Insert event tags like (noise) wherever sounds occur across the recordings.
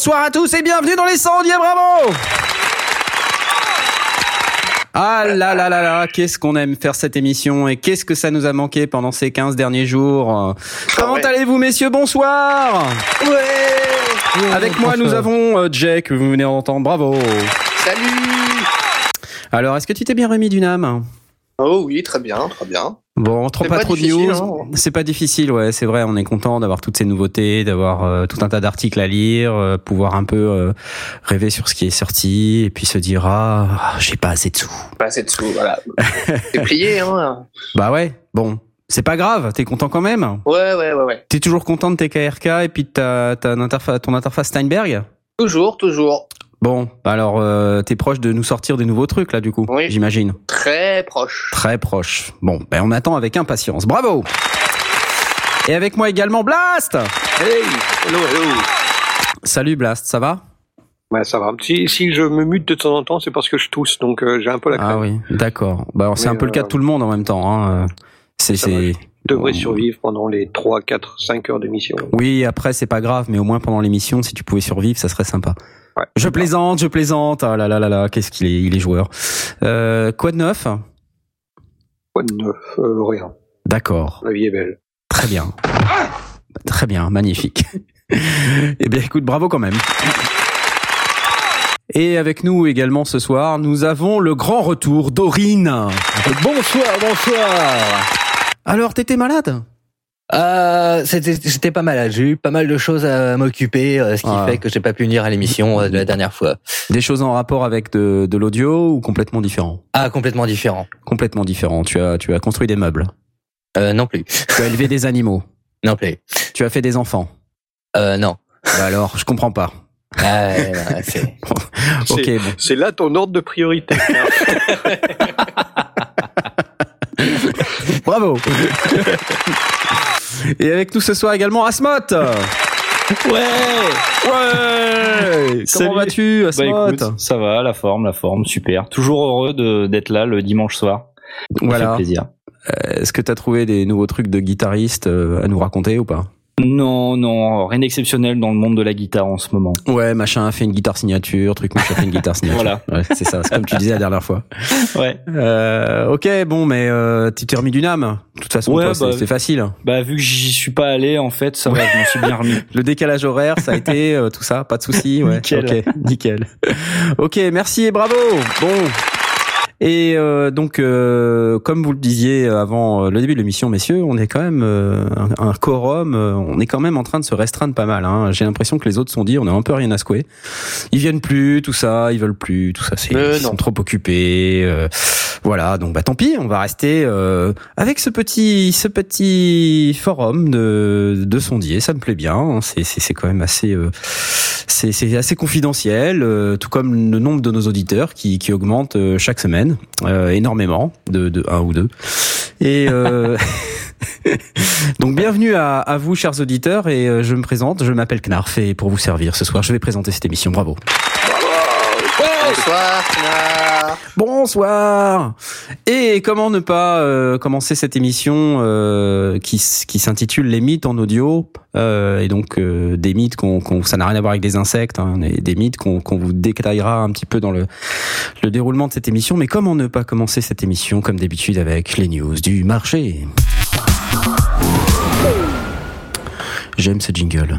Bonsoir à tous et bienvenue dans les sondiers, bravo. Ah là là là là, qu'est-ce qu'on aime faire cette émission et qu'est-ce que ça nous a manqué pendant ces 15 derniers jours. Comment allez-vous messieurs? Bonsoir. Ouais. Avec moi nous avons euh, que vous venez d'entendre, bravo. Salut. Alors est-ce que tu t'es bien remis d'une âme Oh oui, très bien, très bien. Bon, trop C'est pas, pas trop de news. hein. C'est pas difficile, ouais, c'est vrai. On est content d'avoir toutes ces nouveautés, d'avoir euh, tout un tas d'articles à lire, euh, pouvoir un peu euh, rêver sur ce qui est sorti et puis se dire ah j'ai pas assez de sous. Pas assez de sous, voilà. C'est plié, hein. (laughs) Bah ouais, bon, c'est pas grave. T'es content quand même. Ouais, ouais, ouais, ouais. T'es toujours content de tes KRK et puis de ta, ton interface Steinberg? Toujours, toujours. Bon, alors euh, t'es proche de nous sortir des nouveaux trucs là du coup, Oui. j'imagine. Très proche. Très proche. Bon, ben on attend avec impatience. Bravo. Et avec moi également Blast. Hey, hello, hello. Salut Blast, ça va? Ouais, ça va. Si, si je me mute de temps en temps, c'est parce que je tousse, donc euh, j'ai un peu la crème. Ah oui, d'accord. Bah, alors, c'est Mais, un peu le cas euh, de tout le monde en même temps. Hein. C'est, devrais survivre pendant les 3, 4, 5 heures d'émission. Oui, après c'est pas grave, mais au moins pendant l'émission, si tu pouvais survivre, ça serait sympa. Ouais. Je plaisante, je plaisante. Ah là là là là, qu'est-ce qu'il est, il est joueur. Euh, quoi de neuf? Quoi de neuf? Euh, Rien. D'accord, La vie est belle. très bien, très bien, magnifique. (laughs) eh bien, écoute, bravo quand même. Et avec nous également ce soir, nous avons le grand retour d'Aurine. Bonsoir, bonsoir. Alors, t'étais malade? Euh, c'était, j'étais pas malade. J'ai eu pas mal de choses à m'occuper, euh, ce qui Ah. fait que j'ai pas pu venir à l'émission euh, de la dernière fois. Des choses en rapport avec de, de l'audio ou complètement différent? Ah, complètement différent. Complètement différent. Tu as, tu as construit des meubles? Euh, non plus. Tu as élevé des animaux? (laughs) Non plus. Tu as fait des enfants? Euh, non. Bah alors, je comprends pas. Ah, ouais, ouais, (laughs) c'est... Bon. C'est là ton ordre de priorité. (laughs) (laughs) Bravo. Et avec nous ce soir également Asmot. Ouais Ouais. (laughs) Comment vas-tu, Bah Asmot écoute, ça va, la forme, la forme, super. Toujours heureux d'être là le dimanche soir. Ça Voilà. fait plaisir. Est-ce que tu as trouvé des nouveaux trucs de guitariste euh, à nous raconter ou pas? Non, non, rien d'exceptionnel dans le monde de la guitare en ce moment. Ouais, machin a fait une guitare signature, truc machin a fait une guitare signature. (laughs) Voilà. Ouais, c'est ça, c'est comme tu disais la dernière fois. (laughs) Ouais. Euh, ok, bon, mais euh, tu t'es remis d'une âme. De toute façon, Ouais, bah, c'est facile. Bah vu que j'y suis pas allé, en fait, ça va, je m'en suis bien remis. (laughs) Le décalage horaire, ça a été euh, tout ça, pas de souci. Ouais. Nickel. Ok, nickel. Ok, merci et bravo. Bon. Et euh, donc, euh, comme vous le disiez avant euh, le début de l'émission, messieurs, on est quand même euh, un, un quorum. euh, on est quand même en train de se restreindre pas mal. Hein. J'ai l'impression que les autres sont dit, on a un peu rien à secouer. Ils viennent plus, tout ça, ils veulent plus, tout ça. C'est, Mais ils sont trop occupés. euh, voilà, donc bah tant pis, on va rester euh, avec ce petit, ce petit forum de, de sondier. Ça me plaît bien. hein. C'est, c'est, c'est quand même assez, euh, c'est, c'est assez confidentiel, euh, tout comme le nombre de nos auditeurs qui, qui augmente euh, chaque semaine euh, énormément, de, un ou deux. Et euh, (laughs) donc bienvenue à, vous, chers auditeurs, et euh, je me présente. Je m'appelle Knarf et pour vous servir ce soir, je vais présenter cette émission. Bravo. Bonsoir, Knarr. Bonsoir. Et comment ne pas euh, commencer cette émission euh, qui, qui s'intitule Les mythes en audio euh, et donc des mythes qu'on, ça n'a rien à voir avec des insectes, hein, des mythes qu'on, vous détaillera un petit peu dans le, le déroulement de cette émission. Mais comment ne pas commencer cette émission comme d'habitude avec les news du marché? J'aime ce jingle.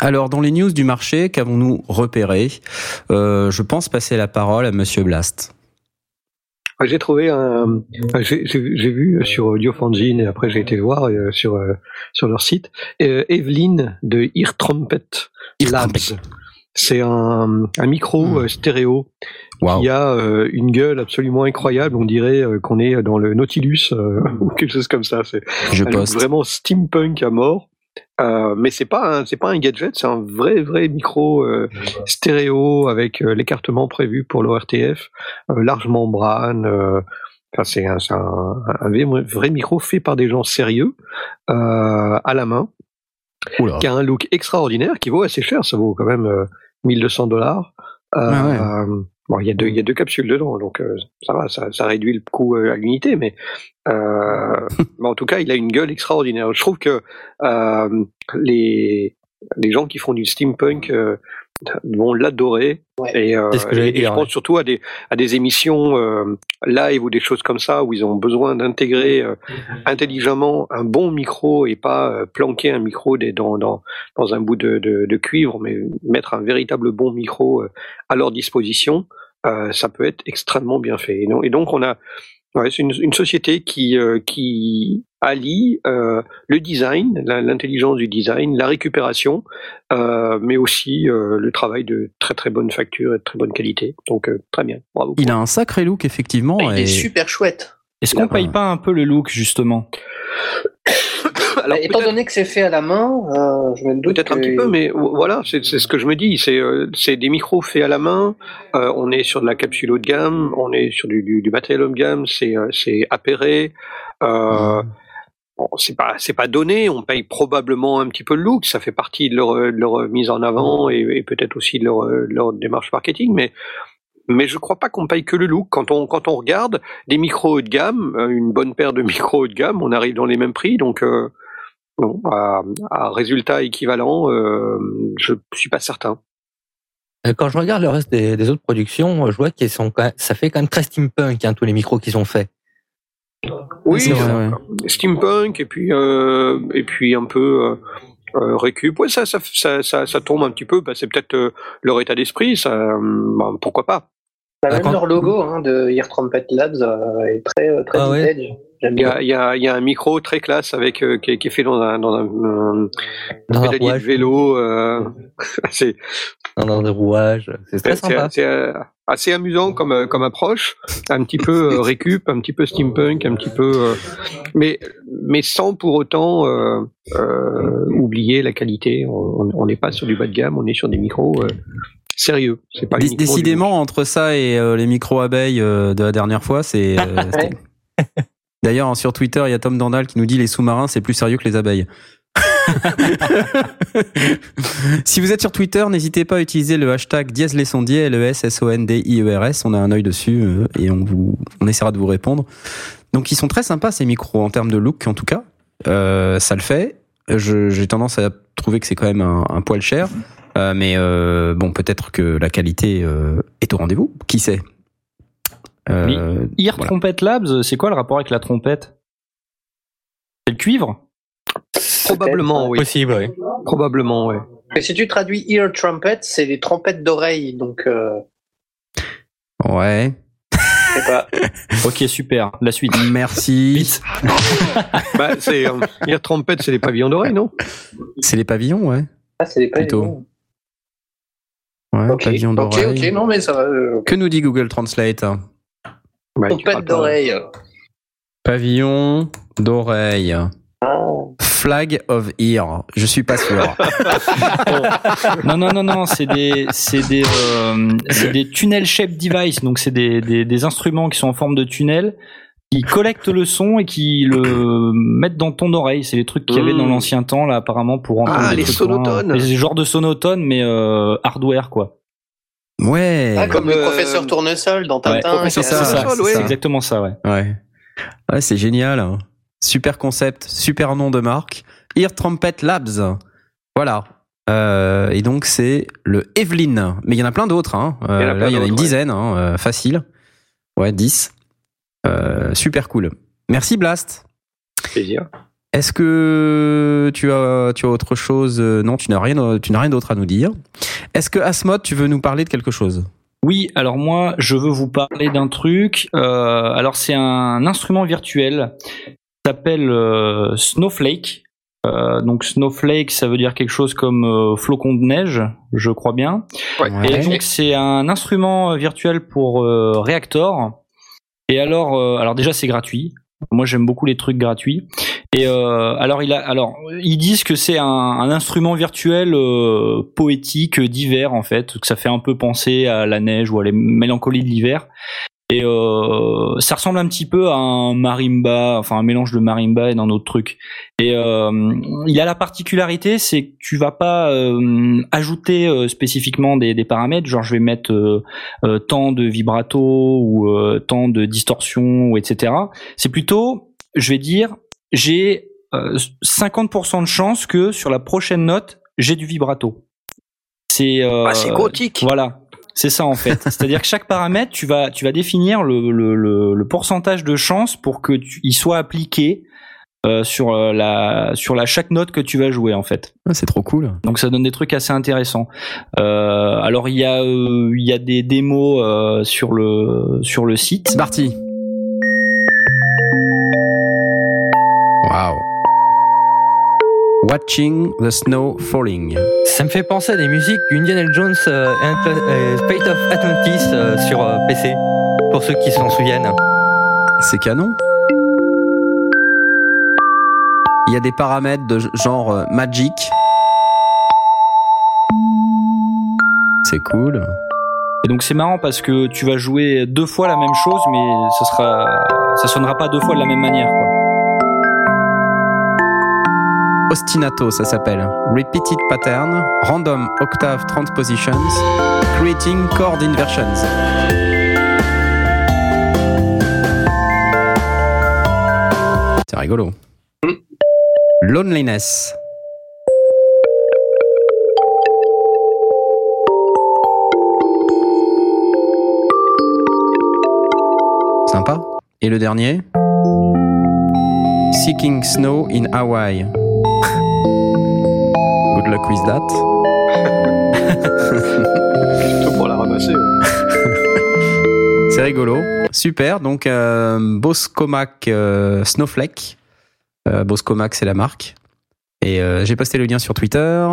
Alors, dans les news du marché, qu'avons-nous repéré? Je pense passer la parole à Monsieur Blast. J'ai trouvé un. J'ai vu sur Audiofangine et après j'ai été voir euh, sur euh, sur leur site euh, Evelyn de Ear Trumpet Labs. C'est un, un micro Hmm. euh, stéréo Waouh. qui a euh, une gueule absolument incroyable. On dirait euh, qu'on est dans le Nautilus euh, (laughs) ou quelque chose comme ça. C'est vraiment steampunk à mort. Euh, mais c'est pas un, c'est pas un gadget, c'est un vrai vrai micro euh, stéréo avec euh, l'écartement prévu pour l'ORTF, euh, large membrane. euh, Enfin, c'est un, c'est un, un vrai- vrai micro fait par des gens sérieux euh, à la main, Oula. qui a un look extraordinaire, qui vaut assez cher, ça vaut quand même euh, 1200 dollars. Euh, Ah ouais. Bon, il y a deux, il y a deux capsules dedans, donc euh, ça va, ça, ça réduit le coût euh, à l'unité, mais, euh, (laughs) mais en tout cas, il a une gueule extraordinaire. Je trouve que euh, les les gens qui font du steampunk euh, vont l'adorer. Ouais. Et, euh, ce que et je pense surtout à des, à des émissions euh, live ou des choses comme ça où ils ont besoin d'intégrer euh, intelligemment un bon micro et pas euh, planquer un micro des- dans, dans, dans un bout de, de, de cuivre, mais mettre un véritable bon micro euh, à leur disposition. euh, ça peut être extrêmement bien fait. Et donc, et donc on a, ouais, c'est une, une société qui, euh, qui allie euh, le design, l'intelligence du design, la récupération, euh, mais aussi euh, le travail de très très bonne facture et de très bonne qualité. Donc euh, très bien, bravo. Il a un sacré look effectivement. Il est super chouette. Est-ce qu'on paye pas un peu le look justement? (coughs) Alors, Étant donné que c'est fait à la main, euh, je me doute Peut-être un petit peu, mais voilà, c'est ce que je me dis. C'est euh, des micros faits à la main. euh, on est sur de la capsule haut de gamme, on est sur du, du, du matériel haut de gamme. C'est euh, c'est appairé. Euh, bon, c'est pas c'est pas donné. On paye probablement un petit peu le look. Ça fait partie de leur, de leur mise en avant et, et peut-être aussi de leur, de leur démarche marketing. Mais mais je crois pas qu'on paye que le look. Quand on quand on regarde des micros haut de gamme, une bonne paire de (laughs) micros haut de gamme, on arrive dans les mêmes prix. Donc euh, Bon, à, à résultat équivalent, euh, je suis pas certain. Euh, Quand je regarde le reste des, des autres productions, je vois qu'ils sont quand même- ça fait quand même très steampunk hein, tous les micros qu'ils ont fait. Oui, c'est vrai, euh, steampunk et puis euh, et puis un peu euh, euh, récup. Ouais, ça, ça, ça, ça, ça tombe un petit peu. Bah, c'est peut-être euh, leur état d'esprit. Ça, euh, bah, pourquoi pas. Bah, Ah, même quand- leur logo hein, de Ear Trumpet Labs euh, est très, euh, très Ah vintage. Il y a, il y, a, il y a un micro très classe avec euh, qui, est, qui est fait dans un dans un, un Dans un pédalier de rouage, vélo. Euh, (laughs) c'est dans, des rouages, c'est très c'est- sympa. c'est, euh, assez amusant comme comme approche, un petit peu euh, récup, un petit peu steampunk, un petit peu, euh, mais mais sans pour autant euh, euh, oublier la qualité. On n'est pas sur du bas de gamme, on est sur des micros euh, sérieux. C'est pas du- Décidément, entre ça et euh, les micros abeilles euh, de la dernière fois, c'est. euh, (laughs) D'ailleurs, hein, sur Twitter, il y a Tom Dandal qui nous dit les sous-marins, c'est plus sérieux que les abeilles. (laughs) si vous êtes sur Twitter, n'hésitez pas à utiliser le hashtag dièse les sondiers, L-E-S-S-O-N-D-I-E-R-S. On a un œil dessus euh, et on, vous, essaiera de vous répondre. Donc, ils sont très sympas, ces micros, en termes de look, en tout cas. Euh, ça le fait. J'ai tendance à trouver que c'est quand même un, poil cher. Euh, mais euh, bon, peut-être que la qualité est au rendez-vous. Qui sait? Euh, Ear voilà. Trumpet Labs, c'est quoi le rapport avec la trompette? C'est le cuivre? Probablement, oui. Possible, oui. Probablement, oui. Et si tu traduis Ear Trumpet, c'est les trompettes d'oreille. Donc, euh, Ouais. je sais pas. (laughs) Ok, super. La suite. Merci. (laughs) Bah, c'est euh, Ear Trumpet, c'est les pavillons d'oreilles, non? C'est les pavillons, ouais. Ah, c'est les Plutôt. Ouais, Ok, pavillons ok, d'oreille. ok, non mais ça va. euh, Que nous dit Google Translate Ouais, d'oreille. Pavillon d'oreille. Ah. Flag of ear. Je suis pas sûr. (laughs) Non, non, non, non, c'est des, c'est des, euh, c'est des tunnel shape device. Donc, c'est des, des, des instruments qui sont en forme de tunnel, qui collectent le son et qui le mettent dans ton oreille. C'est les trucs qu'il y avait Mmh. dans l'ancien temps, là, apparemment, pour entendre Ah, des les sonotones. loin. Les genres de sonotones, mais euh, hardware, quoi. Ouais. Ah, comme, le euh, professeur Tournesol dans Ouais, Tintin. c'est ça, ça. ouais. Exactement ça, ouais. Ouais. Ouais, c'est génial. hein. Super concept, super nom de marque. Ear Trumpet Labs. Voilà. Euh, et donc c'est le Evelyn. Mais il y en a plein d'autres. Hein. Euh, Il y en a là, il y en a une dizaine, hein, euh, facile. Ouais, 10. Euh, super cool. Merci Blast. Plaisir. Est-ce que tu as, tu as autre chose? Euh, Non, tu n'as rien, tu n'as rien d'autre à nous dire. Est-ce que Asmod, tu veux nous parler de quelque chose? Oui, alors moi, je veux vous parler d'un truc. Euh, alors, c'est un instrument virtuel qui s'appelle euh, Snowflake. Euh, donc, Snowflake, ça veut dire quelque chose comme euh, flocon de neige, je crois bien. Ouais. Et donc, c'est un instrument euh, virtuel pour euh, Reactor. Et alors, euh, alors déjà, c'est gratuit. Moi, j'aime beaucoup les trucs gratuits. Et euh, alors, ils disent que c'est un, instrument virtuel euh, poétique d'hiver en fait, que ça fait un peu penser à la neige ou à la mélancolie de l'hiver. Et euh, ça ressemble un petit peu à un marimba, enfin un mélange de marimba et d'un autre truc. Et euh, il a la particularité, c'est que tu vas pas euh, ajouter euh, spécifiquement des, des paramètres, genre je vais mettre euh, euh, tant de vibrato ou euh, tant de distorsion ou etc. C'est plutôt, je vais dire, j'ai euh, 50% de chance que sur la prochaine note, j'ai du vibrato. c'est euh, Ah, c'est gothique. Voilà, c'est ça en fait. C'est-à-dire que chaque paramètre, tu vas tu vas définir le le, le, le pourcentage de chance pour que tu, il soit appliqué euh, sur euh, la sur la chaque note que tu vas jouer en fait. Ah, c'est trop cool. Donc ça donne des trucs assez intéressants. Euh, alors il y a euh, il y a des démos euh, sur le sur le site. C'est parti. Wow. Watching the snow falling. Ça me fait penser à des musiques du Indiana Jones euh, euh, Fate of Atlantis euh, sur PC, pour ceux qui s'en souviennent. C'est canon. Il y a des paramètres de genre Magic. C'est cool. Et donc c'est marrant parce que tu vas jouer deux fois la même chose, mais ça sera ça sonnera pas deux fois de la même manière. Quoi. Ostinato, ça s'appelle. Repeated pattern, random octave transpositions, creating chord inversions. C'est rigolo. Loneliness. Sympa. Et le dernier? Seeking Snow in Hawaii. Plutôt (laughs) pour la ramasser. (laughs) C'est rigolo. Super. Donc, euh, Boscomac euh, Snowflake. Euh, Boscomac, c'est la marque. Et euh, j'ai posté le lien sur Twitter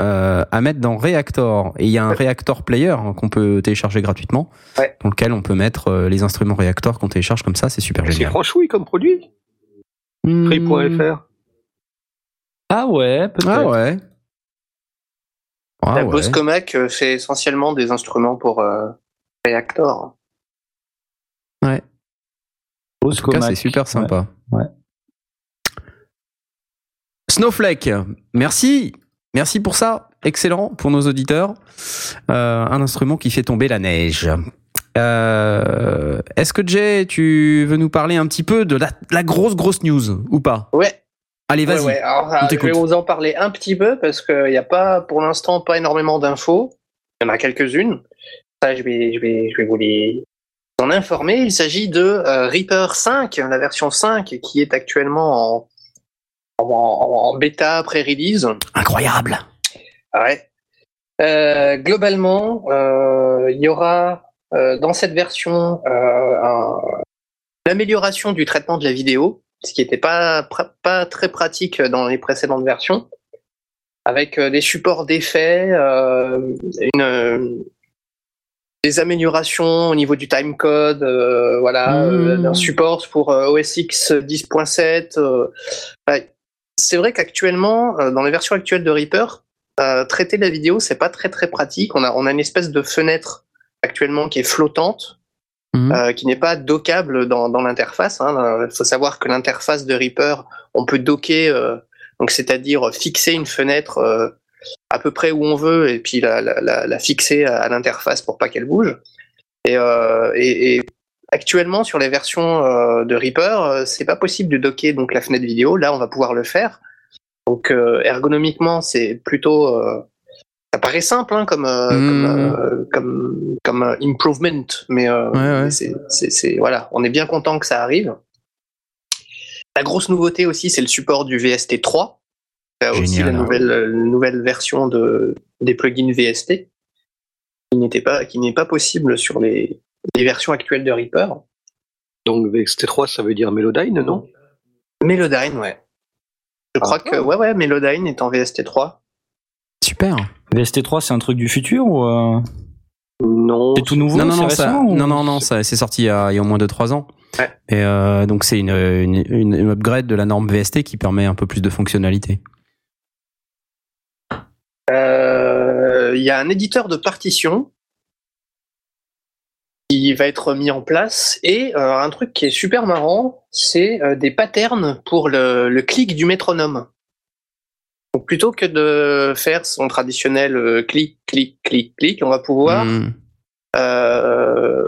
euh, à mettre dans Reactor. Et il y a un Reactor Player hein, qu'on peut télécharger gratuitement, Ouais. dans lequel on peut mettre euh, les instruments Reactor qu'on télécharge comme ça. C'est super C'est génial. franchouille comme produit? Hmm. Prix.fr. Ah ouais, peut-être. Ah ouais. Ah La ouais. Boscomac euh, fait essentiellement des instruments pour euh, Reactor. Tout cas, c'est super sympa. Ouais. Snowflake, merci. Merci pour ça. Excellent pour nos auditeurs. Euh, un instrument qui fait tomber la neige. Euh, Est-ce que Jay, tu veux nous parler un petit peu de la, la grosse, grosse news ou pas? Ouais, Allez, vas-y. ouais. Euh, je vais vous en parler un petit peu parce qu'il n'y a pas, pour l'instant, pas énormément d'infos. Il y en a quelques-unes. Ça, je vais, je vais, je vais vous les en informer. Il s'agit de euh, Reaper 5, la version 5, qui est actuellement en, en, bêta pré-release. Incroyable. Ouais. Euh, globalement, euh, il y aura dans cette version l'amélioration du traitement de la vidéo, ce qui n'était pas, pas très pratique dans les précédentes versions, avec euh, des supports d'effets, euh, une, euh, des améliorations au niveau du timecode, euh, voilà, Mmh. un support pour OS X 10.7. euh, ouais. c'est vrai qu'actuellement, dans les versions actuelles de Reaper, euh, traiter la vidéo, c'est pas très très pratique. On a, on a une espèce de fenêtre actuellement qui est flottante, Mhm. euh, qui n'est pas dockable dans, dans l'interface. Il faut savoir que l'interface de Reaper, on peut docker, euh, c'est-à-dire fixer une fenêtre euh, à peu près où on veut et puis la, la, fixer à, l'interface pour pas qu'elle bouge. Et, euh, actuellement sur les versions euh, de Reaper, euh, c'est pas possible de docker donc la fenêtre vidéo. Là, on va pouvoir le faire. Donc euh, ergonomiquement, c'est plutôt euh, ça paraît simple hein, comme, euh, comme, euh, comme comme euh, improvement, mais, euh, Ouais, ouais. mais c'est c'est c'est- voilà, on est bien content que ça arrive. La grosse nouveauté aussi, c'est le support du VST 3. Il y a aussi la hein. nouvelle nouvelle version de des plugins VST qui n'était pas qui n'est pas possible sur les les versions actuelles de Reaper. Donc VXT3, ça veut dire Melodyne, non? Melodyne, ouais. Je crois que ouais ouais, Melodyne est en VST 3. Super. VST3, c'est un truc du futur ou euh, Non. c'est tout nouveau Non, non, non, ça, récent, ou- non, non, non, ça, c'est sorti il y, a, il y a au moins 2-3 ans. Ouais. Et euh, donc c'est une, une, une- une upgrade de la norme VST qui permet un peu plus de fonctionnalité. Euh, Il y a un éditeur de partition qui va être mis en place et euh, un truc qui est super marrant, c'est euh, des patterns pour le, le clic du métronome. Donc plutôt que de faire son traditionnel euh, clic, clic, clic, clic, on va pouvoir Hmm. euh,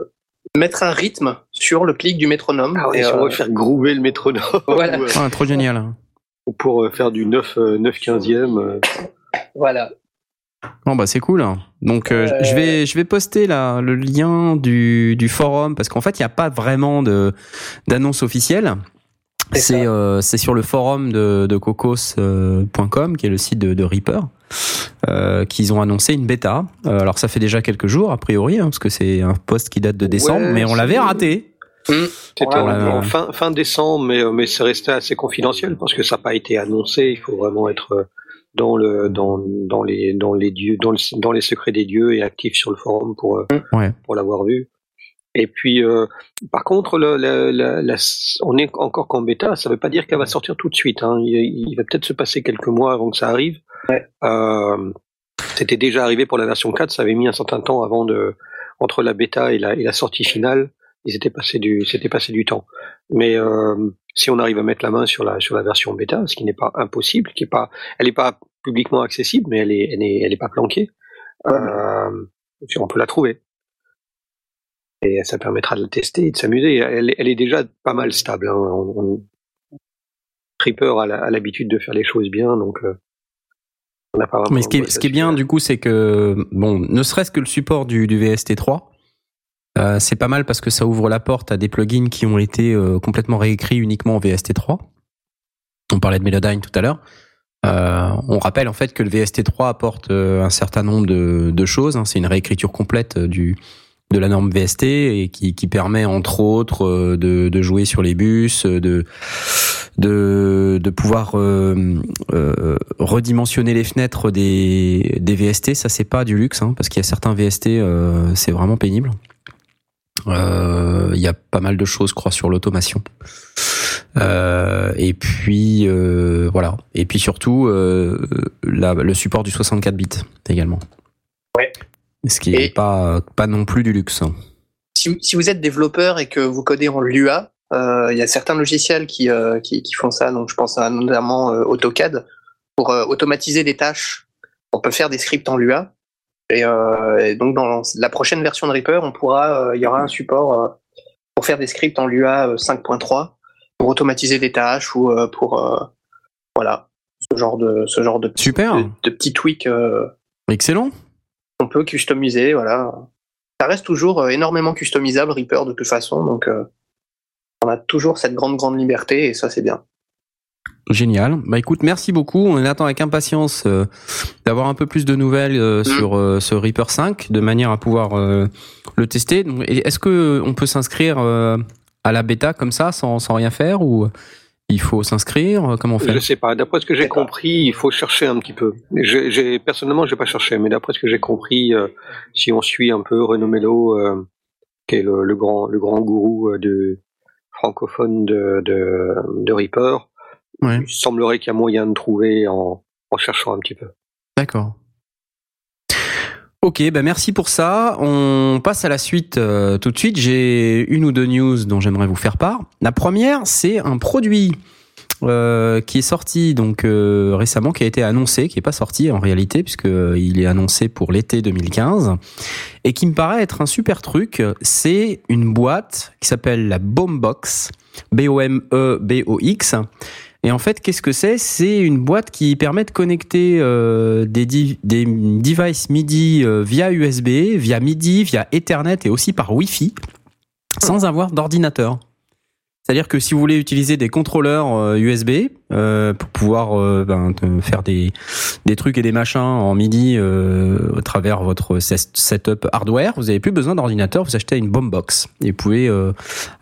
mettre un rythme sur le clic du métronome. Ah ouais, Et, si on euh, veut faire groover le métronome. (laughs) Voilà. ou, euh, Ah, trop génial. ou pour euh, faire du 9, euh, 9 15e. euh. voilà. Bon bah c'est cool. Donc euh, je vais je vais poster là le lien du, du forum parce qu'en fait il n'y a pas vraiment de d'annonce officielle. C'est C'est ça. euh, c'est sur le forum de, de cocos.com qui est le site de, de Reaper euh, qu'ils ont annoncé une bêta. Euh, alors ça fait déjà quelques jours a priori hein, parce que c'est un post qui date de décembre Ouais, mais on l'avait raté. C'était Ouais, en ouais. fin, fin décembre, mais, euh, mais c'est resté assez confidentiel parce que ça n'a pas été annoncé. Il faut vraiment être euh, dans le dans, dans les dans les dieux dans, le, dans les secrets des dieux et actif sur le forum pour euh, Ouais. pour l'avoir vu. Et puis, euh, par contre, le, le- la- la- on est encore qu'en bêta. Ça ne veut pas dire qu'elle va sortir tout de suite. hein. Il, il va peut-être se passer quelques mois avant que ça arrive. Ouais. Euh, C'était déjà arrivé pour la version 4. Ça avait mis un certain temps avant de entre la bêta et la, et la sortie finale. Il s'était passé du s'était passé du temps. Mais euh, si on arrive à mettre la main sur la sur la version bêta, ce qui n'est pas impossible, qui est pas, elle n'est pas publiquement accessible, mais elle est elle est elle est pas planquée. Euh, on peut la trouver et ça permettra de la tester et de s'amuser. Elle, elle est déjà pas mal stable. Hein. On, on- Reaper a l'habitude de faire les choses bien, donc euh, on n'a pas vraiment. Mais ce qui est, ce qui est bien du coup, c'est que bon, ne serait-ce que le support du, du VST3, euh, c'est pas mal parce que ça ouvre la porte à des plugins qui ont été euh, complètement réécrits uniquement en VST3. On parlait de Melodyne tout à l'heure. Euh, on rappelle en fait que le VST3 apporte un certain nombre de, de choses. hein. C'est une réécriture complète du de la norme VST et qui, permet entre autres euh, de, jouer sur les bus, euh, de de, pouvoir euh, redimensionner les fenêtres des, VST. Ça c'est pas du luxe hein, parce qu'il y a certains VST c'est vraiment pénible. Il y a pas mal de choses, je crois, sur l'automation. Et puis voilà. Et puis surtout le support du 64 bits également. Ce qui est Et- pas pas non plus du luxe. si, si vous êtes développeur et que vous codez en Lua, euh, il y a certains logiciels qui, euh, qui, qui font ça. Donc, je pense à notamment euh, AutoCAD pour euh, automatiser des tâches. On peut faire des scripts en Lua. Et, et donc, dans la prochaine version de Reaper, on pourra, il y aura un support pour faire des scripts en Lua euh, 5.3 pour automatiser des tâches ou pour voilà ce genre de ce genre de, Super. de, de petits tweaks Excellent. On peut customiser, voilà. Ça reste toujours euh, énormément customisable, Reaper, de toute façon, donc euh, on a toujours cette grande, grande liberté, et ça, c'est bien. Génial. Bah écoute, merci beaucoup. On attend avec impatience euh, d'avoir un peu plus de nouvelles euh, sur euh, ce Reaper 5, de manière à pouvoir le tester. Est-ce que on peut s'inscrire à la bêta comme ça, sans, sans rien faire, ou il faut s'inscrire Comment on fait Je sais pas. D'après ce que j'ai compris, il faut chercher un petit peu. J'ai, j'ai- personnellement, j'ai pas cherché, mais d'après ce que j'ai compris, euh, si on suit un peu Renaud Mello, euh, qui est le, le grand, le grand gourou euh, de francophone de, de, de Reaper, Ouais. il semblerait qu'il y a moyen de trouver en, en cherchant un petit peu. D'accord. Ok, bah merci pour ça. On passe à la suite euh, tout de suite. J'ai une ou deux news dont j'aimerais vous faire part. La première, c'est un produit euh, qui est sorti donc euh, récemment, qui a été annoncé, qui est pas sorti en réalité puisque il est annoncé pour l'été 2015 et qui me paraît être un super truc. C'est une boîte qui s'appelle la Boombox, B O M E B O X. Et en fait, qu'est-ce que c'est? C'est une boîte qui permet de connecter euh, des, devices MIDI euh, via USB, via MIDI, via Ethernet et aussi par Wi-Fi, sans avoir d'ordinateur. C'est-à-dire que si vous voulez utiliser des contrôleurs euh, USB euh, pour pouvoir euh, ben, faire des, des trucs et des machins en MIDI euh, à travers votre setup hardware, vous n'avez plus besoin d'ordinateur, vous achetez une boombox et vous pouvez euh,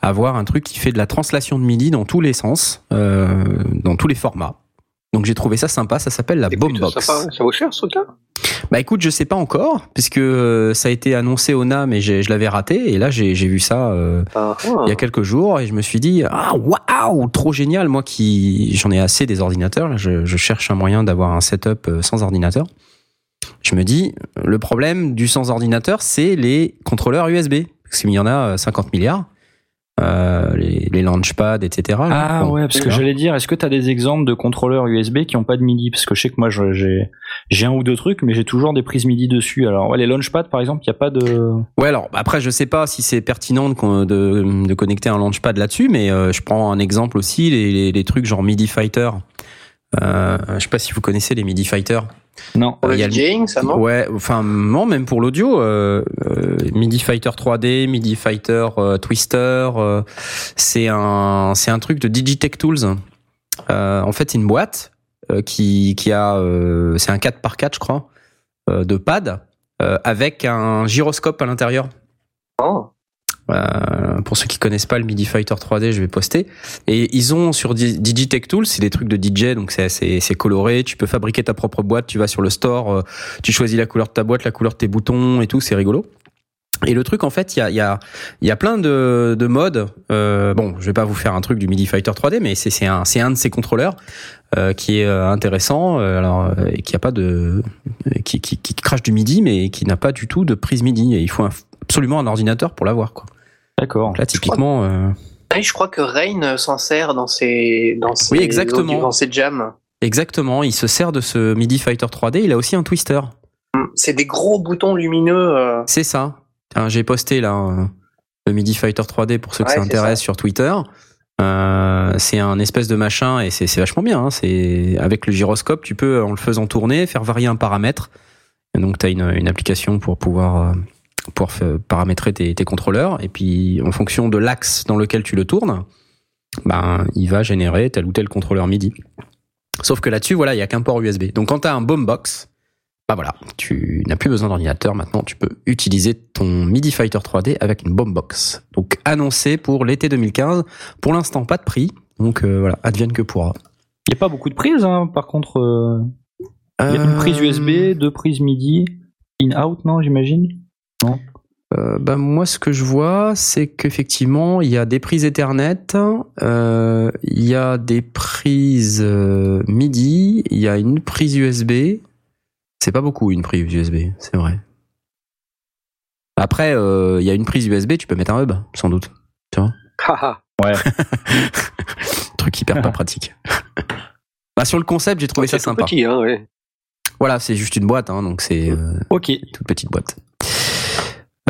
avoir un truc qui fait de la translation de MIDI dans tous les sens, euh, dans tous les formats. Donc j'ai trouvé ça sympa, ça s's'appelle la sympa, hein. Ça vaut cher ce truc-là? Bah écoute, je sais pas encore, puisque euh, ça a été annoncé au NAM et je l'avais raté, et là j'ai vu ça euh, Ah, ah. il y a quelques jours et je me suis dit ah waouh trop génial moi qui j'en ai assez des ordinateurs là, je, je cherche un moyen d'avoir un setup euh, sans ordinateur je me dis le problème du sans ordinateur c'est les contrôleurs USB parce qu'il y en a euh, 50 milliards euh, les, les launchpads etc. Ah ouais, parce que j'allais dire, est-ce que tu as des exemples de contrôleurs USB qui ont pas de MIDI? Parce que je sais que moi j'ai j'ai un ou deux trucs, mais j'ai toujours des prises MIDI dessus. Alors ouais, les launchpads par exemple, il y a pas de. Ouais, alors après, je sais pas si c'est pertinent de, de, de connecter un launchpad là-dessus, mais euh, je prends un exemple aussi, les, les, les trucs genre MIDI Fighter. Euh, je sais pas si vous connaissez les MIDI Fighter. Non. Pour le Il y a le- DJing, ça non Ouais, enfin non, même pour l'audio, euh, euh, MIDI Fighter 3D, MIDI Fighter euh, Twister, euh, c'est un c'est un truc de Digitech Tools. Euh, en fait, c'est une boîte euh, qui qui a euh, c'est un 4 par 4 je crois euh, de pad euh, avec un gyroscope à l'intérieur. Oh. Euh, pour ceux qui connaissent pas le MIDI Fighter 3D, je vais poster. Et ils ont sur Di- Digitech Tools, c'est des trucs de DJ, donc c'est c'est c'est coloré. Tu peux fabriquer ta propre boîte. Tu vas sur le store, euh, tu choisis la couleur de ta boîte, la couleur de tes boutons et tout. C'est rigolo. Et le truc, en fait, il y a, y, a, y a plein de, de modes. Euh, bon, je vais pas vous faire un truc du MIDI Fighter 3D, mais c'est un, un de ces contrôleurs euh, qui est euh, intéressant, euh, alors euh, et qui a pas de, qui, qui, qui crache du MIDI, mais qui n'a pas du tout de prise MIDI. Et il faut absolument un ordinateur pour l'avoir, quoi. D'accord. Là, typiquement, euh, Ah oui, je crois que Rain s'en sert dans ses, dans ses, Oui, exactement. dans ses jams. exactement, il se sert de ce MIDI Fighter 3D. Il a aussi un twister. C'est des gros boutons lumineux. euh, C'est ça. Hein, J'ai posté là euh, le MIDI Fighter 3D pour ceux que Ouais, ça intéresse sur Twitter. Euh, c'est un espèce de machin et c'est vachement bien. hein. C'est avec le gyroscope, tu peux en le faisant tourner faire varier un paramètre. Et donc tu as une, une application pour pouvoir euh, pour paramétrer tes, tes contrôleurs et puis en fonction de l'axe dans lequel tu le tournes, ben il va générer tel ou tel contrôleur MIDI. Sauf que là-dessus, voilà, il y a qu'un port USB. Donc quand tu as un boombox, bah voilà, tu n'as plus besoin d'ordinateur. Maintenant, tu peux utiliser ton MIDI Fighter 3D avec une boombox. Donc annoncé pour l'été 2015. Pour l'instant, pas de prix. Donc euh, voilà, advienne que pourra. Il n'y a pas beaucoup de prises, hein, par contre. euh, Il y a une prise Euh, USB, deux prises MIDI, in-out, non, j'imagine? Euh, bah, moi, ce que je vois, c'est qu'effectivement, il y a des prises Ethernet, euh, il y a des prises euh, MIDI, il y a une prise USB. C'est pas beaucoup une prise USB, c'est vrai. Après, euh, il y a une prise USB, tu peux mettre un hub, sans doute. Haha. (laughs) Truc hyper pas pratique. (laughs) bah, sur le concept, j'ai trouvé ça sympa. petit, hein, ouais. Voilà, c'est juste une boîte, hein, donc c'est euh, Ok. toute petite boîte.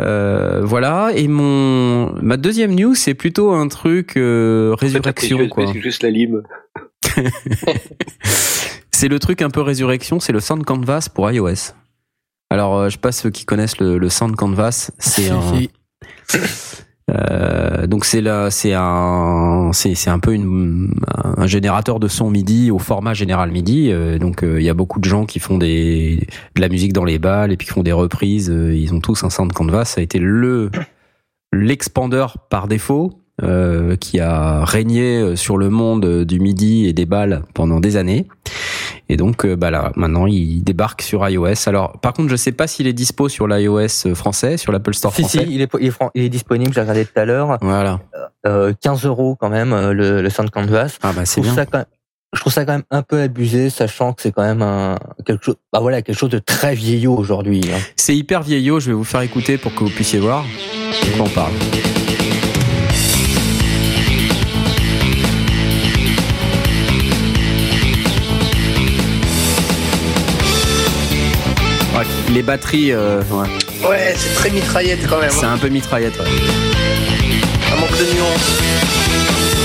Euh, voilà, et mon ma deuxième news, c'est plutôt un truc euh, résurrection quoi. C'est juste la lime. (laughs) C'est le truc un peu résurrection, c'est le Sound Canvas pour iOS. Alors, euh, je sais pas ceux qui connaissent le, le Sound Canvas, c'est un (laughs) Euh, donc c'est là, c'est un, c'est un peu une, un générateur de son MIDI au format général MIDI. Euh, donc euh, il y a beaucoup de gens qui font des de la musique dans les balles et puis qui font des reprises. Euh, ils ont tous un Sound Canvas. Ça a été le l'expandeur par défaut qui a régné sur le monde du MIDI et des balles pendant des années. Et donc euh, bah là, maintenant il débarque sur iOS. Alors par contre, je sais pas s'il est dispo sur l'iOS français, sur l'Apple Store Si, si, français. il est, il est, il est disponible, j'ai regardé tout à l'heure. Voilà. Euh, 15 euros quand même, euh, le, le Sound Canvas. Ah bah Je c'est trouve, bien. ça quand même, je trouve ça quand même un peu abusé, sachant que c'est quand même un, quelque chose, bah voilà, quelque chose de très vieillot aujourd'hui. hein. C'est hyper vieillot, je vais vous faire écouter pour que vous puissiez voir de quoi on parle. Les batteries, euh, ouais, Ouais, c'est très mitraillette quand même. c'est hein. un peu mitraillette. ouais. Un manque de nuance.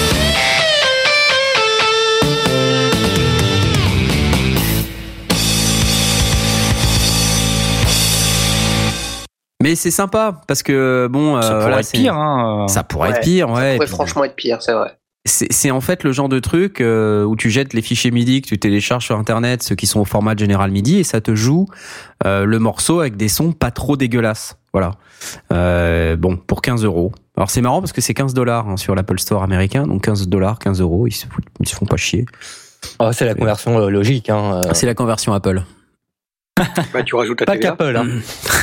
Mais c'est sympa parce que bon, euh, Ça pourrait voilà, être c'est- pire, hein. Ça pourrait Ouais, être pire, ouais. Ça pourrait puis- franchement être pire, c'est vrai. C'est en fait le genre de truc euh, où tu jettes les fichiers MIDI que tu télécharges sur internet, ceux qui sont au format général MIDI, et ça te joue euh, le morceau avec des sons pas trop dégueulasses. Voilà. Euh, bon, pour 15 euros. Alors c'est marrant parce que c'est 15 dollars hein, sur l'Apple Store américain, donc 15 dollars, 15 euros, ils se, foutent- ils se font pas chier. Ah, c'est la conversion logique. Hein. C'est la conversion Apple. Bah, tu rajoutes la Pas TVA. qu'Apple. Hein.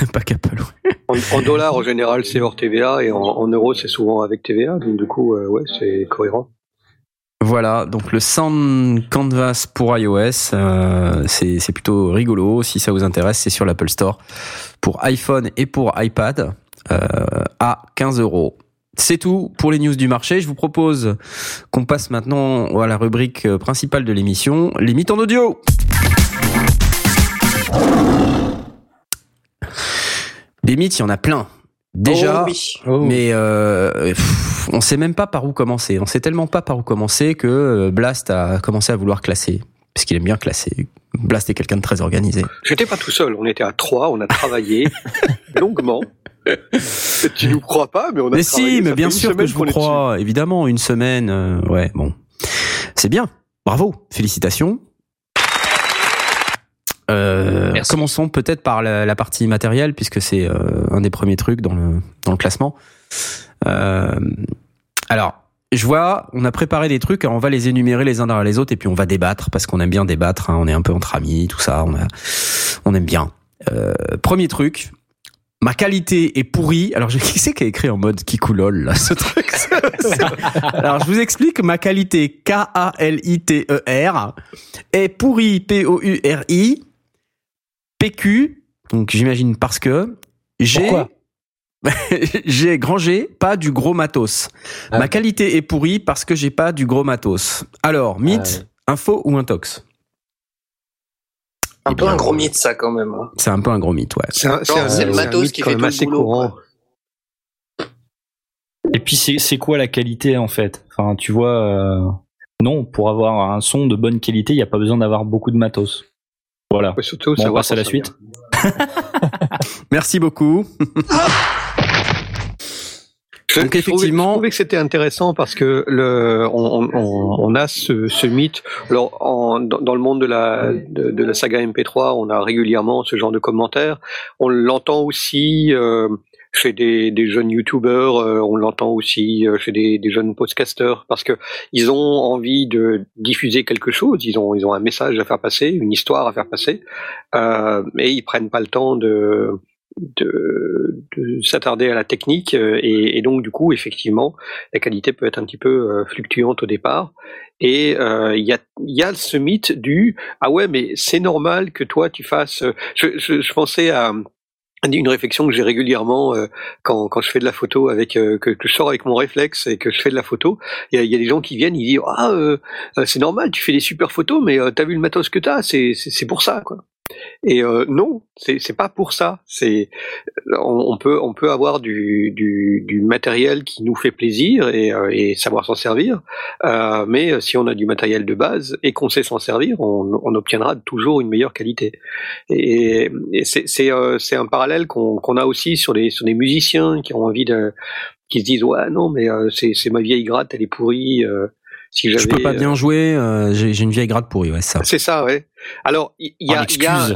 (laughs) pas qu'Apple. ouais. En, en dollars, en général, c'est hors TVA et en, en euros, c'est souvent avec TVA. Donc, du coup, euh, ouais, c'est cohérent. Voilà, donc le Sound Canvas pour iOS, euh, c'est plutôt rigolo. Si ça vous intéresse, c'est sur l'Apple Store pour iPhone et pour iPad euh, à 15 euros. C'est tout pour les news du marché. Je vous propose qu'on passe maintenant à la rubrique principale de l'émission, les mythes en audio. Des mythes, il y en a plein. Déjà, Oh oui. Oh. mais euh, pff, on sait même pas par où commencer. On sait tellement pas par où commencer que euh, Blast a commencé à vouloir classer. parce qu'il aime bien classer. Blast est quelqu'un de très organisé. J'étais pas tout seul, on était à trois, on a travaillé (laughs) longuement. Tu nous crois pas, mais on a Mais travaillé. si, mais bien sûr que je vous crois. Évidemment, une semaine. euh, ouais, bon, c'est bien. Bravo, félicitations. Euh, commençons peut-être par la, la partie matérielle puisque c'est euh, un des premiers trucs dans le dans le classement. Euh, alors, je vois, on a préparé des trucs, alors on va les énumérer les uns derrière les autres et puis on va débattre parce qu'on aime bien débattre. hein, on est un peu entre amis, tout ça. On a, on aime bien. Euh, premier truc. Ma qualité est pourrie. Alors, je, (laughs) qui c'est qui a écrit en mode Kikoulol, là, ce truc? (laughs) Alors, je vous explique. Ma qualité, K-A-L-I-T-E-R, est pourrie, P-O-U-R-I, PQ, donc j'imagine parce que j'ai, (laughs) j'ai grand G, pas du gros matos. Ah. Ma qualité est pourrie parce que j'ai pas du gros matos. Alors, mythe, info ou intox? Un Eh peu bien, un gros mythe, ça, quand même. hein. C'est un peu un gros mythe, ouais. C'est un, un- le un matos qui fait tout le assez boulot, courant. Et puis c'est c'est quoi la qualité en fait? Enfin, tu vois, euh, non, pour avoir un son de bonne qualité, il n'y a pas besoin d'avoir beaucoup de matos. Voilà. Faut surtout Bon, on savoir passe à la suite. (laughs) Merci beaucoup. (laughs) Je, Donc, je trouvais- effectivement- je trouvais que c'était intéressant parce que le, on, on, on a ce, ce mythe. Alors, en, dans, dans le monde de la, de, de la saga MP3, on a régulièrement ce genre de commentaires. On l'entend aussi euh, chez des, des jeunes youtubeurs, euh, on l'entend aussi euh, chez des, des jeunes podcasters parce que ils ont envie de diffuser quelque chose. Ils ont, ils ont un message à faire passer, une histoire à faire passer, euh, et ils prennent pas le temps de de, de s'attarder à la technique euh, et, et donc du coup effectivement la qualité peut être un petit peu euh, fluctuante au départ et il y, a, y a ce mythe du ah ouais mais c'est normal que toi tu fasses je, je, je pensais à une réflexion que j'ai régulièrement euh, quand, quand je fais de la photo avec euh, que, je sors avec mon réflexe et que je fais de la photo. Il y a, il y a des gens qui viennent ils disent ah euh, c'est normal tu fais des super photos mais t'as vu le matos que t'as c'est c'est c'est pour ça quoi et euh, non, c'est pas pour ça. C'est on, peut on peut avoir du, du, du matériel qui nous fait plaisir et, euh, et savoir s'en servir, euh, mais si on a du matériel de base et qu'on sait s'en servir, on, on obtiendra toujours une meilleure qualité. Et, et c'est euh, un parallèle qu'on qu'on a aussi sur les sur les musiciens qui ont envie de qui se disent ouais non mais euh, c'est ma vieille gratte elle est pourrie. Si Je peux pas euh, bien jouer, euh, j'ai une vieille gratte pourrie, ouais, ça. c'est ça, ouais. Alors, il y, a, il y, a,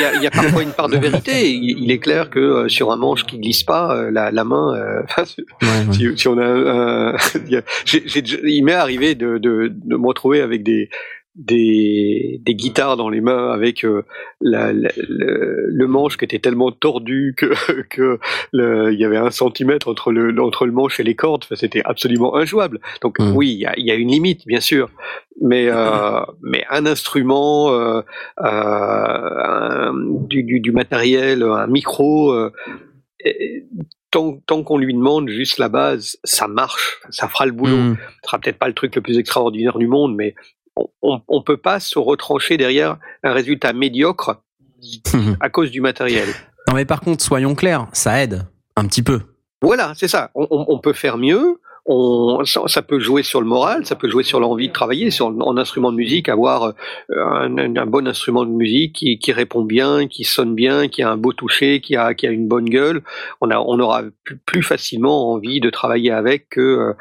y, a, y a parfois une part de vérité. Il, il est clair que euh, sur un manche qui glisse pas, euh, la, la main, (laughs) si, Ouais, ouais. si- si on a, (laughs) j'ai- il m'est arrivé de, de, de me retrouver avec des des, des guitares dans les mains avec euh, la, la- le, le manche qui était tellement tordu que, (laughs) que le- il y avait un centimètre entre le, entre le manche et les cordes. Enfin, C'était absolument injouable. Donc Mm. oui, il y a, il y a une limite, bien sûr. Mais, euh, mais un instrument, euh, un- du, du, du matériel, un micro, et- tant, tant qu'on lui demande juste la base, ça marche, ça fera le boulot. Mm. Ce sera peut-être pas le truc le plus extraordinaire du monde, mais on, on peut pas se retrancher derrière un résultat médiocre (laughs) à cause du matériel. Non mais par contre, soyons clairs, ça aide un petit peu. Voilà, c'est ça. On- on peut faire mieux. On, ça, ça peut jouer sur le moral, ça peut jouer sur l'envie de travailler, sur en instrument de musique, avoir euh, un, bon instrument de musique qui, qui répond bien, qui sonne bien, qui a un beau toucher, qui a, qui a une bonne gueule. On, a, on aura plus, facilement envie de travailler avec que euh,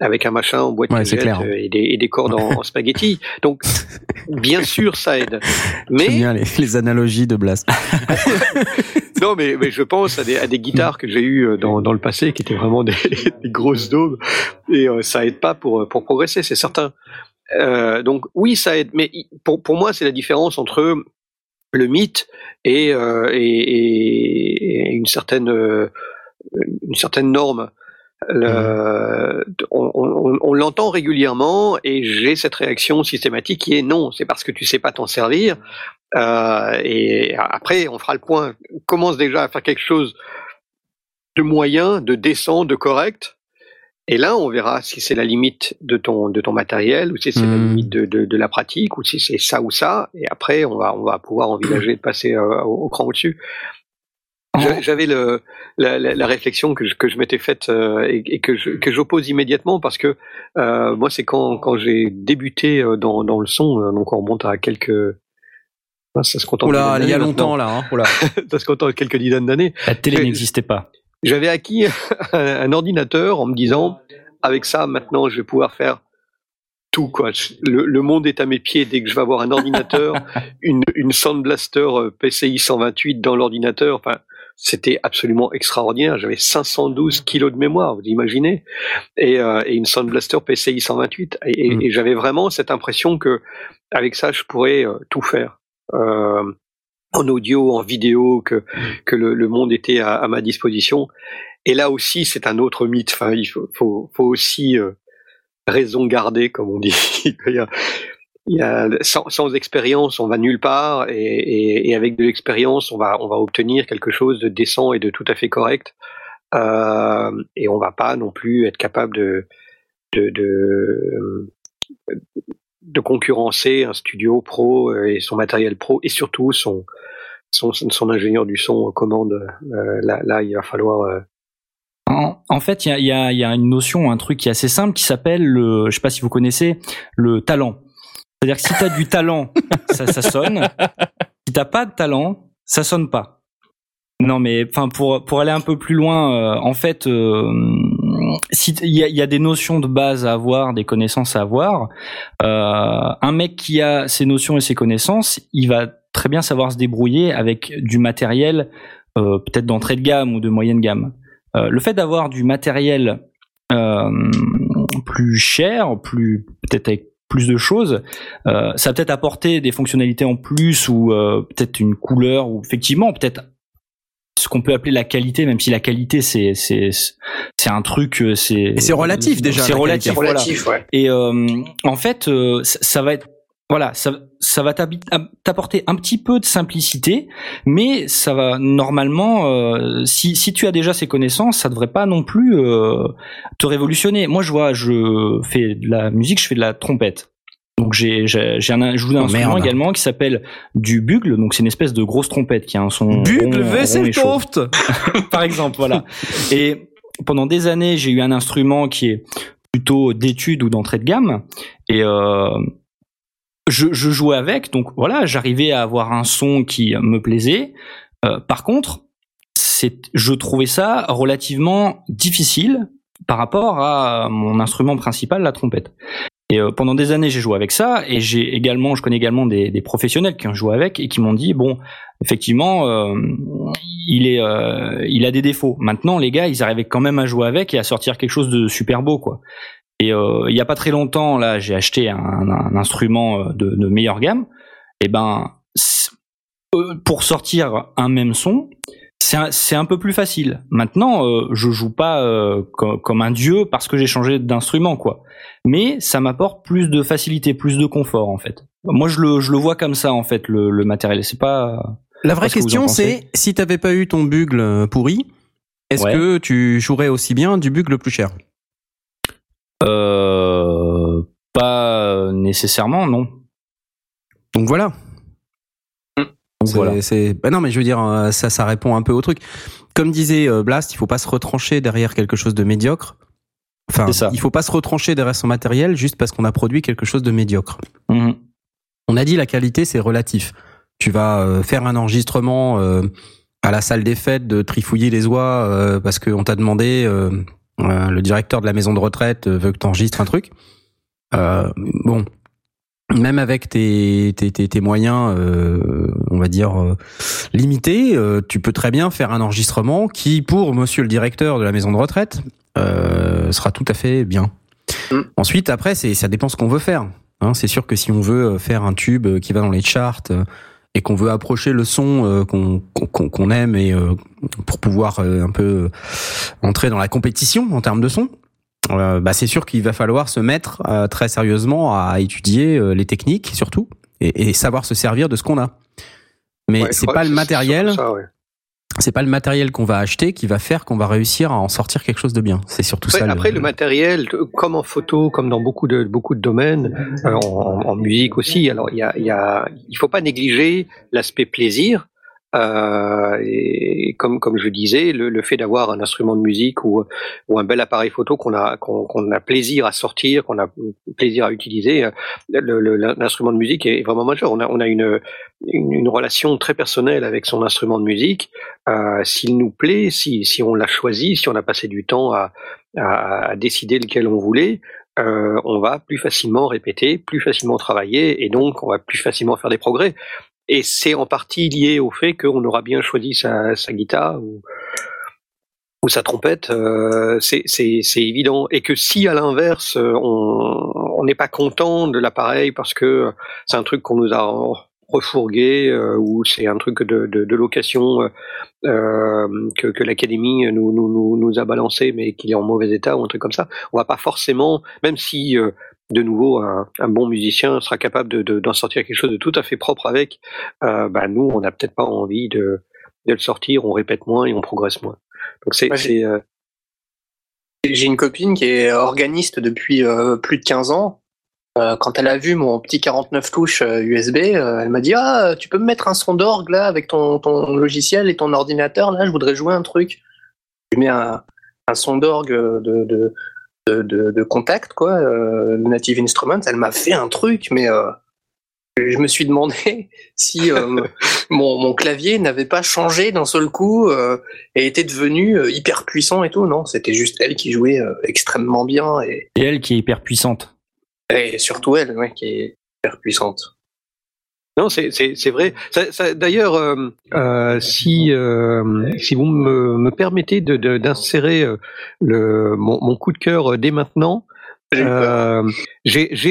avec un machin en boîte Ouais, de euh, et, des, et des cordes en, en spaghetti. Donc, (laughs) bien sûr, ça aide. Mais bien les, les analogies de Blast. (laughs) (laughs) non, mais, mais je pense à des, à des guitares que j'ai eues euh, dans, dans le passé qui étaient vraiment des, (laughs) des grosses daubes et euh, ça aide pas pour, pour progresser, c'est certain. Euh, donc oui, ça aide, mais pour, pour moi, c'est la différence entre le mythe et, euh, et, et- et une certaine euh, une certaine norme. Le- on on- on l'entend régulièrement et j'ai cette réaction systématique qui est non, c'est parce que tu sais pas t'en servir. Euh, et après, on fera le point. Commence déjà à faire quelque chose de moyen, de décent, de correct. Et là, on verra si c'est la limite de ton de ton matériel ou si c'est la Hmm. limite de, de, de la pratique ou si c'est ça ou ça. Et après, on va on va pouvoir envisager de passer euh, au, au cran au-dessus. J'a- J'avais le, la, la, la réflexion que je, que je m'étais faite euh, et, et que je- que j'oppose immédiatement parce que euh, moi c'est quand, quand j'ai débuté dans, dans le son, donc on remonte à quelques ça se contente Oula, il y a longtemps maintenant. là. Hein. Oula. (laughs) ça se contente quelques dizaines d'années. La télé n'existait pas. J'avais acquis (laughs) un, ordinateur en me disant avec ça maintenant je vais pouvoir faire tout quoi. Le, le monde est à mes pieds dès que je vais avoir un ordinateur, (laughs) une, une Sound Blaster PCI 128 dans l'ordinateur. Enfin, c'était absolument extraordinaire. J'avais 512 kilos de mémoire, vous imaginez, et, euh, et une Sound Blaster PCI 128. Et, et- Mm. et j'avais vraiment cette impression que avec ça je pourrais euh, tout faire. Euh, en audio, en vidéo, que, le, monde était à, ma disposition. Et là aussi, c'est un autre mythe. Il faut, aussi euh, raison garder, comme on (laughs) dit. il y a, sans, expérience, on va nulle part, et, avec de l'expérience, on va, obtenir quelque chose de décent et de tout à fait correct. Euh, et on va pas non plus être capable de, de concurrencer un studio pro euh, et son matériel pro, et surtout son, son, son ingénieur du son aux commandes. Euh, là, là, il va falloir euh, En, en fait, il y a, il y, a, il y a une notion, un truc qui est assez simple qui s'appelle le, je sais pas si vous connaissez, le talent. C'est-à-dire que si tu as du talent, (laughs) ça, ça sonne. Si t'as pas de talent, ça sonne pas. Non, mais enfin pour pour aller un peu plus loin, euh, en fait, euh, si il y y a des notions de base à avoir, des connaissances à avoir. Euh, un mec qui a ces notions et ces connaissances, il va très bien savoir se débrouiller avec du matériel euh, peut-être d'entrée de gamme ou de moyenne gamme. Euh, le fait d'avoir du matériel euh, plus cher, plus peut-être avec plus de choses, euh, ça peut-être apporter des fonctionnalités en plus ou euh, peut-être une couleur ou effectivement peut-être ce qu'on peut appeler la qualité, même si la qualité c'est c'est c'est un truc, euh, c'est Et c'est relatif, déjà, C'est la relatif, qualité. voilà. Relatif, ouais. Et euh, en fait, euh, ça, ça va être voilà, ça, ça va t'apporter un petit peu de simplicité, mais ça va normalement, euh, si, si tu as déjà ces connaissances, ça devrait pas non plus euh, te révolutionner. Moi, je vois, je fais de la musique, je fais de la trompette. Donc j'ai j'ai j'ai un je joue d'un Oh, instrument merde. également qui s'appelle du bugle, donc c'est une espèce de grosse trompette qui a un son Bugle Wesseltoft (laughs) par exemple, voilà. Et pendant des années, j'ai eu un instrument qui est plutôt d'étude ou d'entrée de gamme, et euh, je, je jouais avec, donc voilà, j'arrivais à avoir un son qui me plaisait. Euh, par contre, c'est, je trouvais ça relativement difficile par rapport à mon instrument principal, la trompette. Et euh, pendant des années, j'ai joué avec ça, et j'ai également, je connais également des, des professionnels qui ont joué avec et qui m'ont dit bon, effectivement, euh, il est, euh, il a des défauts. Maintenant, les gars, ils arrivaient quand même à jouer avec et à sortir quelque chose de super beau, quoi. Et euh, il y a pas très longtemps, là, j'ai acheté un, un instrument euh, de, de meilleure gamme. Et ben, euh, pour sortir un même son, c'est un, peu plus facile. Maintenant, euh, je joue pas euh, co- comme un dieu parce que j'ai changé d'instrument, quoi. Mais ça m'apporte plus de facilité, plus de confort, en fait. Moi, je le, je le vois comme ça, en fait, le, le matériel. C'est pas. La vraie question, c'est si t'avais pas eu ton bugle euh, pourri, est-ce Ouais. que tu jouerais aussi bien du bugle plus cher? Euh, pas nécessairement, non. Donc voilà. Donc C'est- voilà. c'est- bah non, mais je veux dire, euh, ça, ça répond un peu au truc. Comme disait euh, Blast, il faut pas se retrancher derrière quelque chose de médiocre. Enfin, ça. il faut pas se retrancher derrière son matériel juste parce qu'on a produit quelque chose de médiocre. Mhm. On a dit la qualité, c'est relatif. Tu vas euh, faire un enregistrement à la salle des fêtes de trifouiller les oies parce qu'on t'a demandé, le directeur de la maison de retraite veut que tu enregistres un truc. Euh, bon, même avec tes, tes, tes, tes moyens, euh, on va dire, euh, limités, euh, tu peux très bien faire un enregistrement qui, pour monsieur le directeur de la maison de retraite, euh, sera tout à fait bien. Mm. Ensuite, après, c'est ça dépend ce qu'on veut faire. Hein, c'est sûr que si on veut faire un tube qui va dans les charts et qu'on veut approcher le son qu'on qu'on qu'on aime et pour pouvoir un peu entrer dans la compétition en termes de son, euh, bah c'est sûr qu'il va falloir se mettre euh, très sérieusement à étudier euh, les techniques surtout et, et savoir se servir de ce qu'on a. Mais Ouais, c'est pas le matériel, ouais. c'est pas le matériel qu'on va acheter qui va faire qu'on va réussir à en sortir quelque chose de bien. C'est surtout ça. après, le matériel, euh, comme en photo, comme dans beaucoup de beaucoup de domaines, euh, en, en musique aussi. Alors, il y a, il y a, il faut pas négliger l'aspect plaisir. Euh, et comme comme je disais, le, le fait d'avoir un instrument de musique ou, ou un bel appareil photo qu'on a qu'on qu'on a plaisir à sortir, qu'on a plaisir à utiliser, euh, l'instrument de musique est vraiment majeur. On a on a une une, relation très personnelle avec son instrument de musique. Euh, S'il nous plaît, si si on l'a choisi, si on a passé du temps à, à décider lequel on voulait, euh, on va plus facilement répéter, plus facilement travailler, et donc on va plus facilement faire des progrès. Et c'est en partie lié au fait qu'on aura bien choisi sa, sa guitare ou, sa trompette, euh, c'est évident. Et que si à l'inverse, euh, on n'est pas content de l'appareil parce que c'est un truc qu'on nous a refourgué euh, ou c'est un truc de, de, de location euh, euh, que, que l'académie nous, nous, nous, a balancé mais qu'il est en mauvais état ou un truc comme ça, on va pas forcément, même si de nouveau un, un bon musicien sera capable de- de- d'en sortir quelque chose de tout à fait propre avec, euh, bah nous on n'a peut-être pas envie de, de le sortir, on répète moins et on progresse moins. Donc c'est Ouais, euh, J'ai une copine qui est organiste depuis euh, plus de 15 ans. Euh, quand elle a vu mon petit 49 touches euh, USB, euh, elle m'a dit Ah, tu peux me mettre un son d'orgue là avec ton, ton logiciel et ton ordinateur là, je voudrais jouer un truc. Je mets un, un son d'orgue de, de, de, contact, quoi, euh, Native Instruments. Elle m'a fait un truc, mais euh, je me suis demandé (laughs) si euh, (laughs) mon, mon clavier n'avait pas changé d'un seul coup euh, et était devenu euh, hyper puissant et tout. Non, c'était juste elle qui jouait euh, extrêmement bien et, Et elle qui est hyper puissante. Et surtout elle ouais, qui est hyper puissante. Non, c'est c'est c'est vrai. Ça, ça- D'ailleurs, euh, euh, si euh, si vous me, me permettez de de- d'insérer le mon, mon coup de cœur dès maintenant, J'ai euh,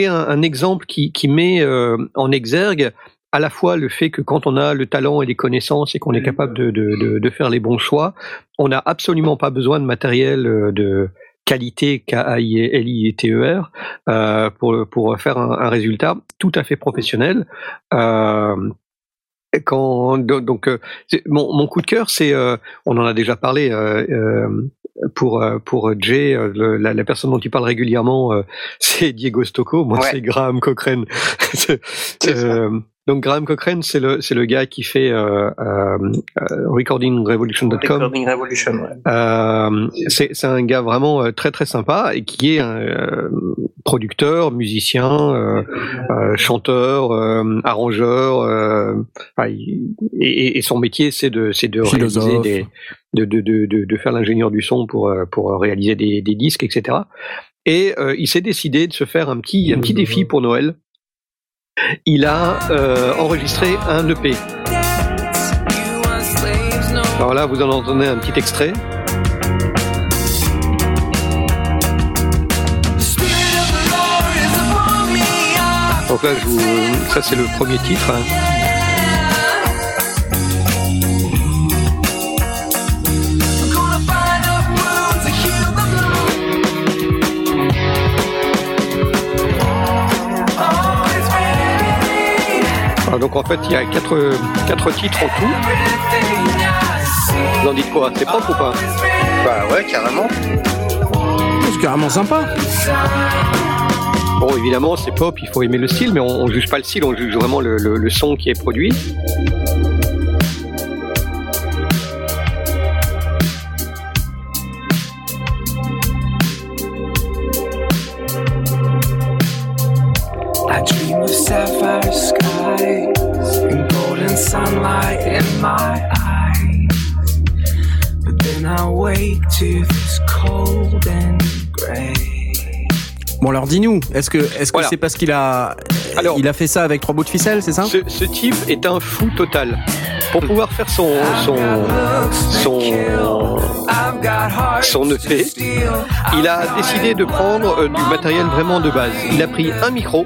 un, un exemple qui qui met euh, en exergue à la fois le fait que quand on a le talent et les connaissances et qu'on est capable de, de, de, de faire les bons choix, on n'a absolument pas besoin de matériel euh, de qualité K-A-I-L-I-T-E-R euh, pour, pour faire un, un résultat tout à fait professionnel. Euh, quand, do- donc, euh, mon, mon coup de cœur, c'est, euh, on en a déjà parlé euh, euh, pour pour Jay, le- la, la personne dont il parle régulièrement, euh, (laughs) c'est Diego Stocco. Moi, Ouais. c'est Graham Cochrane. (laughs) C'est- donc Graham Cochrane, c'est le c'est le gars qui fait euh, euh, euh, recordingrevolution.com. Recording Revolution. ouais. Euh, c'est c'est un gars vraiment euh, très très sympa et qui est un euh, producteur, musicien, euh, euh, chanteur, euh, arrangeur. euh, et, et son métier c'est de c'est de réaliser des de, de, de, de, de faire l'ingénieur du son pour pour réaliser des, des disques etc. Et euh, il s'est décidé de se faire un petit un petit défi pour Noël. Il a euh, enregistré un EP. Alors là, vous en entendez un petit extrait. Donc là, je vous... ça c'est le premier titre. hein. Donc en fait, il y a quatre, quatre titres en tout. Vous en dites quoi? C'est propre ou pas? Bah ouais, carrément. C'est carrément sympa. Bon, évidemment, c'est pop, il faut aimer le style, mais on, on juge pas le style, on juge vraiment le, le- le son qui est produit. Sunlight in my eyes. But then I wake to this cold and gray. Bon alors dis-nous, est-ce que est-ce que Voilà. c'est parce qu'il a Alors- il a fait ça avec trois bouts de ficelle, c'est ça? Ce, ce type est un fou total. Pour pouvoir faire son son son son EP, il a décidé de prendre euh, du matériel vraiment de base. Il a pris un micro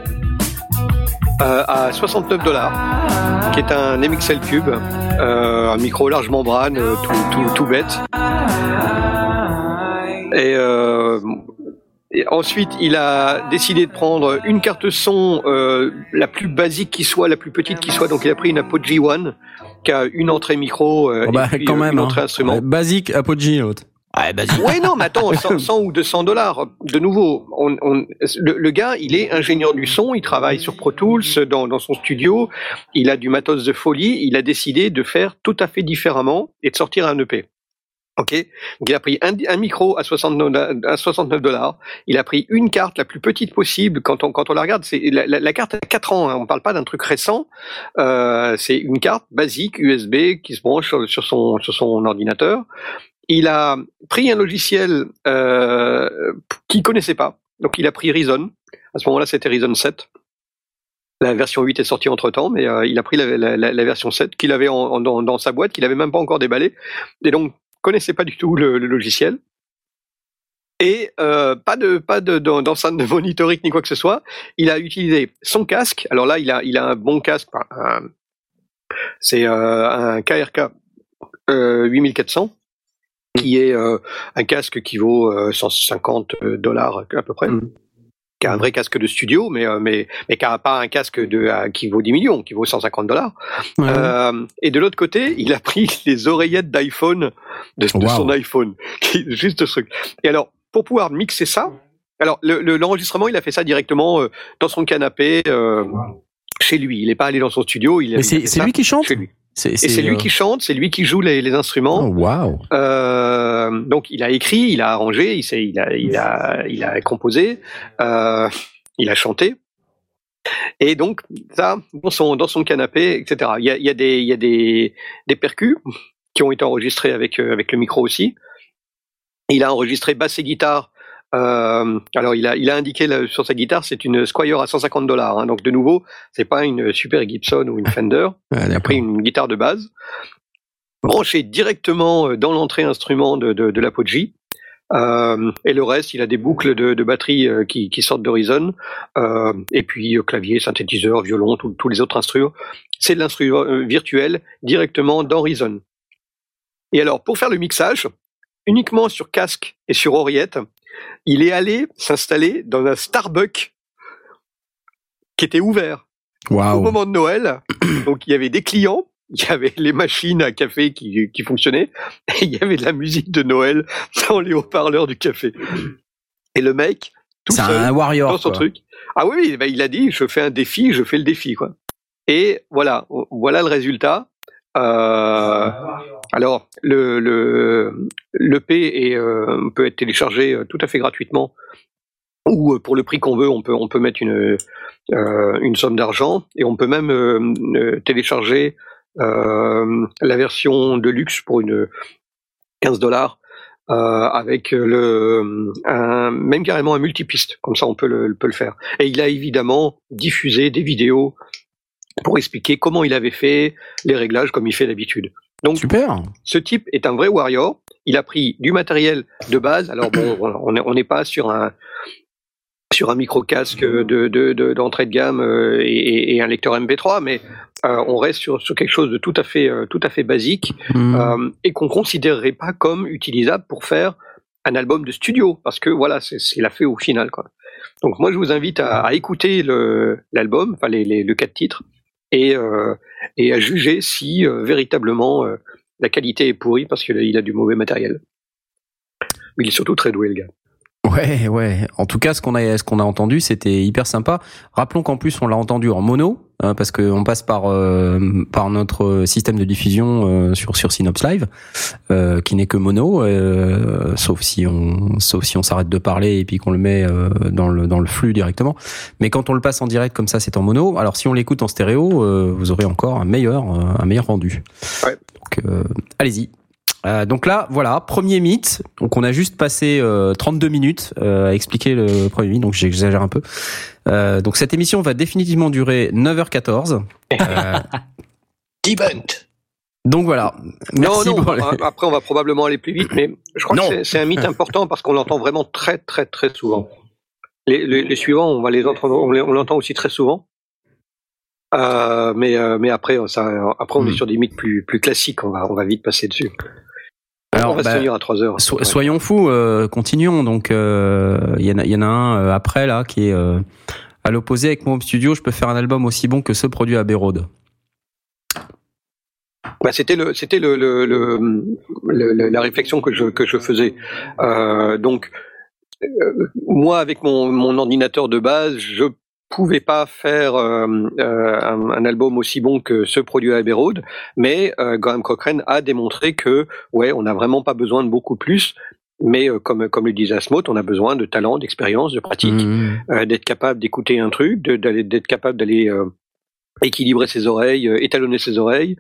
euh, à 69 dollars, qui est un MXL Cube, euh, un micro large membrane, euh, tout, tout, tout bête. Et, euh, et ensuite, il a décidé de prendre une carte son la plus basique qui soit, la plus petite qui soit. Donc, il a pris une Apogee One qui a une entrée micro Oh bah, et puis, quand même. une hein. entrée instrument. Basique, Apogee l'autre. Ah, vas-y. Oui, non, mais attends, (laughs) 100, 100 ou 200 dollars. De nouveau, on, on- le, le gars, il est ingénieur du son, il travaille sur Pro Tools dans, dans son studio, il a du matos de folie, il a décidé de faire tout à fait différemment et de sortir un EP. Ok, donc il a pris un, un micro à 69, à 69 dollars. Il a pris une carte la plus petite possible. Quand on quand on la regarde, c'est la, la- la carte a 4 ans. Hein, on parle pas d'un truc récent. Euh, c'est une carte basique USB qui se branche sur, sur son sur son ordinateur. Il a pris un logiciel euh, qu'il connaissait pas. Donc il a pris Reason. À ce moment-là, c'était Reason 7. La version 8 est sortie entre temps, mais euh, il a pris la, version 7 qu'il avait dans, sa boîte, qu'il avait même pas encore déballé, et donc connaissait pas du tout le, logiciel. Et euh, pas de pas de d'en- d'enceinte de monitorique ni quoi que ce soit. Il a utilisé son casque. Alors là, il a il a un bon casque. C'est euh, un KRK euh, 8400 qui est euh, un casque qui vaut euh, 150 dollars à peu près. Mm. Qui a un vrai casque de studio, mais euh, mais mais qui a pas un casque de euh, qui vaut 10 millions, qui vaut 150 dollars. Euh, et de l'autre côté, il a pris (laughs) les oreillettes d'iPhone de, de Wow. son iPhone, (laughs) qui juste ce truc. Et alors, pour pouvoir mixer ça, alors le- le- l'enregistrement, il a fait ça directement euh, dans son canapé euh, chez lui. Il n'est pas allé dans son studio. Il, c'est lui qui chante? chez lui. C'est Et c'est lui euh, qui chante, c'est lui qui joue les, les Oh, instruments. waouh. Euh, donc il a écrit, il a arrangé, il, il, a, il, a, il a composé, euh, il a chanté. Et donc ça, dans son, dans son canapé, etc. Il y a, il y a, des, il y a des, des percus qui ont été enregistrés avec, euh, avec le micro aussi. Il a enregistré basse et guitare. Euh, alors il a, il a indiqué là, sur sa guitare, c'est une Squire à 150 dollars. Hein, donc de nouveau, c'est pas une Super Gibson ou une Fender. Ah, Il a pris une guitare de base, branché directement euh, dans l'entrée instrument de, de, de l'Apogee. Euh, et le reste, il a des boucles de, de batterie euh, qui, qui sortent d'Horizon, euh, et puis euh, clavier, synthétiseur, violon, tous les autres instruments. C'est de l'instrument euh, virtuel directement dans Horizon. Et alors, pour faire le mixage, uniquement sur casque et sur oreillette, il est allé s'installer dans un Starbucks qui était ouvert au Waouh. moment de Noël, donc il y avait des clients, (laughs) il y avait les machines à café qui, qui fonctionnaient, (laughs) et il y avait de la musique de Noël (laughs) dans les haut-parleurs du café. Et le mec, tout seul, un dans warrior. son quoi. truc, ah oui, ben, il a dit, je fais un défi, je fais le défi, quoi. Et voilà, voilà le résultat. Euh, alors, le, le, l'EP est, euh, peut être téléchargé euh, tout à fait gratuitement, ou pour le prix qu'on veut, on peut, on peut mettre une, euh, une somme d'argent, et on peut même télécharger la version de luxe pour une 15 dollars. Euh, avec le un, même carrément un multipiste comme ça on peut le, peut le faire et il a évidemment diffusé des vidéos pour expliquer comment il avait fait les réglages comme il fait d'habitude donc Super. ce type est un vrai warrior. Il a pris du matériel de base. Alors bon, (clears throat) on n'est pas sur un sur un micro casque de de- de- d'entrée de, gamme euh, et, et- et un lecteur MP3, mais euh, on reste sur, sur quelque chose de tout à fait euh, tout à fait basique Hmm. euh, et qu'on considérerait pas comme utilisable pour faire un album de studio parce que voilà c'est ce qu'il a fait au final quoi. Donc moi je vous invite à, à écouter le l'album, enfin les, les le quatre titres et et à juger si véritablement la qualité est pourrie parce qu'il a, il a du mauvais matériel. Mais il est surtout très doué le gars. Ouais, ouais. En tout cas, ce qu'on a, ce qu'on a entendu, c'était hyper sympa. Rappelons qu'en plus, on l'a entendu en mono, hein, parce qu'on passe par euh, par notre système de diffusion euh, sur sur Synops Live, euh, qui n'est que mono, euh, sauf si on sauf si on s'arrête de parler et puis qu'on le met euh, dans le dans le flux directement. Mais quand on le passe en direct comme ça, c'est en mono. Alors si on l'écoute en stéréo, euh, vous aurez encore un meilleur euh, un meilleur rendu. Ouais. Donc euh, allez-y. Euh, donc là, voilà, premier mythe. Donc on a juste passé euh, 32 minutes euh, à expliquer le premier mythe, donc j'exagère un peu. Euh, donc cette émission va définitivement durer 9h14. Euh, (laughs) Debunked. donc voilà. Merci non, non. pour les- Après, on va probablement aller plus vite, mais je crois Non. que c'est- un mythe important parce qu'on l'entend vraiment très, très, très souvent. Les, les, les suivants, on va les entendre, on l'entend aussi très souvent. Euh, mais, euh, mais après, ça, après, on est Hmm. sur des mythes plus, plus classiques. On va, on va vite passer dessus. Alors, on va bah, tenir à 3 heures. So- Ouais. soyons fous, euh, continuons. Donc, euh, il y, en a- il y en a un euh, après là qui est euh, à l'opposé avec mon studio. Je peux faire un album aussi bon que ce produit à Road. Bah, c'était le, c'était le, le, le- le- le- la réflexion que je, que je faisais. Euh, donc, euh, moi, avec mon, mon ordinateur de base, je pouvais pas faire euh, euh, un, un album aussi bon que ce produit à Abbey Road, mais euh, Graham Cochrane a démontré que, ouais, on n'a vraiment pas besoin de beaucoup plus. Mais euh, comme comme le disait Asmoth, on a besoin de talent, d'expérience, de pratique Mmh. euh, d'être capable d'écouter un truc, d'être capable d'aller euh, équilibrer ses oreilles, euh, étalonner ses oreilles.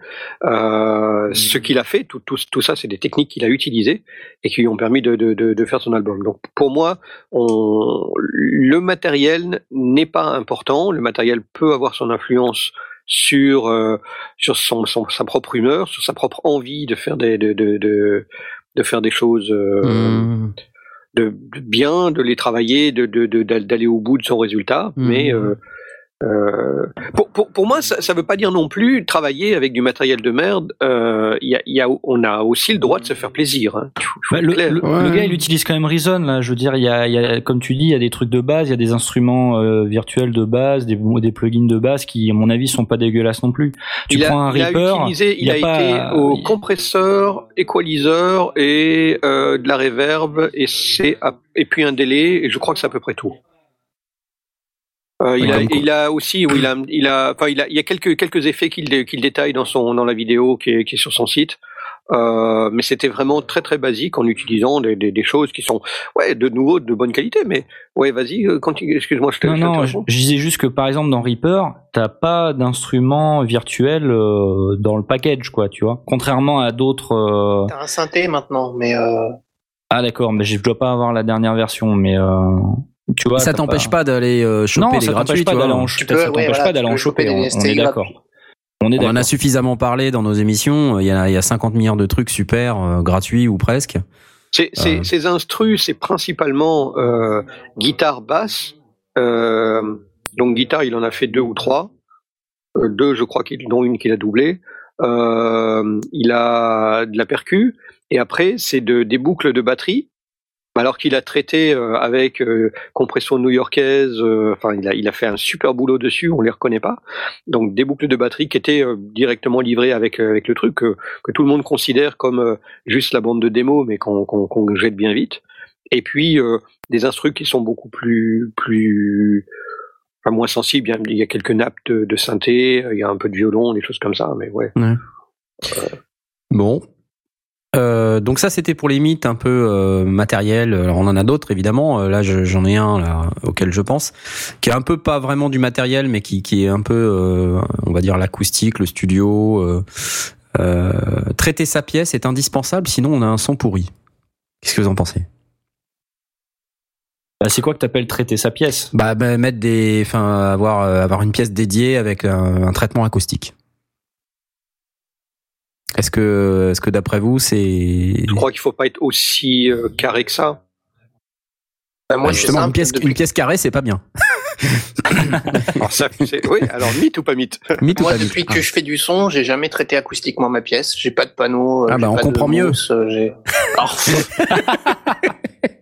Euh, Ce qu'il a fait, tout, tout, tout ça, c'est des techniques qu'il a utilisées et qui lui ont permis de, de, de, de faire son album. Donc pour moi, on, le matériel n'est pas important. Le matériel peut avoir son influence sur euh, sur son, son- sa propre humeur, sur sa propre envie de faire des de de, de, de faire des choses euh, Mmh. de, de bien, de les travailler, de de- de- d'aller au bout de son résultat. Mhm. Mais euh, euh, pour, pour, pour moi, ça ne veut pas dire non plus travailler avec du matériel de merde. Euh, il y a, il y a, on a aussi le droit de se faire plaisir. Hein. Bah, le, clair. le- Ouais. le gars, il utilise quand même Reason. Là, je veux dire, il y a, y a, comme tu dis, il y a des trucs de base, il y a des instruments euh, virtuels de base, des, des plugins de base qui, à mon avis, sont pas dégueulasses non plus. Tu il, prends a, un il a Reaper, utilisé, il, y a, a pas- été au il- compresseur, equalizer et euh, de la reverb et c'est et puis un délai et je crois que c'est à peu près tout. Euh, il, a, il a aussi, oui, il a, il a, enfin, il a, il y a quelques quelques effets qu'il qu'il détaille dans son dans la vidéo qui est, qui est sur son site. Euh, mais c'était vraiment très très basique en utilisant des, des, des choses qui sont ouais de nouveau de bonne qualité mais ouais vas-y euh, continue excuse-moi je te Non, non, je, disais juste que par exemple dans Reaper, t'as pas d'instrument virtuel euh, dans le package, quoi, tu vois. Contrairement à d'autres. euh, T'as un synthé maintenant, mais euh, Ah d'accord, mais je dois pas avoir la dernière version, mais euh, tu vois. ça t'empêche pas d'aller euh, choper Non, les ça gratuits, t'empêche pas tu vois. d'aller en, Tu ça peux, ouais, t'empêche voilà, pas d'aller en choper On, on est d'accord. On est On en a suffisamment parlé dans nos émissions. Il y a, il y a 50 milliards de trucs super euh, gratuits ou presque. Euh. Ces instrus, c'est principalement euh, guitare basse. Euh, donc guitare, il en a fait deux ou trois. Euh, deux, je crois, qu'il, dont une qu'il a doublé. Euh, il a de la percu. Et après, c'est de, des boucles de batterie. Alors qu'il a traité euh, avec euh, compression new-yorkaise, euh, enfin il a, il a fait un super boulot dessus, on les reconnaît pas. Donc des boucles de batterie qui étaient euh, directement livrées avec, euh, avec le truc que, que tout le monde considère comme euh, juste la bande de démo, mais qu'on qu'on jette bien vite. Et puis euh, des instruments qui sont beaucoup plus plus enfin, moins sensibles. Il y a- quelques nappes de, de synthé, il y a un peu de violon, des choses comme ça, mais ouais. Bon. Euh, donc ça c'était pour les mythes un peu euh, matériels. Alors, on en a d'autres évidemment. Euh, Là je- j'en ai un là auquel je pense, qui est un peu pas vraiment du matériel, mais qui, qui est un peu, euh, on va dire l'acoustique, le studio. euh, euh, traiter sa pièce est indispensable, sinon on a un son pourri. Qu'est-ce que vous en pensez? Bah, c'est quoi que t'appelles traiter sa pièce? Bah, bah, mettre des, enfin avoir avoir une pièce dédiée avec un, un traitement acoustique. Est-ce que est-ce que d'après vous c'est Je crois qu'il faut pas être aussi euh, carré que ça. bah, moi, Bah, justement une pièce depuis- une pièce carrée c'est pas bien. (laughs) Alors ça, c'est- oui, alors mythe ou pas mythe? Mythe ou Moi, pas mythe? depuis que je fais du son, j'ai jamais traité acoustiquement ma pièce. J'ai pas de panneau. euh, Ah bah, on comprend mieux. mousse, euh, j'ai- (laughs) Oh.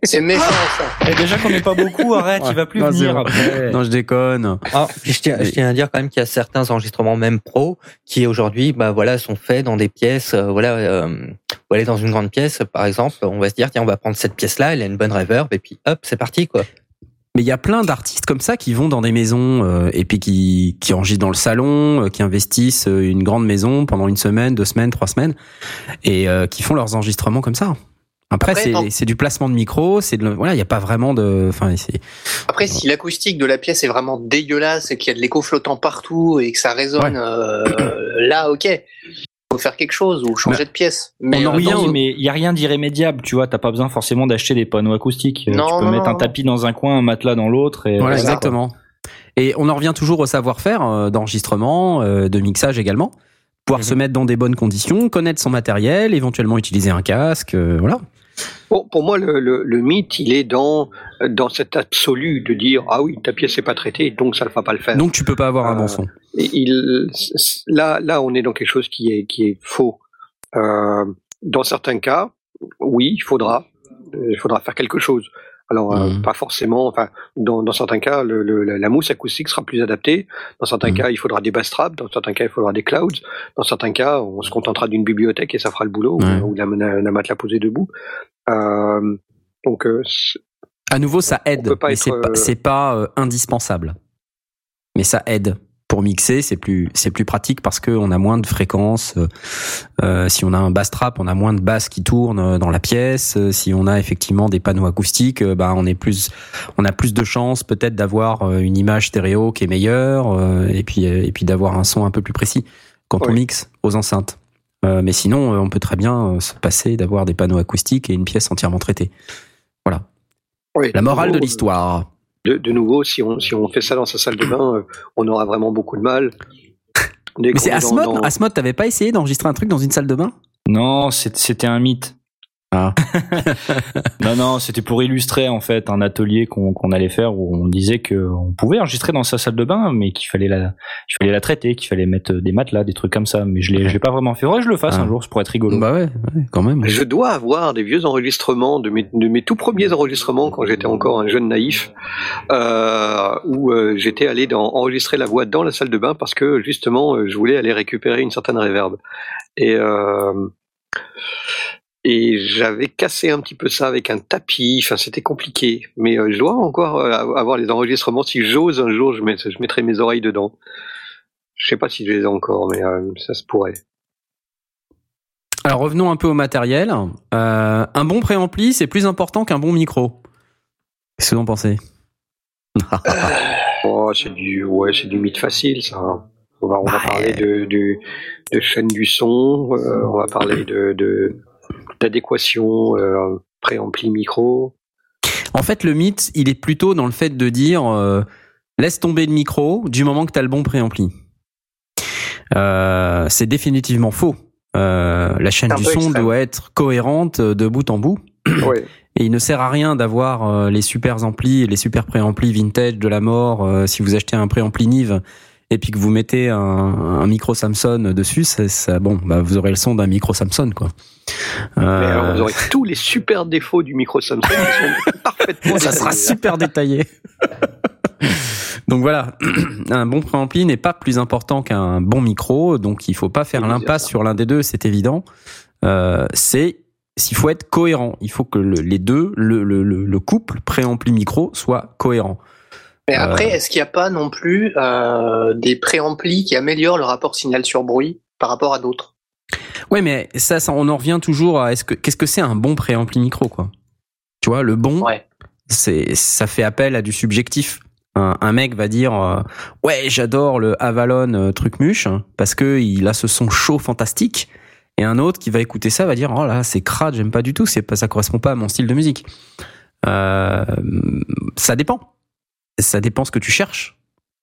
C'est méchant ça. Et déjà qu'on n'est pas beaucoup, arrête, il va plus Non, venir après. Non, je déconne. Ah, je, tiens, je tiens à dire quand même qu'il y a certains enregistrements même pro qui aujourd'hui bah voilà sont faits dans des pièces euh, voilà euh, voilà dans une grande pièce par exemple on va se dire tiens on va prendre cette pièce là elle a une bonne reverb et puis hop c'est parti quoi Mais il y a plein d'artistes comme ça qui vont dans des maisons euh, et puis qui, qui enregistrent dans le salon, euh, qui investissent euh, une grande maison pendant une semaine, deux semaines, trois semaines et euh, qui font leurs enregistrements comme ça. Après, Après, c'est du placement de micro, c'est voilà, il y a pas vraiment de, enfin, c'est Après, si l'acoustique de la pièce est vraiment dégueulasse et qu'il y a de l'écho flottant partout et que ça résonne, euh, là, ok. Faut faire quelque chose ou changer de pièce. Mais on en euh, au- mais il y a rien d'irrémédiable, tu vois. T'as pas besoin forcément d'acheter des panneaux acoustiques. Euh, Non, tu peux non, mettre non, un non. tapis dans un coin, un matelas dans l'autre. Et voilà, ça, exactement. Et on en revient toujours au savoir-faire d'enregistrement, de mixage également. Pouvoir Mhm. se mettre dans des bonnes conditions, connaître son matériel, éventuellement utiliser un casque, euh, voilà. Bon, pour moi, le, le, le mythe, il est dans, dans cet absolu de dire Ah oui, ta pièce n'est pas traitée, donc ça ne va pas le faire. Donc tu peux pas avoir un Euh, bon son. Et il, là, là, on est dans quelque chose qui est, qui est faux. Euh, dans certains cas, oui, il faudra, euh, il faudra faire quelque chose. Alors euh, Mhm. pas forcément. Enfin, dans, dans certains cas, le, le- la, mousse acoustique sera plus adaptée. Dans certains Mhm. cas, il faudra des bass traps. Dans certains cas, il faudra des clouds. Dans certains cas, on se contentera d'une bibliothèque et ça fera le boulot Ouais. ou, ou d'un matelas posé debout. Euh, donc euh, À nouveau, ça aide, mais c'est pas, euh, indispensable. Mais ça aide. Pour mixer, c'est plus c'est plus pratique parce que on a moins de fréquences. euh, euh, si on a un bass trap, on a moins de basses qui tournent euh, dans la pièce. Euh, Si on a effectivement des panneaux acoustiques, bah on est plus on a plus de chances peut-être d'avoir une image stéréo qui est meilleure euh, et puis et puis d'avoir un son un peu plus précis quand on mixe aux enceintes. Euh, mais sinon, on peut très bien se passer d'avoir des panneaux acoustiques et une pièce entièrement traitée. Voilà. oui, La morale de l'histoire. De, de nouveau, si on, si on fait ça dans sa salle de bain, euh, on aura vraiment beaucoup de mal. Dès Mais c'est Asmod. dans- Asmod, t'avais pas essayé d'enregistrer un truc dans une salle de bain? Non, c'était un mythe. Ah. (laughs) non, non, c'était pour illustrer en fait un atelier qu'on allait faire où on disait qu'on pouvait enregistrer dans sa salle de bain, mais qu'il fallait la, qu'il fallait la traiter, qu'il fallait mettre des matelas, des trucs comme ça. Mais je l'ai, je l'ai pas vraiment fait. Faudrait que je le fasse Ah. un jour, ça pourrait être rigolo. Bah ouais, ouais, quand même. Je dois avoir des vieux enregistrements de mes, de mes tout premiers enregistrements quand j'étais encore un jeune naïf, euh, où euh, j'étais allé dans- enregistrer la voix dans la salle de bain parce que justement euh, je voulais aller récupérer une certaine réverb. Et euh, et j'avais cassé un petit peu ça avec un tapis. Enfin, c'était compliqué. Mais euh, je dois encore euh, avoir les enregistrements. Si j'ose un jour, je, mettrai mes oreilles dedans. Je sais pas si je les ai encore, mais euh, ça se pourrait. Alors revenons un peu au matériel. Un bon préampli, c'est plus important qu'un bon micro. Qu'est-ce que vous en pensez? (laughs) Oh, c'est du, ouais, c'est du mythe facile, ça. On va, on va parler de, de, de chaîne du son, euh, on va parler de, de, d'adéquation, euh, préampli micro. En fait, le mythe, il est plutôt dans le fait de dire euh, laisse tomber le micro du moment que tu as le bon préampli. Euh, c'est définitivement faux. Euh, la chaîne du son extrême. doit être cohérente de bout en bout. (coughs) Et il ne sert à rien d'avoir euh, les super amplis, les super préamplis vintage de la mort. euh, si vous achetez un préampli Nive et puis que vous mettez un, un micro Samson dessus, ça, ça- bon, bah, vous aurez le son d'un micro Samson, quoi. Mais alors, Euh, vous aurez tous les super défauts du micro Samsung qui sont (laughs) parfaitement ça sera détaillés. super détaillé. Donc voilà, (clears throat) un bon préampli n'est pas plus important qu'un bon micro, donc il faut pas faire l'impasse sur l'un des deux, c'est évident. Euh, c'est s'il faut être cohérent, il faut que le- les deux, le, le, le, le couple préampli micro soit cohérent. Mais Euh, après, est-ce qu'il n'y a pas non plus euh, des préamplis qui améliorent le rapport signal sur bruit par rapport à d'autres? Ouais, mais ça, ça, on en revient toujours à est-ce que qu'est-ce que c'est un bon préampli micro, quoi? Tu vois, le bon, Ouais. c'est ça fait appel à du subjectif. Un, un mec va dire euh, ouais j'adore le Avalon euh, truc muche hein, parce que il a ce son chaud fantastique et un autre qui va écouter ça va dire oh là c'est crade j'aime pas du tout c'est pas ça correspond pas à mon style de musique. Euh, ça dépend ça dépend ce que tu cherches.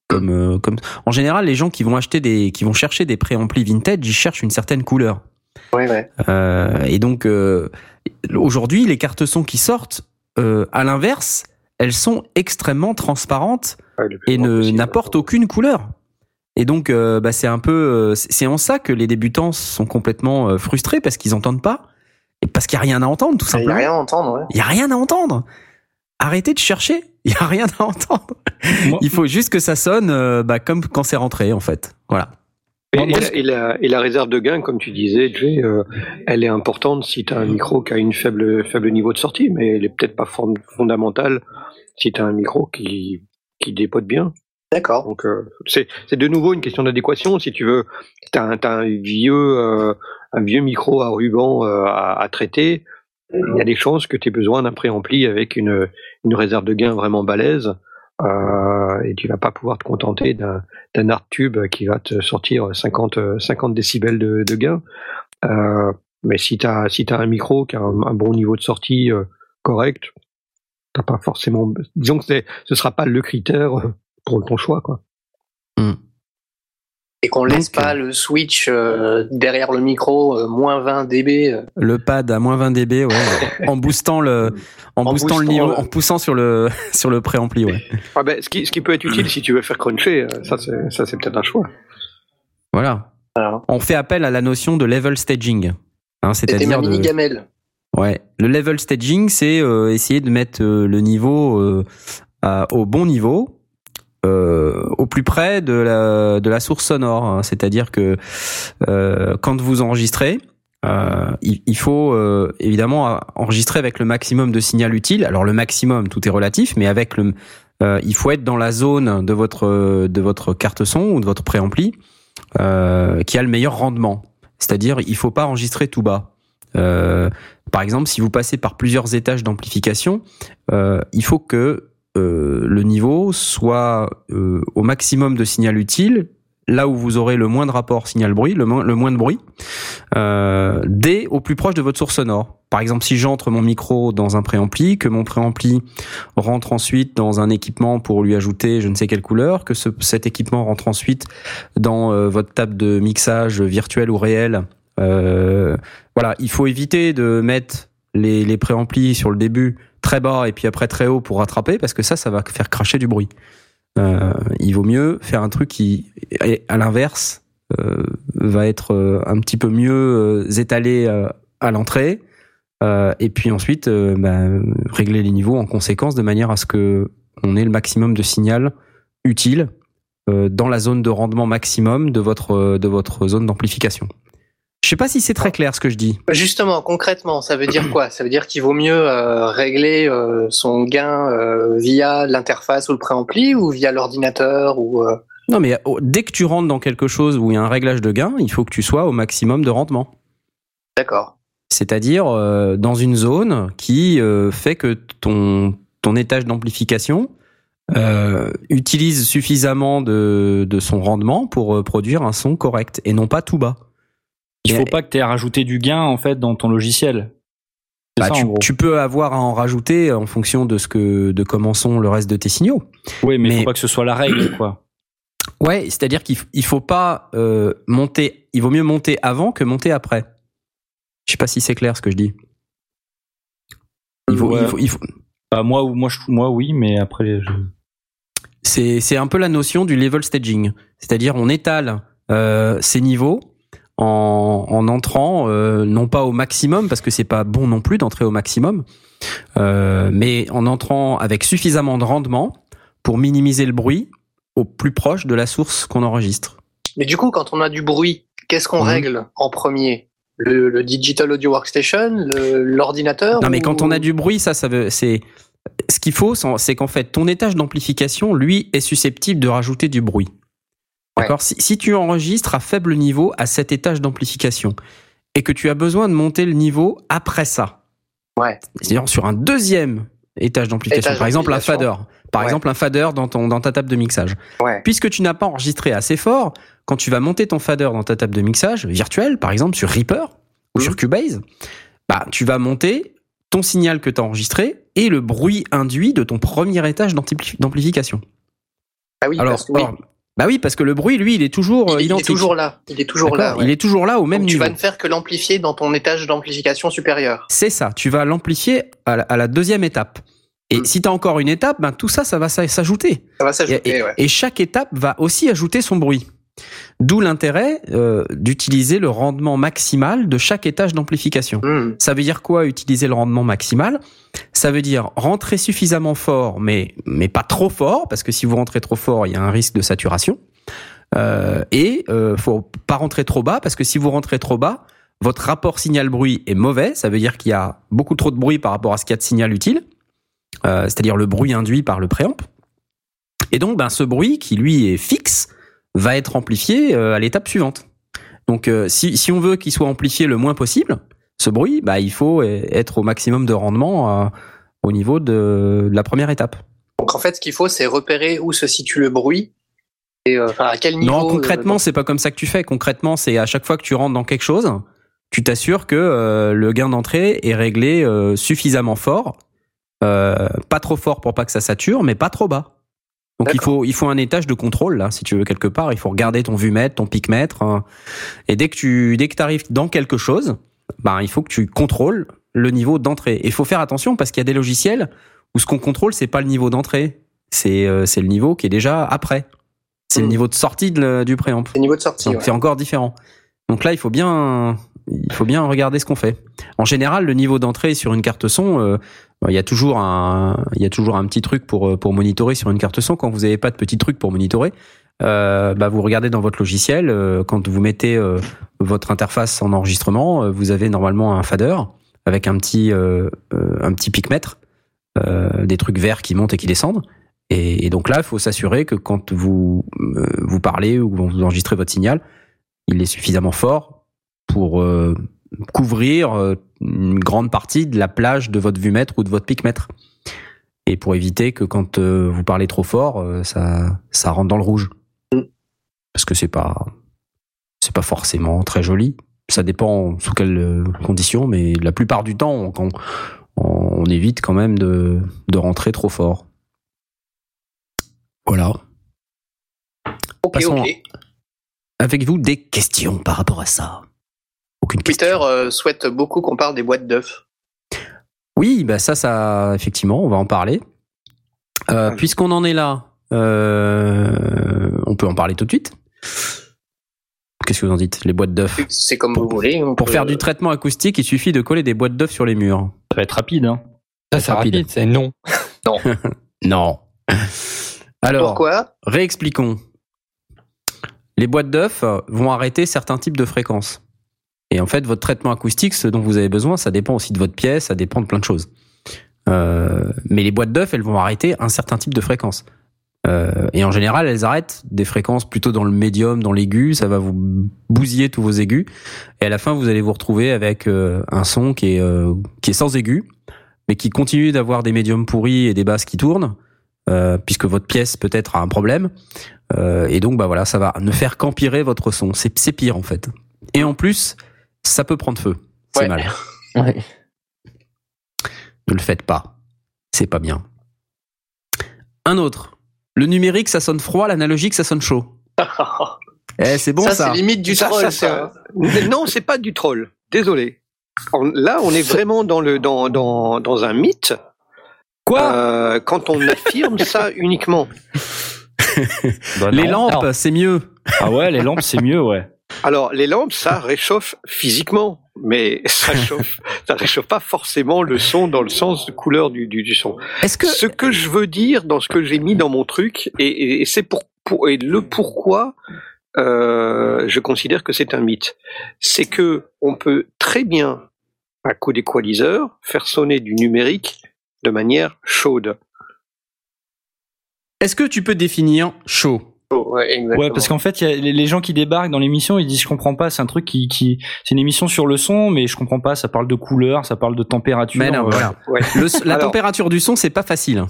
Comme euh, comme en général les gens qui vont acheter des qui vont chercher des préamplis vintage ils cherchent une certaine couleur. Ouais, ouais. Euh, et donc euh, aujourd'hui, les cartes son qui sortent, à l'inverse, elles sont extrêmement transparentes Ouais, et ne n'apportent aucune couleur. Et donc, bah, c'est un peu, c'est en ça que les débutants sont complètement frustrés parce qu'ils entendent pas et parce qu'il y a rien à entendre, tout Il n'y a simplement. rien à entendre. Ouais. Il y a rien à entendre. Arrêtez de chercher. Il y a rien à entendre. Moi- Il faut juste que ça sonne euh, bah, comme quand c'est rentré, en fait. Voilà. Et, la, et la- et la réserve de gain, comme tu disais, Jay, euh, elle est importante si tu as un micro qui a une faible, faible niveau de sortie, mais elle est peut-être pas fond- fondamentale si tu as un micro qui, qui dépote bien. D'accord. Donc euh, c'est de nouveau une question d'adéquation. Si tu veux, tu as, un vieux, euh, un vieux micro à ruban euh, à, à traiter, il y a des chances que tu aies besoin d'un préampli avec une, une réserve de gain vraiment balèze. Euh, et tu vas pas pouvoir te contenter d'un hard tube qui va te sortir 50, euh, 50 décibels de, de gain. Euh, mais si tu as, si as un micro qui a un, bon niveau de sortie euh, correct, t'as pas forcément. Disons que ce sera pas le critère pour ton choix. Quoi. Et qu'on laisse pas le switch euh, derrière le micro, euh, moins 20 dB. euh. Le pad à moins 20 dB, ouais, (laughs) en boostant le, en, En boostant le niveau, euh, en poussant sur le, (laughs) sur le préampli, ouais. Ah ben, ce, qui, ce qui peut être utile si tu veux faire cruncher, euh, ça c'est, ça c'est peut-être un choix. Voilà. On fait appel à la notion de level staging. Hein, c'est-à-dire mini de, gamelle. Ouais, le level staging, c'est euh, essayer de mettre euh, le niveau euh, à- au bon niveau, euh, au plus près de la, source sonore. hein. C'est-à-dire que euh, quand vous enregistrez, euh, il, faut évidemment enregistrer avec le maximum de signal utile. Alors le maximum, tout est relatif, mais avec le, il faut être dans la zone de votre de votre carte son ou de votre préampli qui a le meilleur rendement. C'est-à-dire, il faut pas enregistrer tout bas. Par exemple, si vous passez par plusieurs étages d'amplification, il faut que le niveau soit euh, au maximum de signal utile, là où vous aurez le moins de rapport signal-bruit, le, moins- le moins de bruit, euh, dès au plus proche de votre source sonore. Par exemple, si j'entre mon micro dans un préampli, que mon préampli rentre ensuite dans un équipement pour lui ajouter je ne sais quelle couleur, que ce- cet équipement rentre ensuite dans euh, votre table de mixage virtuel ou réel. Euh, voilà, il faut éviter de mettre les, les préamplis sur le début très bas et puis après très haut pour rattraper parce que ça, ça va faire cracher du bruit. Euh, il vaut mieux faire un truc qui, à l'inverse, euh, va être euh, un petit peu mieux étalé à l'entrée. Et puis ensuite, bah, régler les niveaux en conséquence de manière à ce que on ait le maximum de signal utile dans la zone de rendement maximum de votre de votre zone d'amplification. Je sais pas si c'est très clair ce que je dis. Justement, concrètement, ça veut dire quoi? Ça veut dire qu'il vaut mieux euh, régler euh, son gain euh, via l'interface ou le préampli ou via l'ordinateur ou Non, mais oh, dès que tu rentres dans quelque chose où il y a un réglage de gain, il faut que tu sois au maximum de rendement. D'accord. C'est-à-dire dans une zone qui fait que ton ton étage d'amplification euh, utilise suffisamment de, de son rendement pour produire un son correct et non pas tout bas. Il faut pas que tu aies rajouté du gain en fait dans ton logiciel. Bah, ça, tu, peux avoir à en rajouter en fonction de ce que de comment sont le reste de tes signaux. Oui, mais, mais- faut pas que ce soit la règle, (clears throat) quoi. Ouais, c'est-à-dire qu'il il faut pas euh, monter. Il vaut mieux monter avant que monter après. Je sais pas si c'est clair ce que je dis. Il faut, Ouais. il faut, il faut- Bah, moi, moi, je- moi, oui, mais après, je... c'est c'est un peu la notion du level staging, c'est-à-dire on étale euh, ces niveaux en, en entrant euh, non pas au maximum parce que c'est pas bon non plus d'entrer au maximum, euh, mais en entrant avec suffisamment de rendement pour minimiser le bruit au plus proche de la source qu'on enregistre. Mais du coup, quand on a du bruit, qu'est-ce qu'on Mhm. règle en premier? Le, le Digital Audio Workstation, l'ordinateur Non, mais quand on a du bruit, ça, ça veut, c'est, ce qu'il faut, c'est qu'en fait, ton étage d'amplification, lui, est susceptible de rajouter du bruit. D'accord? Si, si tu enregistres à faible niveau à cet étage d'amplification et que tu as besoin de monter le niveau après ça. Ouais. C'est-à-dire sur un deuxième étage d'amplification. Par exemple, un fader. d'amplification. Par Ouais. exemple, un fader dans ton, dans ta table de mixage. Puisque tu n'as pas enregistré assez fort, quand tu vas monter ton fader dans ta table de mixage virtuelle, par exemple sur Reaper ou Mhm. sur Cubase, bah, tu vas monter ton signal que tu as enregistré et le bruit induit de ton premier étage d'ampli- d'amplification. Ah oui, Alors, parce que oui, or- bah oui, parce que le bruit, lui, il est toujours euh, il, il est toujours là. Il est toujours là. Ouais. Il est toujours là au même Donc, tu niveau. vas ne faire que l'amplifier dans ton étage d'amplification supérieur. C'est ça, tu vas l'amplifier à, la- à la deuxième étape. Et Mm. si tu as encore une étape, ben, tout ça, ça va s'ajouter. Ça va s'ajouter, et- ouais. et chaque étape va aussi ajouter son bruit. D'où l'intérêt euh, d'utiliser le rendement maximal de chaque étage d'amplification. Hmm. Ça veut dire quoi utiliser le rendement maximal? Ça veut dire rentrer suffisamment fort, mais mais pas trop fort, parce que si vous rentrez trop fort, il y a un risque de saturation. Euh, et euh, faut pas rentrer trop bas, parce que si vous rentrez trop bas, votre rapport signal-bruit est mauvais. Ça veut dire qu'il y a beaucoup trop de bruit par rapport à ce qu'il y a de signal utile, euh, c'est-à-dire le bruit induit par le préamp. Et donc, ben, ce bruit qui lui est fixe va être amplifié euh, à l'étape suivante. Donc, euh, si, si on veut qu'il soit amplifié le moins possible, ce bruit, bah, il faut euh, être au maximum de rendement euh, au niveau de, de la première étape. Donc en fait, ce qu'il faut, c'est repérer où se situe le bruit et euh, à quel niveau. non, euh, concrètement, c'est pas comme ça que tu fais. Concrètement, c'est à chaque fois que tu rentres dans quelque chose, tu t'assures que euh, le gain d'entrée est réglé euh, suffisamment fort, euh, pas trop fort pour pas que ça sature, mais pas trop bas. Donc il faut il faut un étage de contrôle là, si tu veux quelque part. Il faut regarder ton vumètre, ton picmètre, hein. et dès que tu dès que arrives dans quelque chose, ben il faut que tu contrôles le niveau d'entrée. Et il faut faire attention parce qu'il y a des logiciels où ce qu'on contrôle c'est pas le niveau d'entrée, c'est euh, c'est le niveau qui est déjà après. C'est le Mm. niveau de sortie de du préamp. C'est le niveau de sortie. Donc ouais. c'est encore différent. Donc là, il faut bien il faut bien regarder ce qu'on fait. En général, le niveau d'entrée sur une carte son, euh, il y a toujours un, il y a toujours un petit truc pour euh, pour monitorer sur une carte son. Quand vous n'avez pas de petit truc pour monitorer, euh, bah vous regardez dans votre logiciel. euh, quand vous mettez votre interface en enregistrement, vous avez normalement un fader avec un petit un petit picmètre, des trucs verts qui montent et qui descendent. Et, donc là, il faut s'assurer que quand vous vous parlez ou vous enregistrez votre signal, il est suffisamment fort pour couvrir euh, une grande partie de la plage de votre vue-mètre ou de votre pic-mètre. Et pour éviter que quand euh, vous parlez trop fort, euh, ça, ça rentre dans le rouge. Parce que c'est pas, c'est pas forcément très joli. Ça dépend sous quelles conditions, mais la plupart du temps, on, on, on évite quand même de, de rentrer trop fort. Voilà. Ok, Passons ok. Avec vous, des questions par rapport à ça Aucune question Twitter euh, souhaite beaucoup qu'on parle des boîtes d'œufs. Oui, bah ça, ça, effectivement, on va en parler. Euh, Puisqu'on en est là, euh, on peut en parler tout de suite. Qu'est-ce que vous en dites Les boîtes d'œufs? C'est comme Pour- vous voulez. Pour peut- faire du traitement acoustique, il suffit de coller des boîtes d'œufs sur les murs. Ça va être rapide. Hein. Ça, c'est rapide. rapide, c'est (laughs) (laughs) non. Non. Alors, Pourquoi? réexpliquons. Les boîtes d'œufs vont arrêter certains types de fréquences. Et en fait, votre traitement acoustique, ce dont vous avez besoin, ça dépend aussi de votre pièce, ça dépend de plein de choses. Euh, mais les boîtes d'œufs, elles vont arrêter un certain type de fréquence. Euh, et en général, elles arrêtent des fréquences plutôt dans le médium, dans l'aigu. Ça va vous bousiller tous vos aigus. Et à la fin, vous allez vous retrouver avec euh, un son qui est, euh, qui est sans aigu, mais qui continue d'avoir des médiums pourris et des basses qui tournent, euh, puisque votre pièce peut-être a un problème. Et donc, bah voilà, ça va ne faire qu'empirer votre son. C'est pire en fait. Et en plus, ça peut prendre feu. C'est Ouais. mal. (laughs) Ouais. Ne le faites pas. C'est pas bien. Un autre. Le numérique, ça sonne froid, l'analogique, ça sonne chaud. (laughs) Eh, c'est bon ça. ça, c'est limite du Ça, troll. ça, Non, c'est pas du troll. Désolé. Là, on est vraiment dans le dans dans dans un mythe. Quoi euh, quand on affirme ça (laughs) uniquement. Bah Les lampes, Alors. c'est mieux. Ah ouais, les lampes, c'est mieux, ouais. Alors, les lampes, ça réchauffe physiquement, mais ça (laughs) chauffe, ça réchauffe pas forcément le son dans le sens de couleur du, du, du son. Est-ce que Ce que je veux dire dans ce que j'ai mis dans mon truc, et, et- et c'est pour, pour- et le pourquoi euh, je considère que c'est un mythe, c'est que on peut très bien, à coup d'équaliseur, faire sonner du numérique de manière chaude. est-ce que tu peux définir chaud? Ouais, parce qu'en fait, il y a les gens qui débarquent dans l'émission, ils disent je comprends pas, c'est un truc qui, qui, c'est une émission sur le son, mais je comprends pas, ça parle de couleur, ça parle de température. Mais non, euh, voilà. Ouais. Le- la Alors- peu du son, c'est pas facile.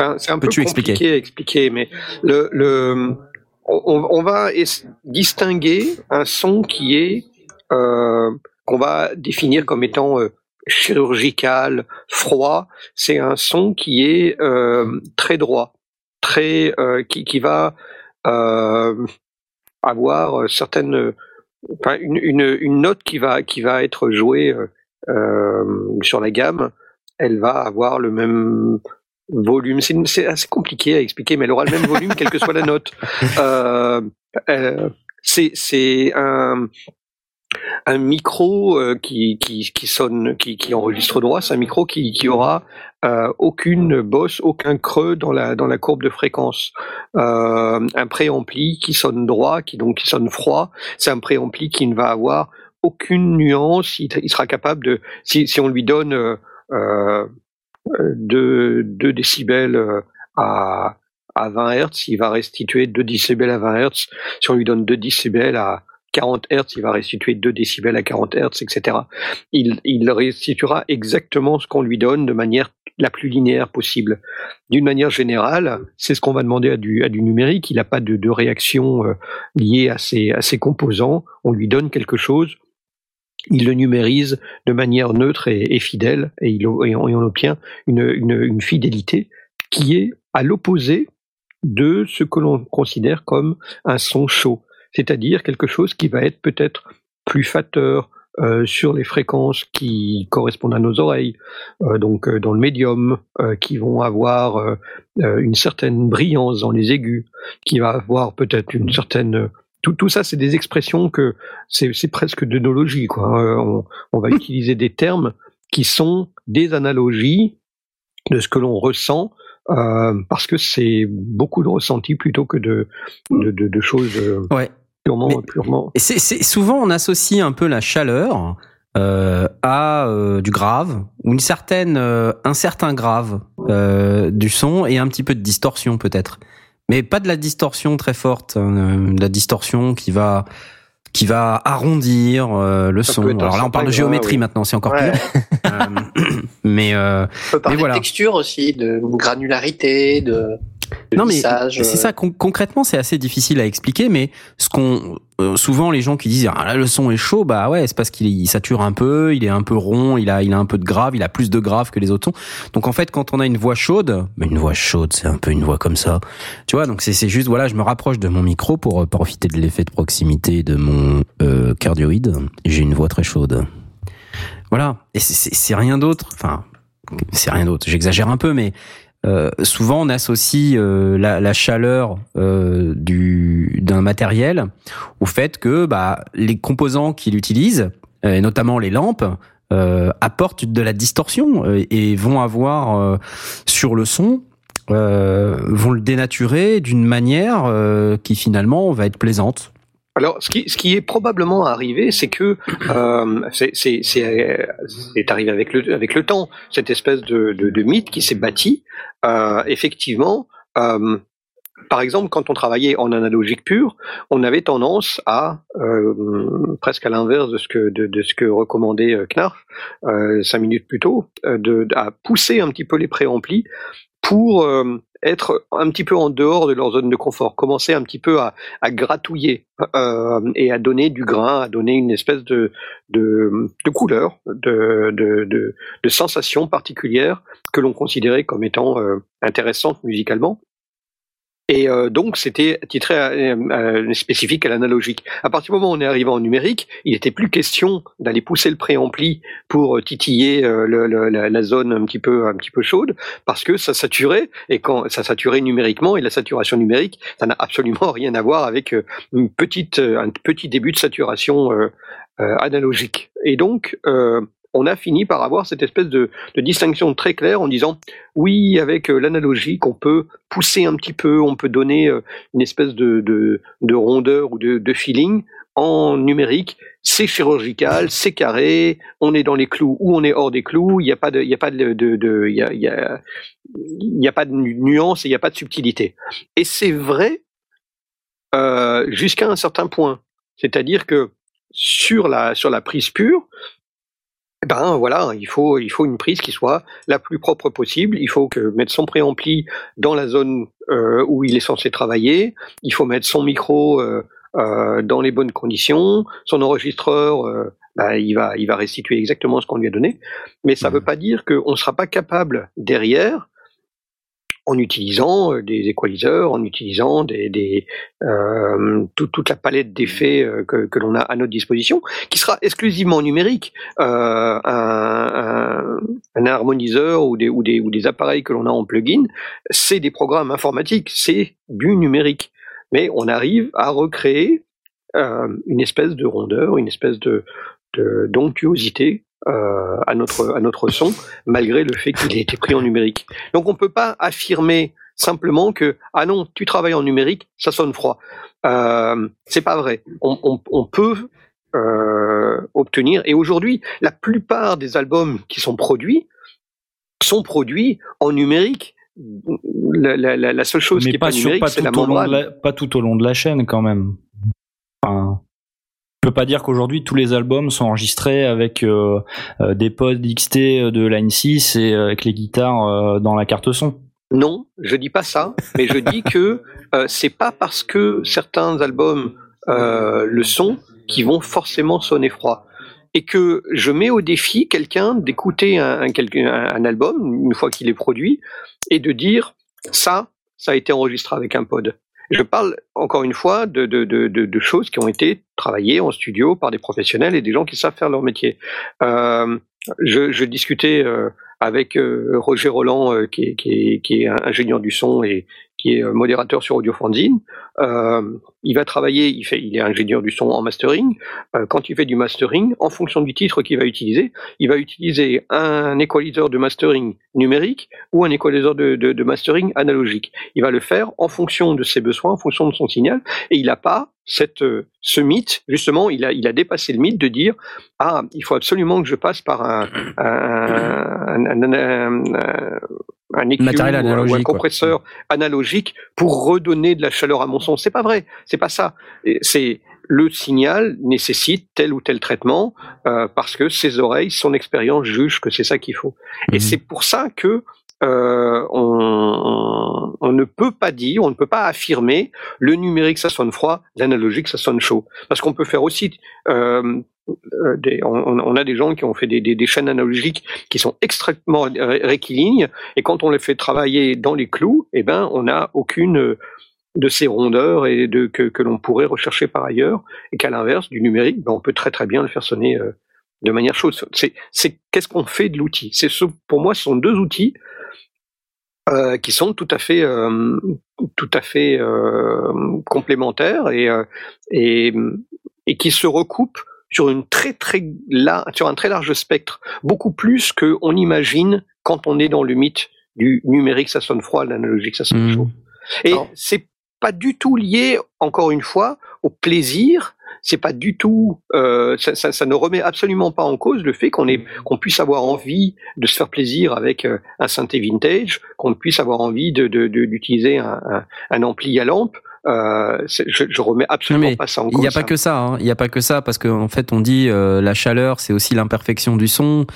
Enfin, c'est un peu Peux-tu compliqué expliquer à expliquer, mais le, le, on, on va distinguer un son qui est euh, qu'on va définir comme étant euh, chirurgical, froid. C'est un son qui est euh, très droit, très euh, qui, qui va euh, avoir certaines, enfin une, une, une note qui va qui va être jouée euh, sur la gamme. Elle va avoir le même volume. C'est assez compliqué à expliquer, mais elle aura le même volume quelle que soit la note. (laughs) Euh, euh, c'est c'est un un micro euh, qui, qui, sonne, qui, qui enregistre droit, c'est un micro qui, qui aura euh, aucune bosse, aucun creux dans la, dans la courbe de fréquence. Euh, un préampli qui sonne droit, qui donc qui sonne froid, c'est un préampli qui ne va avoir aucune nuance. Il, sera capable de, si, si on lui donne euh, euh, 2, 2 décibels à, à 20 Hertz, il va restituer 2 décibels à 20 Hertz. Si on lui donne 2 décibels à 40 Hertz, il va restituer 2 décibels à 40 Hertz, etc. Il, restituera exactement ce qu'on lui donne de manière la plus linéaire possible. D'une manière générale, c'est ce qu'on va demander à du, numérique. Il n'a pas de, réaction euh, liée à ses, composants. On lui donne quelque chose, il le numérise de manière neutre et, fidèle, et, on, obtient une fidélité qui est à l'opposé de ce que l'on considère comme un son chaud, c'est-à-dire quelque chose qui va être peut-être plus fatteur euh, sur les fréquences qui correspondent à nos oreilles, euh, donc euh, dans le médium, euh, qui vont avoir une certaine brillance dans les aigus, qui va avoir peut-être une certaine tout, tout ça, c'est des expressions que c'est c'est presque d'œnologie, quoi. Euh, on, on va utiliser des termes qui sont des analogies de ce que l'on ressent. Euh, parce que c'est beaucoup de ressenti plutôt que de, de, de, de choses euh, Ouais. purement, Mais- purement. Et c'est, c'est- souvent on associe un peu la chaleur euh, à euh, du grave ou une certaine, euh, un certain grave euh, du son et un petit peu de distorsion peut-être, mais pas de la distorsion très forte, hein, de la distorsion qui va qui va arrondir euh, le Ça son. Alors là on parle de géométrie maintenant, c'est encore Ouais. pire. Euh, (coughs) mais euh, On peut parler Mais voilà. de texture aussi, de granularité, de non mais c'est ça con- concrètement c'est assez difficile à expliquer mais ce qu'on euh, souvent les gens qui disent ah là le son est chaud bah ouais c'est parce qu'il il sature un peu il est un peu rond il a il a un peu de grave il a plus de grave que les autres sons. Donc en fait quand on a une voix chaude mais une voix chaude c'est un peu une voix comme ça tu vois donc c'est c'est juste voilà je me rapproche de mon micro pour euh, profiter de l'effet de proximité de mon euh, cardioïde. J'ai une voix très chaude. Voilà. Et c'est rien d'autre. Enfin c'est rien d'autre. J'exagère un peu mais euh, souvent on associe euh, la, la chaleur euh, du d'un matériel au fait que bah, les composants qu'il utilise, euh, et notamment les lampes, euh, apportent de la distorsion et vont avoir sur le son vont le dénaturer d'une manière qui finalement va être plaisante. Alors, ce qui, ce qui est probablement arrivé, c'est que euh, c'est c'est arrivé avec le, avec le temps, cette espèce de, de, de mythe qui s'est bâti. Euh, effectivement, euh, par exemple, quand on travaillait en analogique pure, on avait tendance à, euh, presque à l'inverse de ce que, de, de ce que recommandait euh, Knarf euh, cinq minutes plus tôt, euh, de, à pousser un petit peu les préamplis pour euh, être un petit peu en dehors de leur zone de confort, commencer un petit peu à, à gratouiller euh, et à donner du grain, à donner une espèce de, de, de couleur, de, de, de, de sensation particulière que l'on considérait comme étant euh, intéressante musicalement. Et euh, donc c'était titré à- à- spécifique à l'analogique. À partir du moment où on est arrivé en numérique, il n'était plus question d'aller pousser le préampli pour euh, titiller euh, le- la, la zone un petit peu un petit peu chaude, parce que ça saturait et quand ça saturait numériquement et la saturation numérique, ça n'a absolument (laughs) rien à voir avec euh, une petite euh, un petit début de saturation euh, euh, analogique. Et donc euh, on a fini par avoir cette espèce de, distinction très claire en disant oui, avec euh, l'analogique, on peut pousser un petit peu, on peut donner euh, une espèce de, de, de rondeur ou de, feeling. En numérique, c'est chirurgical, c'est carré, on est dans les clous ou on est hors des clous, il n'y a pas de, y a pas de, y a, y a, de nu- nuance et il n'y a pas de subtilité. Et c'est vrai euh, jusqu'à un certain point. C'est-à-dire que sur la, sur la prise pure, ben voilà, il faut, il faut une prise qui soit la plus propre possible. Il faut que mettre son préampli dans la zone euh, où il est censé travailler. Il faut mettre son micro euh, euh, dans les bonnes conditions. Son enregistreur, euh, bah, il va, il va restituer exactement ce qu'on lui a donné. Mais ça ne Mhm. veut pas dire qu'on ne sera pas capable derrière en utilisant euh, des équaliseurs, en utilisant des, euh, tout- toute la palette d'effets euh, que, que l'on a à notre disposition, qui sera exclusivement numérique. Euh, un, un- harmoniseur ou des, appareils que l'on a en plugin, c'est des programmes informatiques, c'est du numérique. Mais on arrive à recréer une espèce de rondeur, une espèce de- d'onctuosité euh, à notre à notre son, malgré le fait qu'il ait été pris en numérique. Donc on peut pas affirmer simplement que ah non, tu travailles en numérique, ça sonne froid. Euh, c'est pas vrai. On, on, on peut euh, obtenir et aujourd'hui la plupart des albums qui sont produits sont produits en numérique. La, la, la, seule chose mais qui est pas, pas, numérique, c'est la membrane. la, pas tout au long de la chaîne quand même. Enfin, peux pas dire qu'aujourd'hui tous les albums sont enregistrés avec euh, euh, des pods XT de Line 6 et euh, avec les guitares euh, dans la carte son. Non, je dis pas ça, mais je dis que euh, c'est pas parce que certains albums euh, le sont qui vont forcément sonner froid. Et que je mets au défi quelqu'un d'écouter un album une fois qu'il est produit et de dire ça, ça a été enregistré avec un pod. Je parle encore une fois de, de, de, choses qui ont été travaillées en studio par des professionnels et des gens qui savent faire leur métier. Euh, je, discutais euh, avec euh, Roger Roland, qui, est, qui, est, ingénieur du son et est euh, modérateur sur Audiofanzine. Euh, il va travailler, il, fait, il est ingénieur du son en mastering. Euh, quand il fait du mastering, en fonction du titre qu'il va utiliser, il va utiliser un équaliseur de mastering numérique ou un équaliseur de, mastering analogique. Il va le faire en fonction de ses besoins, en fonction de son signal, et il n'a pas euh, ce mythe, justement, il a, dépassé le mythe de dire ah, il faut absolument que je passe par un, un- Matériel ou un- ou un analogique, quoi. compresseur analogique pour redonner de la chaleur à mon son. C'est pas vrai, c'est pas ça. C'est le signal nécessite tel ou tel traitement euh, parce que ses oreilles, son expérience juge que c'est ça qu'il faut. Et Mhm. c'est pour ça que euh, on, on ne peut pas dire, on ne peut pas affirmer le numérique ça sonne froid, l'analogique ça sonne chaud. Parce qu'on peut faire aussi, euh, euh, on, a des gens qui ont fait des, chaînes analogiques qui sont extrêmement ré- rectilignes, et quand on les fait travailler dans les clous, eh ben on n'a aucune de ces rondeurs et que, l'on pourrait rechercher par ailleurs, et qu'à l'inverse du numérique, ben, on peut très très bien le faire sonner euh, de manière chaude. C'est qu'est-ce qu'on fait de l'outil? C'est ce, pour moi, ce sont deux outils euh, qui sont tout à fait, euh, tout à fait euh, complémentaires et, euh, et et qui se recoupent sur une très très la, sur un très large spectre, beaucoup plus que on imagine quand on est dans le mythe du numérique ça sonne froid, l'analogique ça sonne Mhm. chaud. Et c'est pas du tout lié, encore une fois, au plaisir. C'est pas du tout, euh, ça, ne remet absolument pas en cause le fait qu'on qu'on puisse avoir envie de se faire plaisir avec euh, un synthé vintage, qu'on puisse avoir envie de, de, de- d'utiliser un, un, un ampli à lampe. Euh, je, je remets absolument mais pas ça en Il n'y a pas ça. que ça, hein. il n'y a pas que ça, parce qu'en fait on dit euh, la chaleur c'est aussi l'imperfection du son.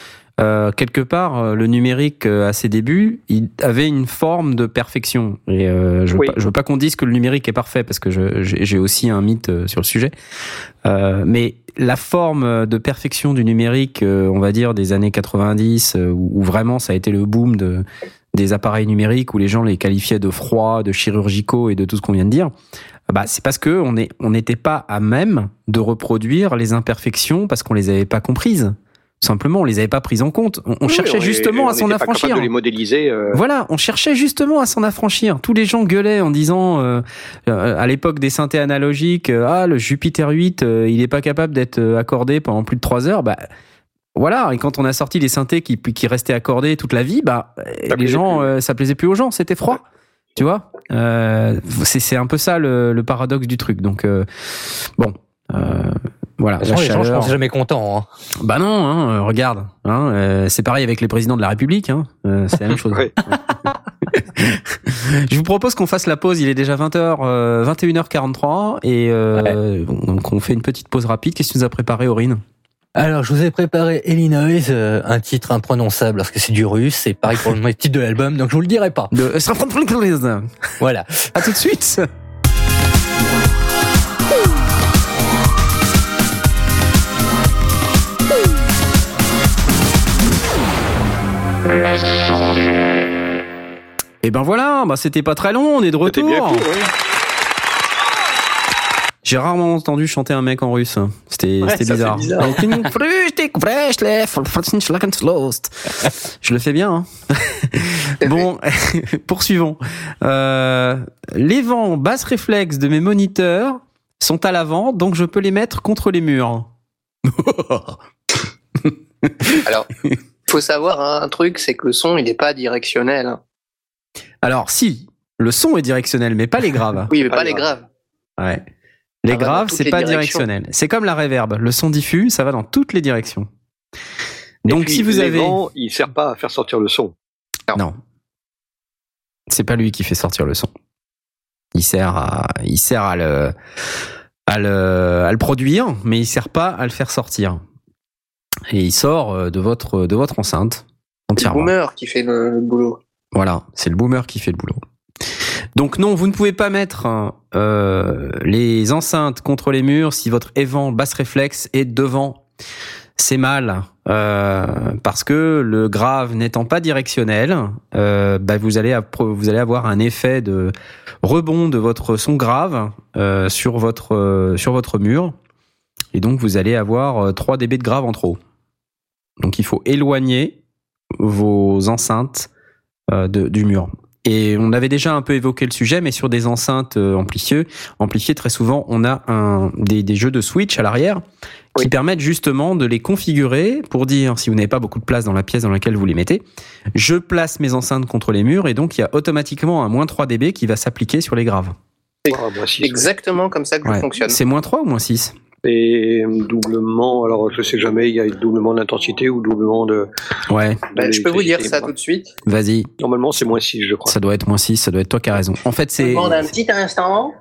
Euh, quelque part, euh, le numérique à ses débuts, il avait une forme de perfection. Et je veux Oui. pas, je veux pas qu'on dise que le numérique est parfait, parce que j'ai aussi un mythe sur le sujet. Mais la forme de perfection du numérique, on va dire des années 90, euh, où, où vraiment ça a été le boom de des appareils numériques où les gens les qualifiaient de froids, de chirurgicaux et de tout ce qu'on vient de dire. Bah, c'est parce que on est, on n'était pas à même de reproduire les imperfections parce qu'on les avait pas comprises. Tout simplement, on les avait pas prises en compte. On, on Oui, cherchait justement à s'en affranchir. de les modéliser. euh, Voilà, on cherchait justement à s'en affranchir. Tous les gens gueulaient en disant, euh, euh, à l'époque des synthés analogiques, euh, ah le Jupiter 8, euh, il est pas capable d'être accordé pendant plus de trois heures. Bah voilà. Et quand on a sorti les synthés qui, qui restaient accordés toute la vie, bah les plaisait gens, plus. euh, ça plaisait plus aux gens. C'était froid. Tu vois, euh, c'est c'est un peu ça le, le paradoxe du truc. Donc euh, bon. Euh, voilà, la les gens, je pense, jamais contents. Hein. Bah non, hein, euh, regarde, hein, euh, c'est pareil avec les présidents de la République, hein, euh, c'est la même chose. (laughs) (laughs) Je vous propose qu'on fasse la pause, il est déjà 20h, euh, 21h43 et euh, donc on fait une petite pause rapide. Qu'est-ce que tu nous as préparé, Aurine? Alors, je vous ai préparé Illinois, euh, un titre imprononçable parce que c'est du russe. C'est pareil pour le (laughs) titre de l'album, donc je vous le dirai pas. de... Voilà. (laughs) À tout de suite. Et ben voilà, bah c'était pas très long, on est de C'était bien retour. J'ai rarement entendu chanter un mec en russe. C'était Ouais, bizarre. bizarre. Je le fais bien. Hein. (laughs) bon, (laughs) poursuivons. Euh, les vents basse réflexe de mes moniteurs sont à l'avant, donc je peux les mettre contre les murs. (laughs) Alors, faut savoir hein, un truc, c'est que le son, il n'est pas directionnel. hein. Alors si, le son est directionnel, mais pas les graves. Oui, mais Pas pas les grave. graves. Ouais. Les va dans graves, c'est pas directionnel. C'est comme la réverb. Le son diffus, ça va dans toutes les directions. Donc puis, si vous avez l'aimant, il sert pas à faire sortir le son. Non. C'est pas lui qui fait sortir le son. Il sert à, il sert à le, à le, à le produire, mais il sert pas à le faire sortir. Et il sort euh, de votre, de votre enceinte C'est le boomer qui fait le, le boulot. Voilà, c'est le boomer qui fait le boulot. Donc non, vous ne pouvez pas mettre euh, les enceintes contre les murs si votre évent basse réflexe est devant. C'est mal euh, parce que le grave n'étant pas directionnel, euh, bah, vous allez avoir un effet de rebond de votre son grave sur votre mur et donc vous allez avoir euh, 3 dB de grave en trop. Donc il faut éloigner vos enceintes du mur. Et on avait déjà un peu évoqué le sujet, mais sur des enceintes euh, amplifiées, amplifiées très souvent, on a un, des, des jeux de switch à l'arrière qui Oui. permettent justement de les configurer pour dire si vous n'avez pas beaucoup de place dans la pièce dans laquelle vous les mettez, je place mes enceintes contre les murs et donc il y a automatiquement un moins 3 dB qui va s'appliquer sur les graves. Si, Exactement comme ça que Ouais. ça fonctionne. C'est moins 3 ou moins 6 Et doublement, alors je sais jamais, il y a doublement d'intensité ou doublement de. Ouais, de Bah, je peux vous dire ça tout de suite. vas-y. Normalement, c'est moins 6, je crois. Ça doit être moins 6, ça doit être toi qui as raison. En fait, c'est. Demande un petit instant.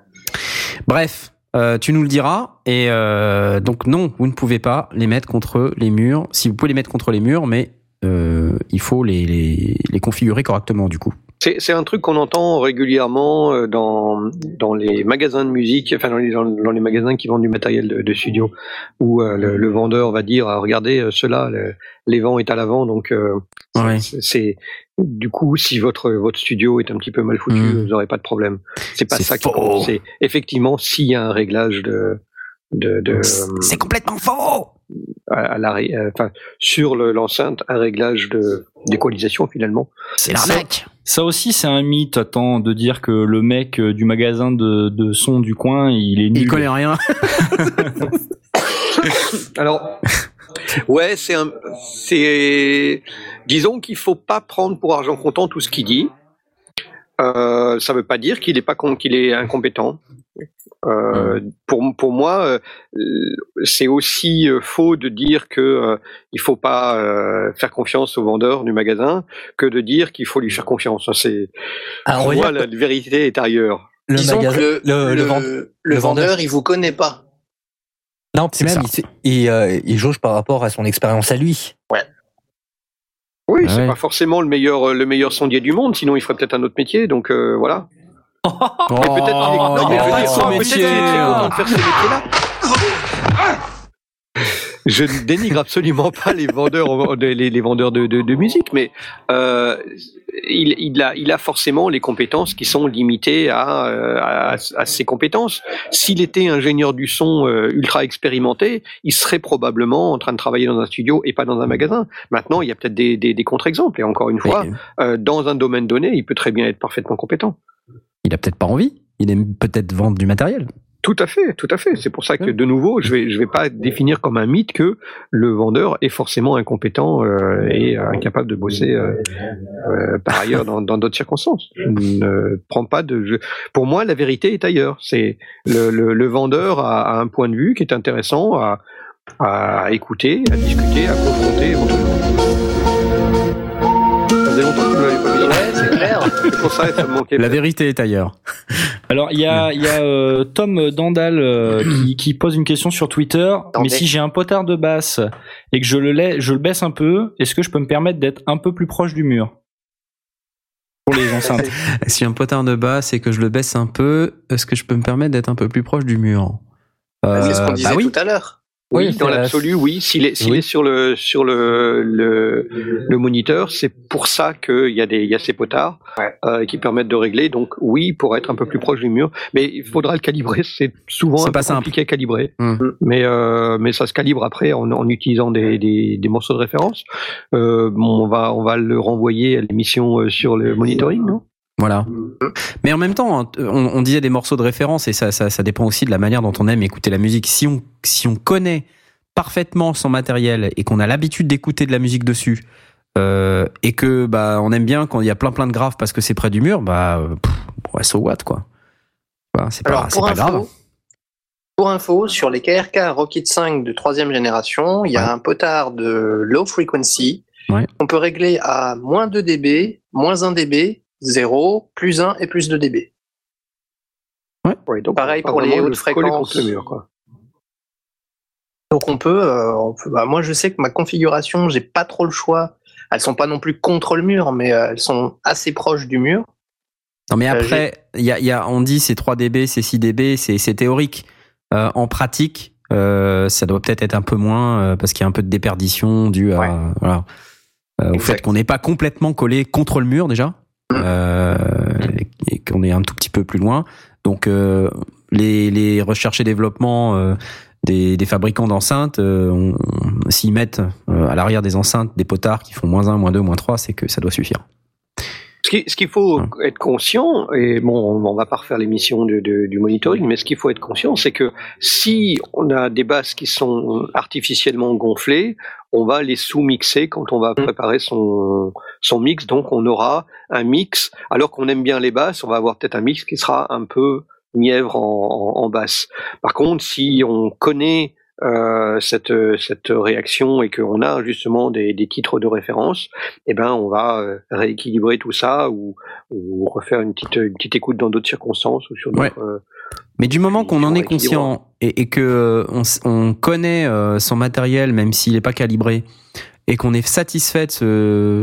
Bref, euh, tu nous le diras. Et euh, donc, non, vous ne pouvez pas les mettre contre les murs. Si vous pouvez les mettre contre les murs, mais euh, il faut les, les, les configurer correctement, du coup. C'est c'est un truc qu'on entend régulièrement euh, dans, dans les magasins de musique, enfin dans les, dans, les magasins qui vendent du matériel de, de studio, où euh, le, le vendeur va dire ah, regardez euh, cela, l'évent est à l'avant, donc euh, Ouais. c'est- du coup si votre votre studio est un petit peu mal foutu, Mm. vous n'aurez pas de problème. C'est pas ça qui faux. compte. C'est effectivement s'il y a un réglage de de, de C'est complètement faux à, à l'arrêt, euh, enfin sur le- l'enceinte un réglage d'équalisation finalement. C'est l'arnaque Ça aussi, c'est un mythe, attends, de dire que le mec euh, du magasin de, de son du coin, il est nul. Il connaît rien. (laughs) Alors, ouais, c'est un, c'est, disons qu'il faut pas prendre pour argent comptant tout ce qu'il dit. Euh, ça veut pas dire qu'il est pas qu'il est incompétent. Euh, pour pour moi, euh, c'est aussi euh, faux de dire que euh, il faut pas euh, faire confiance au vendeur du magasin que de dire qu'il faut lui faire confiance. C'est Alors, on pour moi la vérité est ailleurs. le Disons magasin, que le, le, le, le vend- le le vendeur. vendeur, il vous connaît pas. non, C'est même, ça. il, se- il, euh, il jauge par rapport à son expérience à lui. Oui, Ah c'est ouais. pas forcément le meilleur le meilleur sondier du monde. Sinon, il ferait peut-être un autre métier. Donc euh, voilà. Oh, peut-être qu'il est- son peut-être métier. qu'il est très content de faire ce métier-là. Je ne dénigre absolument pas les vendeurs, les, les vendeurs de, de, de musique, mais euh, il, il, a, il a forcément les compétences qui sont limitées à, euh, à, à ses compétences. S'il était ingénieur du son euh, ultra expérimenté, il serait probablement en train de travailler dans un studio et pas dans un magasin. Maintenant, il y a peut-être des, des, des contre-exemples. Et encore une fois, euh, dans un domaine donné, il peut très bien être parfaitement compétent. Il a peut-être pas envie. Il aime peut-être vendre du matériel. Tout à fait, tout à fait. C'est pour ça que de nouveau, je vais je vais pas définir comme un mythe que le vendeur est forcément incompétent euh, et incapable de bosser euh, euh, par ailleurs dans dans d'autres circonstances. Je ne prends pas de. je- Pour moi, la vérité est ailleurs. C'est le, le, le vendeur a, a un point de vue qui est intéressant à à écouter, à discuter, à confronter. éventuellement. Ça faisait longtemps que je l'avais pas mis. Pour ça que ça me manquait. La vérité est ailleurs. Alors il y a, il y a euh, Tom Dandal euh, qui, (clears throat) qui pose une question sur Twitter. Mais si j'ai un potard de basse et que je le lai- je le baisse un peu, est-ce que je peux me permettre d'être un peu plus proche du mur? Pour les enceintes (laughs) Si un potard de basse et que je le baisse un peu, est-ce que je peux me permettre d'être un peu plus proche du mur? C'est ce qu'on Euh, disait bah oui. tout à l'heure. Oui, Oui, dans l'absolu, oui. S'il est, oui. est sur le sur le le, le moniteur, c'est pour ça qu'il y a des il y a ces potards Ouais. euh, qui permettent de régler. Donc oui, pour être un peu plus proche du mur, mais il faudra le calibrer. C'est souvent un pas peu simple. compliqué à calibrer, Hmm. mais euh, mais ça se calibre après en, en utilisant des, des des morceaux de référence. Euh, bon, on va on va le renvoyer à l'émission euh, sur le monitoring, non? Voilà. Mais en même temps, hein, on, on disait des morceaux de référence et ça, ça, ça dépend aussi de la manière dont on aime écouter la musique. Si on, si on connaît parfaitement son matériel et qu'on a l'habitude d'écouter de la musique dessus euh, et que bah on aime bien quand il y a plein plein de graves parce que c'est près du mur, bah pff, so what quoi. Voilà, c'est pas, pas grave. info, pour info, sur les KRK Rocket 5 de troisième génération, il y a Ouais. un potard de low frequency Ouais. qu'on peut régler à moins 2 dB, moins 1 dB, 0, plus 1 et plus 2 dB. Oui, donc Pareil pour les hautes le fréquences. contre le mur, quoi. Donc on peut, euh, on peut- bah, moi je sais que ma configuration, j'ai pas trop le choix. Elles sont pas non plus contre le mur, mais euh, elles sont assez proches du mur. Non mais Euh, après, il y a, il y a, on dit c'est 3 dB, c'est 6 dB, c'est théorique. Euh, en pratique, euh, ça doit peut-être être un peu moins euh, parce qu'il y a un peu de déperdition due à Ouais. voilà, euh, au fait qu'on n'est pas complètement collé contre le mur déjà et, et qu'on est un tout petit peu plus loin. Donc euh, les, les recherches et développements euh, des, des fabricants d'enceintes, euh, s'ils mettent euh, à l'arrière des enceintes des potards qui font moins 1, moins 2, moins 3, c'est que ça doit suffire. Ce qui- ce qu'il faut être conscient, et bon, on va pas refaire l'émission de- du monitoring, mais ce qu'il faut être conscient, c'est que si on a des basses qui sont artificiellement gonflées, on va les sous-mixer quand on va préparer son, son mix. Donc, on aura un mix, alors qu'on aime bien les basses, on va avoir peut-être un mix qui sera un peu mièvre en, en, en basse. Par contre, si on connaît euh, cette, cette réaction et qu'on a justement des, des titres de référence, eh ben on va euh, rééquilibrer tout ça ou, ou refaire une petite, une petite écoute dans d'autres circonstances ou sur d'autres. euh, Mais du moment qu'on en est conscient et, et que euh, on, connaît euh, son matériel, même s'il n'est pas calibré, et qu'on est satisfait de ce,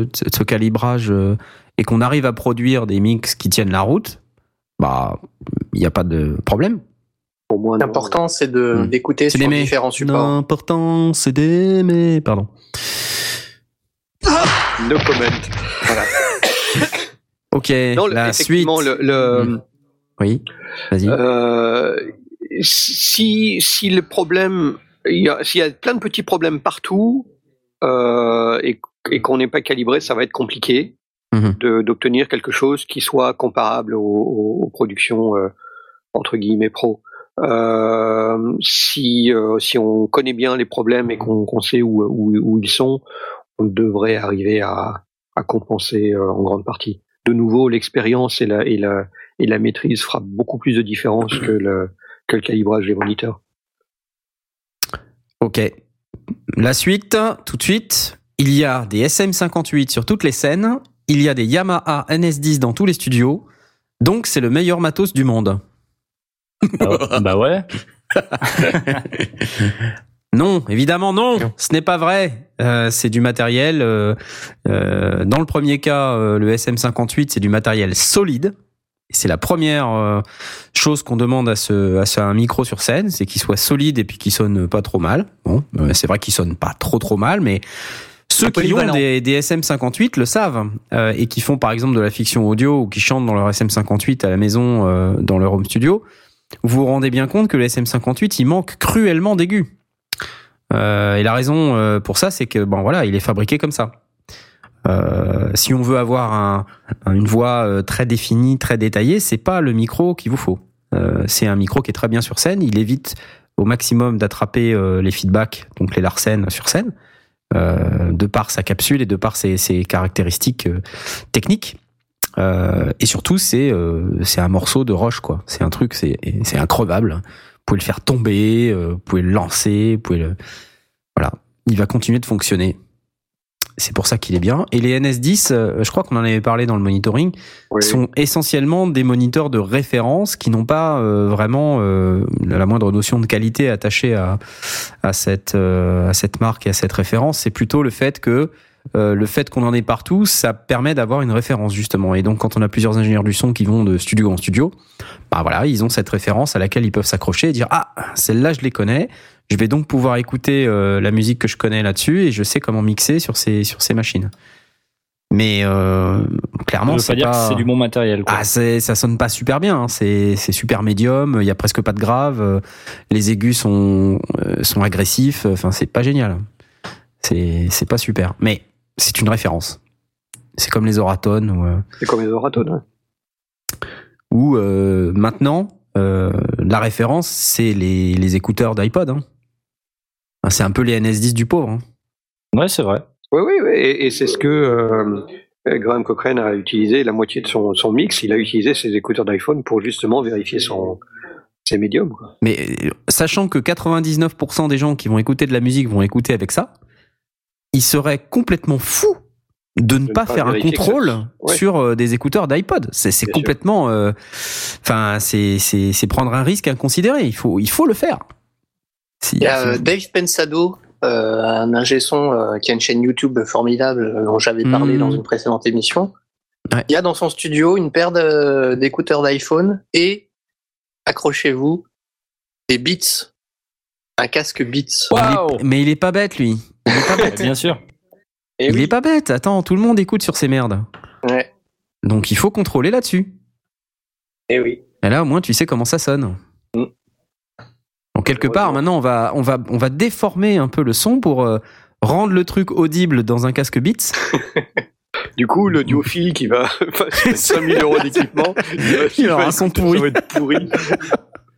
de ce calibrage euh, et qu'on arrive à produire des mix qui tiennent la route, bah il n'y a pas de problème. pour moi, non. L'important, c'est de Hmm. d'écouter C'est sur d'aimer. différents supports. L'important c'est d'aimer. Pardon. No comment. Voilà. Ok. Non, la suite. effectivement, le, le- Mm. Oui. Vas-y. Euh, si, si le problème, y s'il y a plein de petits problèmes partout euh, et, et qu'on n'est pas calibré, ça va être compliqué de- d'obtenir quelque chose qui soit comparable aux, productions euh, entre guillemets pro. Si, si on connaît bien les problèmes et qu'on sait où, où, où ils sont, on devrait arriver à, à compenser en grande partie. De nouveau, l'expérience et la, et, la, et la maîtrise fera beaucoup plus de différence que le, que le calibrage des moniteurs. Ok. La suite, tout de suite. Il y a des SM58 sur toutes les scènes. Il y a des Yamaha NS10 dans tous les studios. Donc, c'est le meilleur matos du monde. Bah, (laughs) bah ouais. (laughs) Non, évidemment non, ce n'est pas vrai. Euh, c'est du matériel. euh, euh, dans le premier cas, euh, le SM58, c'est du matériel solide. C'est la première euh, chose qu'on demande à, ce, à ce- à un micro sur scène, c'est qu'il soit solide et puis qu'il sonne pas trop mal. Bon, euh, c'est vrai qu'il sonne pas trop trop mal, mais ceux qui ont des, des SM58 le savent euh, et qui font par exemple de la fiction audio ou qui chantent dans leur SM58 à la maison euh, dans leur home studio, vous vous rendez bien compte que le SM58 il manque cruellement d'aigus. Euh, et la raison pour ça, c'est que bon voilà, il est fabriqué comme ça. Euh, si on veut avoir un, un- une voix euh, très définie, très détaillée, c'est pas le micro qu'il vous faut. Euh, c'est un micro qui est très bien sur scène. Il évite au maximum d'attraper les feedbacks, donc les Larsen sur scène, de par sa capsule et de par ses, caractéristiques techniques. Et surtout, c'est un morceau de roche, quoi. C'est un truc, c'est increvable. Vous pouvez le faire tomber, vous pouvez le lancer, vous pouvez le voilà. Il va continuer de fonctionner. C'est pour ça qu'il est bien. Et les NS10, euh, je crois qu'on en avait parlé dans le monitoring, Oui. sont essentiellement des moniteurs de référence qui n'ont pas euh, vraiment euh, la moindre notion de qualité attachée à, à, cette, euh, à cette marque et à cette référence. C'est plutôt le fait que euh, le fait qu'on en ait partout, ça permet d'avoir une référence justement. Et donc quand on a plusieurs ingénieurs du son qui vont de studio en studio, bah voilà, ils ont cette référence à laquelle ils peuvent s'accrocher et dire ah celle-là je les connais. Je vais donc pouvoir écouter euh, la musique que je connais là-dessus et je sais comment mixer sur ces sur ces machines. Mais euh, Ça clairement, veut c'est pas dire pas- que c'est du bon matériel. Quoi. ah, c'est, ça sonne pas super bien. hein. C'est, c'est super médium. Il y a presque pas de grave. euh, Les aigus sont, euh, sont agressifs. Enfin, c'est pas génial. C'est, c'est pas super. Mais c'est une référence. C'est comme les oratones ou, euh, C'est comme les oratones. ou euh, maintenant, euh, la référence, c'est les, les écouteurs d'iPod. hein. C'est un peu les NS10 du pauvre. hein. Ouais, c'est vrai. Oui, oui, oui, et, et c'est ce que euh, Graham Cochrane a utilisé la moitié de son, son mix. Il a utilisé ses écouteurs d'iPhone pour justement vérifier son, ses médiums. Quoi. Mais sachant que 99% des gens qui vont écouter de la musique vont écouter avec ça, ils seraient complètement fous de ne De pas, faire un contrôle ça- ouais. sur euh, des écouteurs d'iPod. C'est complètement, euh, enfin, c'est c'est c'est prendre un risque inconsidéré. Il faut il faut le faire. Si- Il y a euh, Dave Pensado, euh, un ingé son euh, qui a une chaîne YouTube formidable dont j'avais parlé Mhm. dans une précédente émission. Ouais. Il y a dans son studio une paire de- d'écouteurs d'iPhone et, accrochez-vous, des Beats. Un casque Beats. il est- mais il est pas bête lui. Il est pas (laughs) bête. Bien sûr. Et il oui. est pas bête. Attends, tout le monde écoute sur ces merdes. Ouais. Donc il faut contrôler là-dessus. Et oui. Et là, au moins, tu sais comment ça sonne. Mm. Donc, quelque part, maintenant, on va, on, va, on va déformer un peu le son pour euh, rendre le truc audible dans un casque Beats. (laughs) Du coup, l'audiophile qui va (laughs) passer 5000 euros d'équipement, il, va- Il aura va un son pourri. Ça va être pourri.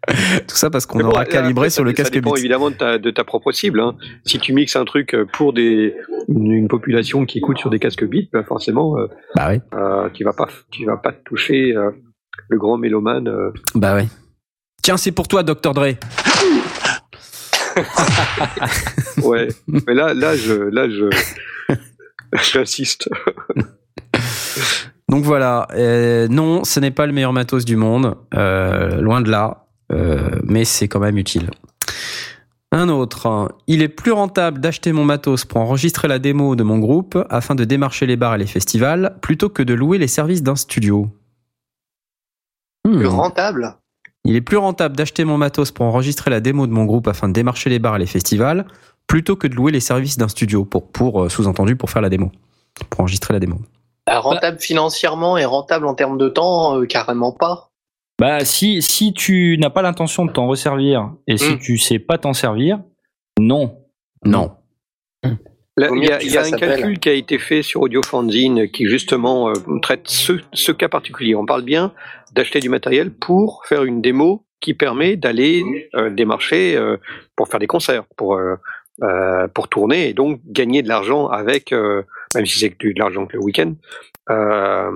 (laughs) Tout ça parce qu'on bon, aura calibré ça- sur le ça casque dépend Beats. évidemment de ta, de ta propre cible. hein. Si tu mixes un truc pour des, une, population qui écoute sur des casques Beats, ben forcément, euh, Bah ouais. euh, tu vas pas, tu vas pas toucher euh, le grand mélomane. euh. Bah ouais. Tiens, c'est pour toi, Dr Dre. (laughs) Ouais. Mais là, là, je, là, je, (laughs) j'insiste. Donc voilà, euh, non, ce n'est pas le meilleur matos du monde, euh, loin de là, euh, mais c'est quand même utile. Un autre, il est plus rentable d'acheter mon matos pour enregistrer la démo de mon groupe afin de démarcher les bars et les festivals plutôt que de louer les services d'un studio. Hmm. Plus rentable? Il est plus rentable d'acheter mon matos pour enregistrer la démo de mon groupe afin de démarcher les bars et les festivals plutôt que de louer les services d'un studio pour, pour euh, sous-entendu pour faire la démo, pour enregistrer la démo. Bah, rentable financièrement et rentable en termes de temps, euh, carrément pas. Bah si si tu n'as pas l'intention de t'en resservir et si Mm. tu sais pas t'en servir, non. Non. Il y a, y un calcul qui a été fait sur Audio Fanzine qui justement euh, traite ce, ce cas particulier. On parle bien d'acheter du matériel pour faire une démo qui permet d'aller euh, démarcher euh, pour faire des concerts, pour euh, euh, pour tourner et donc gagner de l'argent avec, euh, même si c'est que de l'argent que le week-end, euh,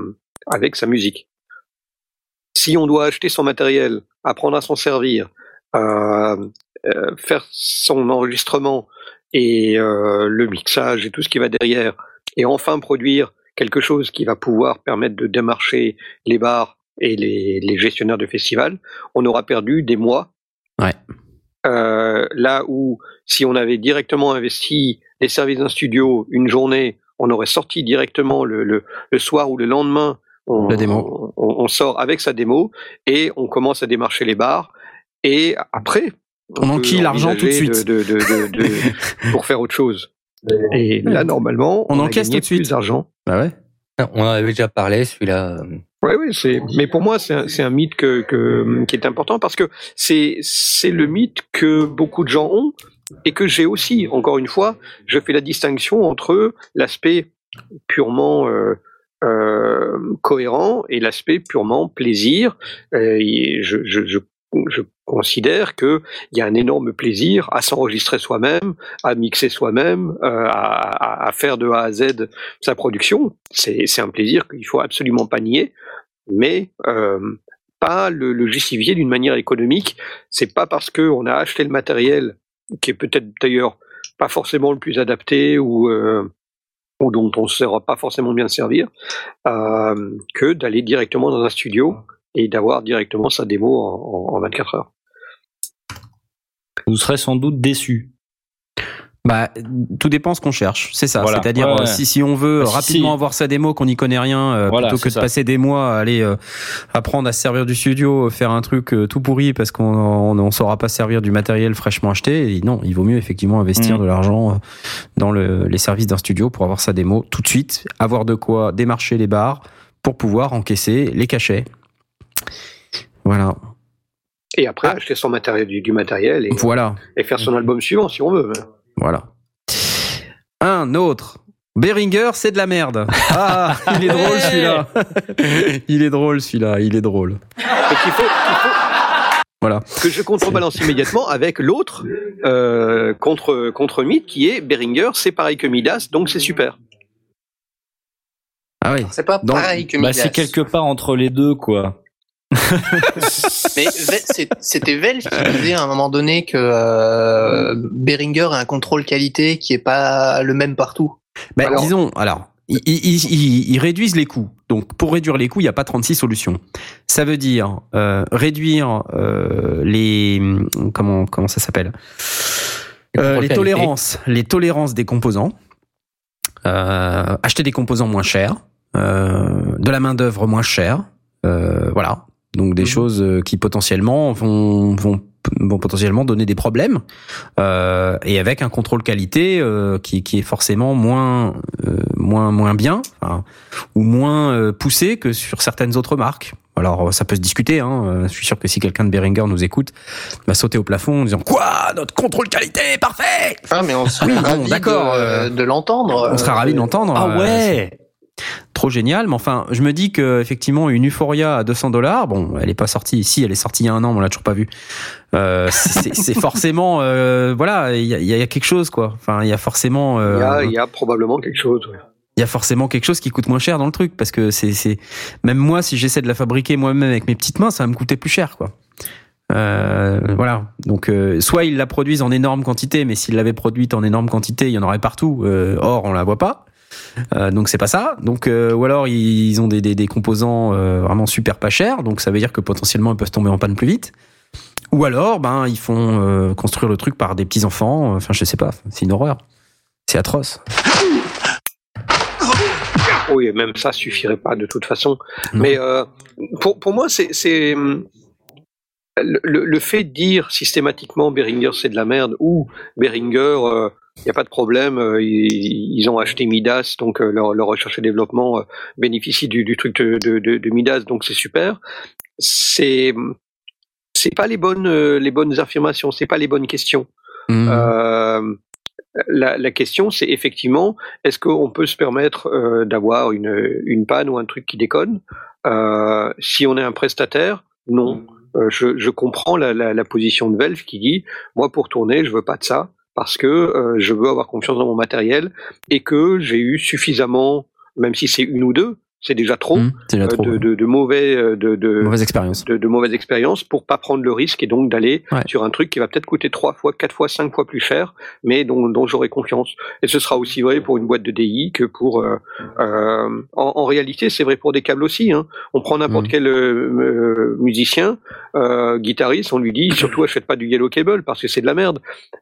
avec sa musique. Si on doit acheter son matériel, apprendre à s'en servir, euh, euh, faire son enregistrement et euh, le mixage et tout ce qui va derrière, et enfin produire quelque chose qui va pouvoir permettre de démarcher les bars et les, les gestionnaires de festivals, on aura perdu des mois. Ouais. Euh, là où si on avait directement investi les services d'un studio une journée, on aurait sorti directement le, le, le soir ou le lendemain. On, La démo. On, on sort avec sa démo et on commence à démarcher les bars. Et après, On enquille peut l'argent tout de suite. de- de- de- de- (laughs) pour faire autre chose. Et là, normalement, On a encaisse tout de suite. d'argent. Bah ouais. On en avait déjà parlé, celui-là. euh, Oui, oui, c'est. Mais pour moi, c'est un, c'est un mythe que, que- qui est important parce que c'est c'est le mythe que beaucoup de gens ont et que j'ai aussi. Encore une fois, je fais la distinction entre l'aspect purement euh, euh, cohérent et l'aspect purement plaisir. Euh, et je, je, je, je considère que il y a un énorme plaisir à s'enregistrer soi-même, à mixer soi-même, euh, à, à- faire de A à Z sa production. C'est un plaisir qu'il faut absolument pas nier, mais euh, pas le, le justifier d'une manière économique. C'est pas parce que on a acheté le matériel qui est peut-être d'ailleurs pas forcément le plus adapté ou euh, ou dont on ne saura pas forcément bien servir, euh, que d'aller directement dans un studio et d'avoir directement sa démo en, en, en 24 heures. Vous serez sans doute déçu. Bah, tout dépend ce qu'on cherche, c'est ça. Voilà. C'est-à-dire Ouais, euh, ouais. si, si on veut Bah, si, rapidement si. avoir sa démo, qu'on n'y connaît rien, euh, Voilà, plutôt que de ça. passer des mois à aller euh, apprendre à se servir du studio, euh, faire un truc euh, tout pourri parce qu'on on, on saura pas servir du matériel fraîchement acheté. Et non, il vaut mieux effectivement investir Mm. de l'argent euh, dans le, les services d'un studio pour avoir sa démo tout de suite, avoir de quoi démarcher les bars pour pouvoir encaisser les cachets. Voilà, Et après, Ah. acheter son matériel, du, du matériel et, voilà, et faire son album suivant si on veut. Voilà. Un autre. Beringer, c'est de la merde. Ah, il est drôle celui-là. (laughs) Il est drôle celui-là, il est drôle. Et qu'il faut, qu'il faut- Voilà. que je contrebalance immédiatement avec l'autre euh, contre contre Mythe qui est Beringer, c'est pareil que Midas, donc c'est super. Ah oui. C'est pas Donc, pareil que Bah Midas. c'est quelque part entre les deux quoi. (laughs) Mais c'était Valve qui disait à un moment donné que euh, Behringer a un contrôle qualité qui est pas le même partout. Ben, Alors- disons, alors, ils, ils- ils- ils réduisent les coûts. Donc, pour réduire les coûts, il n'y a pas 36 solutions. Ça veut dire euh, réduire euh, les comment comment ça s'appelle? Euh, les qualité. tolérances, les tolérances des composants. Euh, acheter des composants moins chers, euh, de la main d'œuvre moins chère, euh, voilà. Donc des Mhm. choses euh, qui potentiellement vont, vont vont potentiellement donner des problèmes euh, et avec un contrôle qualité euh, qui, qui est forcément moins euh, moins moins bien enfin, ou moins euh, poussé que sur certaines autres marques. Alors ça peut se discuter. Hein. Euh, Je suis sûr que si quelqu'un de Behringer nous écoute, va sauter au plafond en disant quoi notre contrôle qualité est parfait. Ah, mais on serait Oui, bon, ravi d'accord, de, euh, de l'entendre. On sera ravis de l'entendre. Ah euh, ouais. Trop génial. Mais enfin, je me dis que effectivement, une Euphoria à 200 dollars, bon, elle est pas sortie ici, elle est sortie il y a un an, mais on l'a toujours pas vue. Euh, c'est forcément, euh, voilà, il y a, il y a quelque chose quoi. Enfin, il y a forcément. Il euh, y, a, il y a probablement quelque chose. ouais. il y a forcément quelque chose qui coûte moins cher dans le truc parce que c'est c'est même moi si j'essaie de la fabriquer moi-même avec mes petites mains ça va me coûter plus cher quoi euh, voilà donc euh, soit ils la produisent en énorme quantité mais s'ils l'avaient produite en énorme quantité il y en aurait partout euh, or on la voit pas euh, donc c'est pas ça. Donc euh, ou alors ils ont des, des, des composants euh, vraiment super pas chers. Donc ça veut dire que potentiellement ils peuvent tomber en panne plus vite. Ou alors ben ils font construire le truc par des petits enfants. Enfin je sais pas. C'est une horreur. C'est atroce. Oui, même ça suffirait pas de toute façon. Non. Mais pour, pour moi, c'est le, le- fait de dire systématiquement Behringer c'est de la merde ou Behringer il n'y a pas de problème, euh, ils, ils ont acheté Midas, donc euh, leur, leur recherche et développement euh, bénéficie du, du truc de, de, de, de Midas, donc c'est super. C'est c'est pas les bonnes les bonnes affirmations, c'est pas les bonnes questions. Euh, la, la question, c'est effectivement, est-ce qu'on peut se permettre euh, d'avoir une, une panne ou un truc qui déconne? Euh, Si on est un prestataire, non. Euh, je, je comprends la, la, la position de Valve qui dit, moi pour tourner, je veux pas de ça parce que euh, je veux avoir confiance dans mon matériel et que j'ai eu suffisamment, même si c'est une ou deux, c'est déjà trop, c'est déjà euh, trop de, de, de mauvais euh, de, de, mauvaise expérience de, mauvaises expériences pour pas prendre le risque et donc d'aller Ouais. sur un truc qui va peut-être coûter trois fois, quatre fois, cinq fois plus cher, mais dont, dont j'aurai confiance. Et ce sera aussi vrai pour une boîte de DI que pour. euh, euh, en, en réalité, c'est vrai pour des câbles aussi. Hein. On prend n'importe Mhm. quel euh, euh, musicien, euh, guitariste, on lui dit surtout (coughs) achète pas du yellow cable parce que c'est de la merde.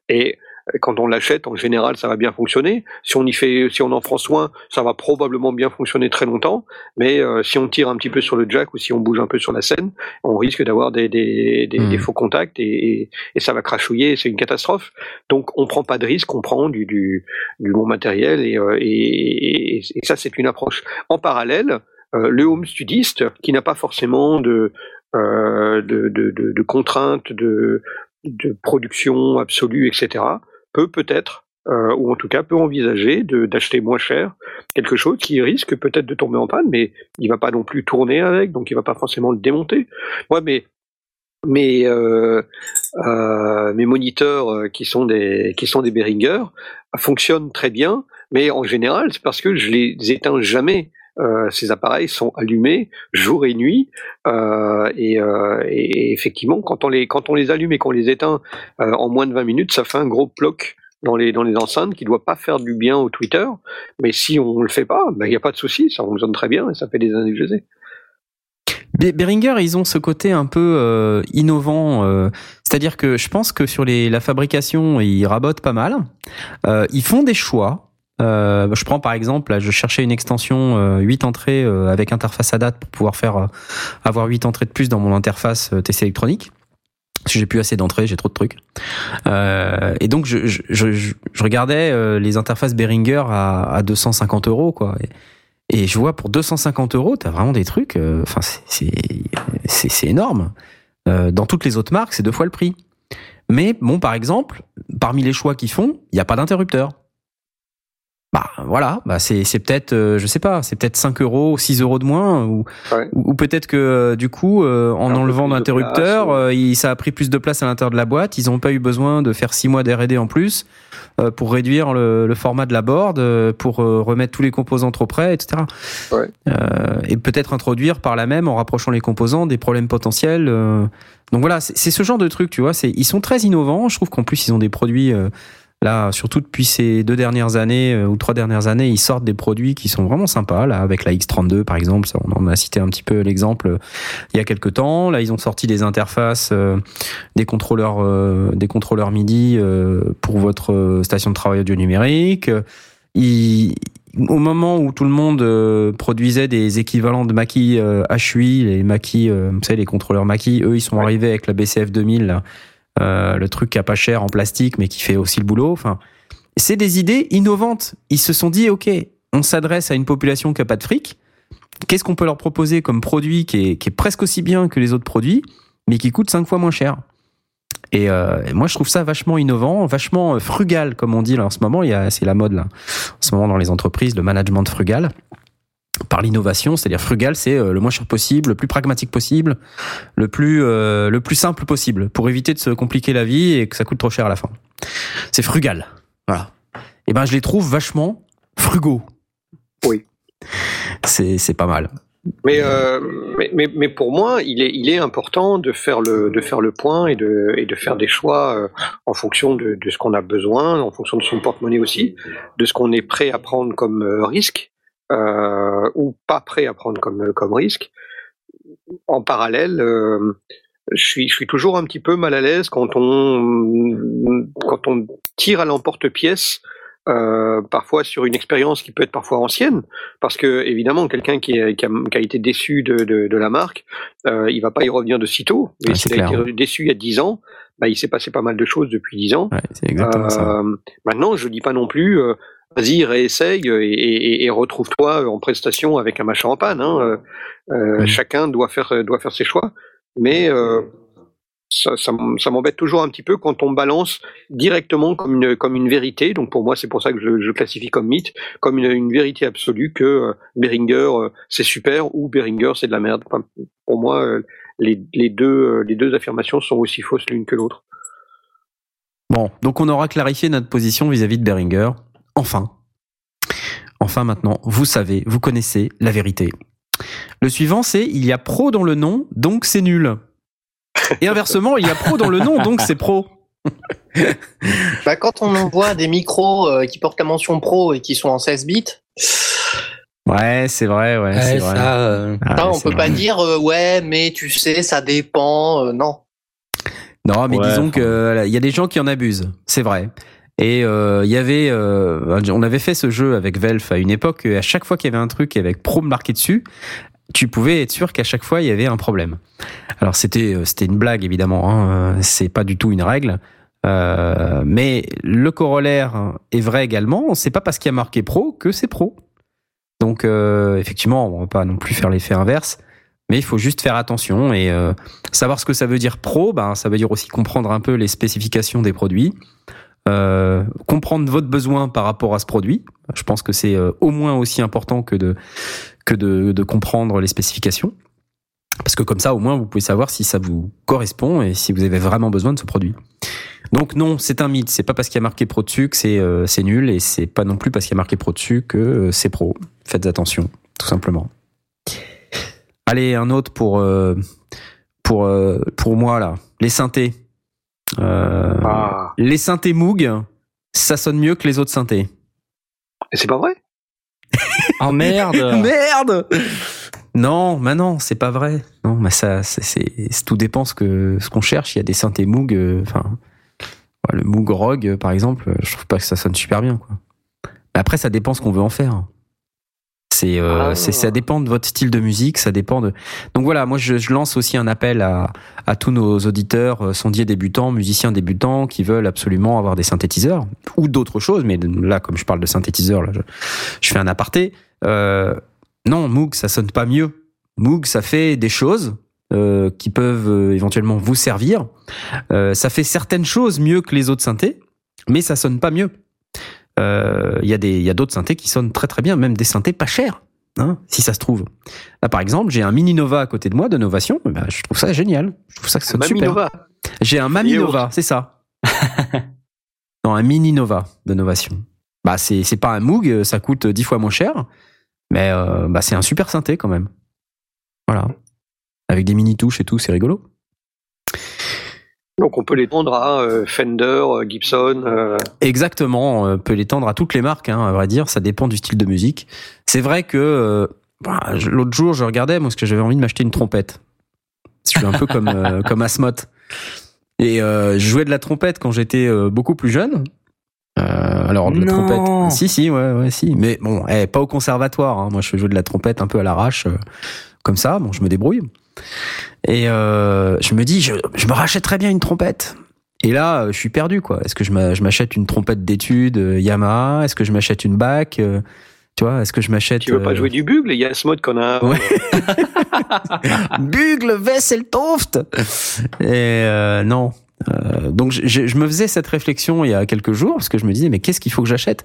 Et quand on l'achète, en général, ça va bien fonctionner. Si on y fait, si on en prend soin, ça va probablement bien fonctionner très longtemps. Mais euh, si on tire un petit peu sur le jack ou si on bouge un peu sur la scène, on risque d'avoir des, des, des, des faux contacts et, et, et ça va crachouiller. C'est une catastrophe. Donc on prend pas de risque, on prend du, du, du bon matériel et, euh, et, ça c'est une approche. En parallèle, euh, le home studiste qui n'a pas forcément de, de, de, de, de contraintes de, de production absolue, etc., peut peut-être, euh, ou en tout cas peut envisager d'acheter moins cher quelque chose qui risque peut-être de tomber en panne, mais il va pas non plus tourner avec, donc il va pas forcément le démonter. Moi, mais mes euh, euh, mes moniteurs euh, qui sont des qui sont des Behringer fonctionnent très bien, mais en général c'est parce que je les éteins jamais. Euh, ces appareils sont allumés jour et nuit euh, et, euh, et effectivement quand on les quand on les allume et qu'on les éteint en moins de 20 minutes ça fait un gros bloc dans les dans les enceintes qui doit pas faire du bien au Twitter mais si on le fait pas ben, il n'y a pas de souci ça fonctionne très bien et ça fait des années que je sais Be- Behringer, ils ont ce côté un peu innovant, c'est-à-dire que je pense que sur les, la fabrication, ils rabotent pas mal. Ils font des choix. Euh, je prends par exemple, je cherchais une extension euh, 8 entrées euh, avec interface à date pour pouvoir faire euh, avoir 8 entrées de plus dans mon interface TC électronique. Que j'ai plus assez d'entrées, j'ai trop de trucs. Et donc je, regardais les interfaces Behringer à, à 250 euros, quoi. Et, je vois pour 250 euros, t'as vraiment des trucs. Enfin, c'est- énorme. Dans toutes les autres marques, c'est deux fois le prix. Mais bon, par exemple, parmi les choix qu'ils font, il n'y a pas d'interrupteur. Bah voilà, bah c'est c'est peut-être, euh, je sais pas, c'est peut-être 5 euros, 6 euros de moins, ou Ouais. ou, ou peut-être que euh, du coup, euh, en enlevant l'interrupteur, place, euh, ça a pris plus de place à l'intérieur de la boîte. Ils n'ont pas eu besoin de faire 6 mois d'R&D en plus euh, pour réduire le, le format de la board, euh, pour euh, remettre tous les composants trop près, etc. Ouais. Euh, et peut-être introduire par là même, en rapprochant les composants, des problèmes potentiels. euh. Donc voilà, c'est c'est ce genre de truc, tu vois. C'est ils sont très innovants. Je trouve qu'en plus ils ont des produits. Là, surtout depuis ces deux dernières années euh, ou trois dernières années, ils sortent des produits qui sont vraiment sympas. Là, avec la X32 par exemple, on en a cité un petit peu l'exemple euh, il y a quelques temps. Là, ils ont sorti des interfaces, euh, des contrôleurs, euh, des contrôleurs MIDI euh, pour votre euh, station de travail audio numérique. Ils- au moment où tout le monde produisait des équivalents de Mackie euh, HUI, les Mackie, euh, vous savez, les contrôleurs Mackie, eux, ils sont Ouais. arrivés avec la BCF 2000, là, euh, le truc qui a pas cher en plastique, mais qui fait aussi le boulot. Enfin, c'est des idées innovantes. Ils se sont dit, ok, on s'adresse à une population qui a pas de fric. Qu'est-ce qu'on peut leur proposer comme produit qui est, qui est presque aussi bien que les autres produits, mais qui coûte cinq fois moins cher? Et, euh, moi, je trouve ça vachement innovant, vachement euh, frugal, comme on dit là en ce moment. Il y a, c'est la mode là, en ce moment dans les entreprises, le management frugal. Par l'innovation, c'est-à-dire frugal, c'est euh, le moins cher possible, le plus pragmatique possible, le plus euh, le plus simple possible, pour éviter de se compliquer la vie et que ça coûte trop cher à la fin. C'est frugal, voilà. Et ben je les trouve vachement frugaux. Oui. C'est c'est pas mal. Mais, euh, mais, mais, mais pour moi, il est, il est important de faire le, de faire le point et de, et de faire des choix en fonction de, de ce qu'on a besoin, en fonction de son porte-monnaie aussi, de ce qu'on est prêt à prendre comme risque euh, ou pas prêt à prendre comme, comme risque. En parallèle, euh, je suis, je suis toujours un petit peu mal à l'aise quand on, quand on tire à l'emporte-pièce euh, parfois sur une expérience qui peut être parfois ancienne, parce que évidemment quelqu'un qui, a- qui, a, qui a été déçu de, de, de la marque, euh, il va pas y revenir de sitôt. Mais s'il a été déçu il y a 10 ans, bah, il s'est passé pas mal de choses depuis 10 ans. Ouais, exactement ça. Maintenant, je dis pas non plus, vas-y, réessaye et, et, et retrouve-toi en prestation avec un machin en panne. Hein. Euh, euh. Chacun doit faire, doit faire ses choix, mais euh, ça, ça m- ça m'embête toujours un petit peu quand on balance directement comme une, comme une vérité. Donc pour moi, c'est pour ça que je, je classifie comme mythe, comme une, une vérité absolue que euh, Behringer euh, c'est super ou Behringer c'est de la merde. Enfin, pour moi, euh, les, les deux, euh, les deux affirmations sont aussi fausses l'une que l'autre. Bon, donc on aura clarifié notre position vis-à-vis de Beringer. Enfin. Enfin maintenant, vous savez, vous connaissez la vérité. Le suivant, c'est il y a pro dans le nom, donc c'est nul. Et inversement, il y a pro dans le nom, donc c'est pro. (laughs) Bah, quand on voit des micros euh, qui portent la mention pro et qui sont en 16 bits, Ouais, c'est vrai, ouais, Ouais, c'est vrai. ça, euh, Ah, ça, on peut vrai. pas dire euh, ouais, mais tu sais, ça dépend. euh, non. Non, mais Ouais, disons que euh, il y a des gens qui en abusent, c'est vrai. Et euh, il y avait, euh, on avait fait ce jeu avec Velf à une époque. et À chaque fois qu'il y avait un truc avec pro marqué dessus, tu pouvais être sûr qu'à chaque fois il y avait un problème. Alors c'était euh, c'était une blague évidemment, hein, c'est pas du tout une règle. Mais le corollaire est vrai également. C'est pas parce qu'il y a marqué pro que c'est pro. Donc effectivement, on va pas non plus faire l'effet inverse. Mais il faut juste faire attention et savoir ce que ça veut dire pro. Ben ça veut dire aussi comprendre un peu les spécifications des produits, euh, comprendre votre besoin par rapport à ce produit. Je pense que c'est euh, au moins aussi important que de que de, de comprendre les spécifications. Parce que comme ça, au moins, vous pouvez savoir si ça vous correspond et si vous avez vraiment besoin de ce produit. Donc non, c'est un mythe. C'est pas parce qu'il y a marqué pro dessus que c'est euh, nul et c'est pas non plus parce qu'il y a marqué pro dessus que euh, c'est pro. Faites attention, tout simplement. Allez, un autre pour euh, pour euh, pour moi là. Les synthés. Euh, Ah, Les synthés Moog, ça sonne mieux que les autres synthés. et c'est pas vrai? (laughs) Oh merde (laughs) Merde Non, mais non, c'est pas vrai. Non, mais ça, c'est, c'est, c'est- tout dépend ce que ce qu'on cherche. Il y a des synthés Moog, euh, enfin, le Moog Rogue, euh, par exemple, je trouve pas que ça sonne super bien, quoi. Mais après, ça dépend ce qu'on veut en faire. C'est, euh, Ah. c'est, ça dépend de votre style de musique, ça dépend de. Donc voilà, moi, je, je lance aussi un appel à, à tous nos auditeurs euh, sondiers débutants, musiciens débutants, qui veulent absolument avoir des synthétiseurs ou d'autres choses. Mais là, comme je parle de synthétiseurs, là, je, je fais un aparté. Euh, non, Moog, ça sonne pas mieux. Moog, ça fait des choses euh, qui peuvent éventuellement vous servir. Ça fait certaines choses mieux que les autres synthés, mais ça sonne pas mieux. Euh, Il y a des, il y a d'autres synthés qui sonnent très très bien, même des synthés pas chers, hein, si ça se trouve. Là, par exemple, j'ai un Mini Nova à côté de moi de Novation. Eh ben, je trouve ça génial. Je trouve ça que ça sonne Mamie super. Nova. J'ai un Mami. Nova, c'est ça. (laughs) non, un Mini Nova de Novation. Bah, c'est c'est pas un Moog, euh, ça coûte dix fois moins cher, mais euh, bah, c'est un super synthé quand même. Voilà. Avec des mini touches et tout, c'est rigolo. Donc on peut les tendre à euh, Fender, euh, Gibson. euh, Exactement, on peut l'étendre à toutes les marques, hein, à vrai dire, ça dépend du style de musique. C'est vrai que euh, bah, l'autre jour, je regardais, moi, parce que j'avais envie de m'acheter une trompette. Je suis un peu comme, euh, (laughs) comme Asmoth. Et euh, je jouais de la trompette quand j'étais euh, beaucoup plus jeune. Euh, alors, de la Non. trompette. Si, si, ouais, ouais, si. Mais bon, eh, pas au conservatoire. hein. Moi, je jouais de la trompette un peu à l'arrache, euh, comme ça. Bon, je me débrouille. Et euh, je me dis, je, je me rachèterais bien une trompette. Et là, je suis perdu, quoi. Est-ce que je m'a- je m'achète une trompette d'études euh, Yamaha? Est-ce que je m'achète une bac euh, Tu vois? Est-ce que je m'achète Tu veux pas euh, jouer du bugle Il y a ce mode qu'on a. Ouais. (laughs) Bugle, Vesseltoft Et euh, non. Euh, donc je, je me faisais cette réflexion il y a quelques jours parce que je me disais mais qu'est-ce qu'il faut que j'achète?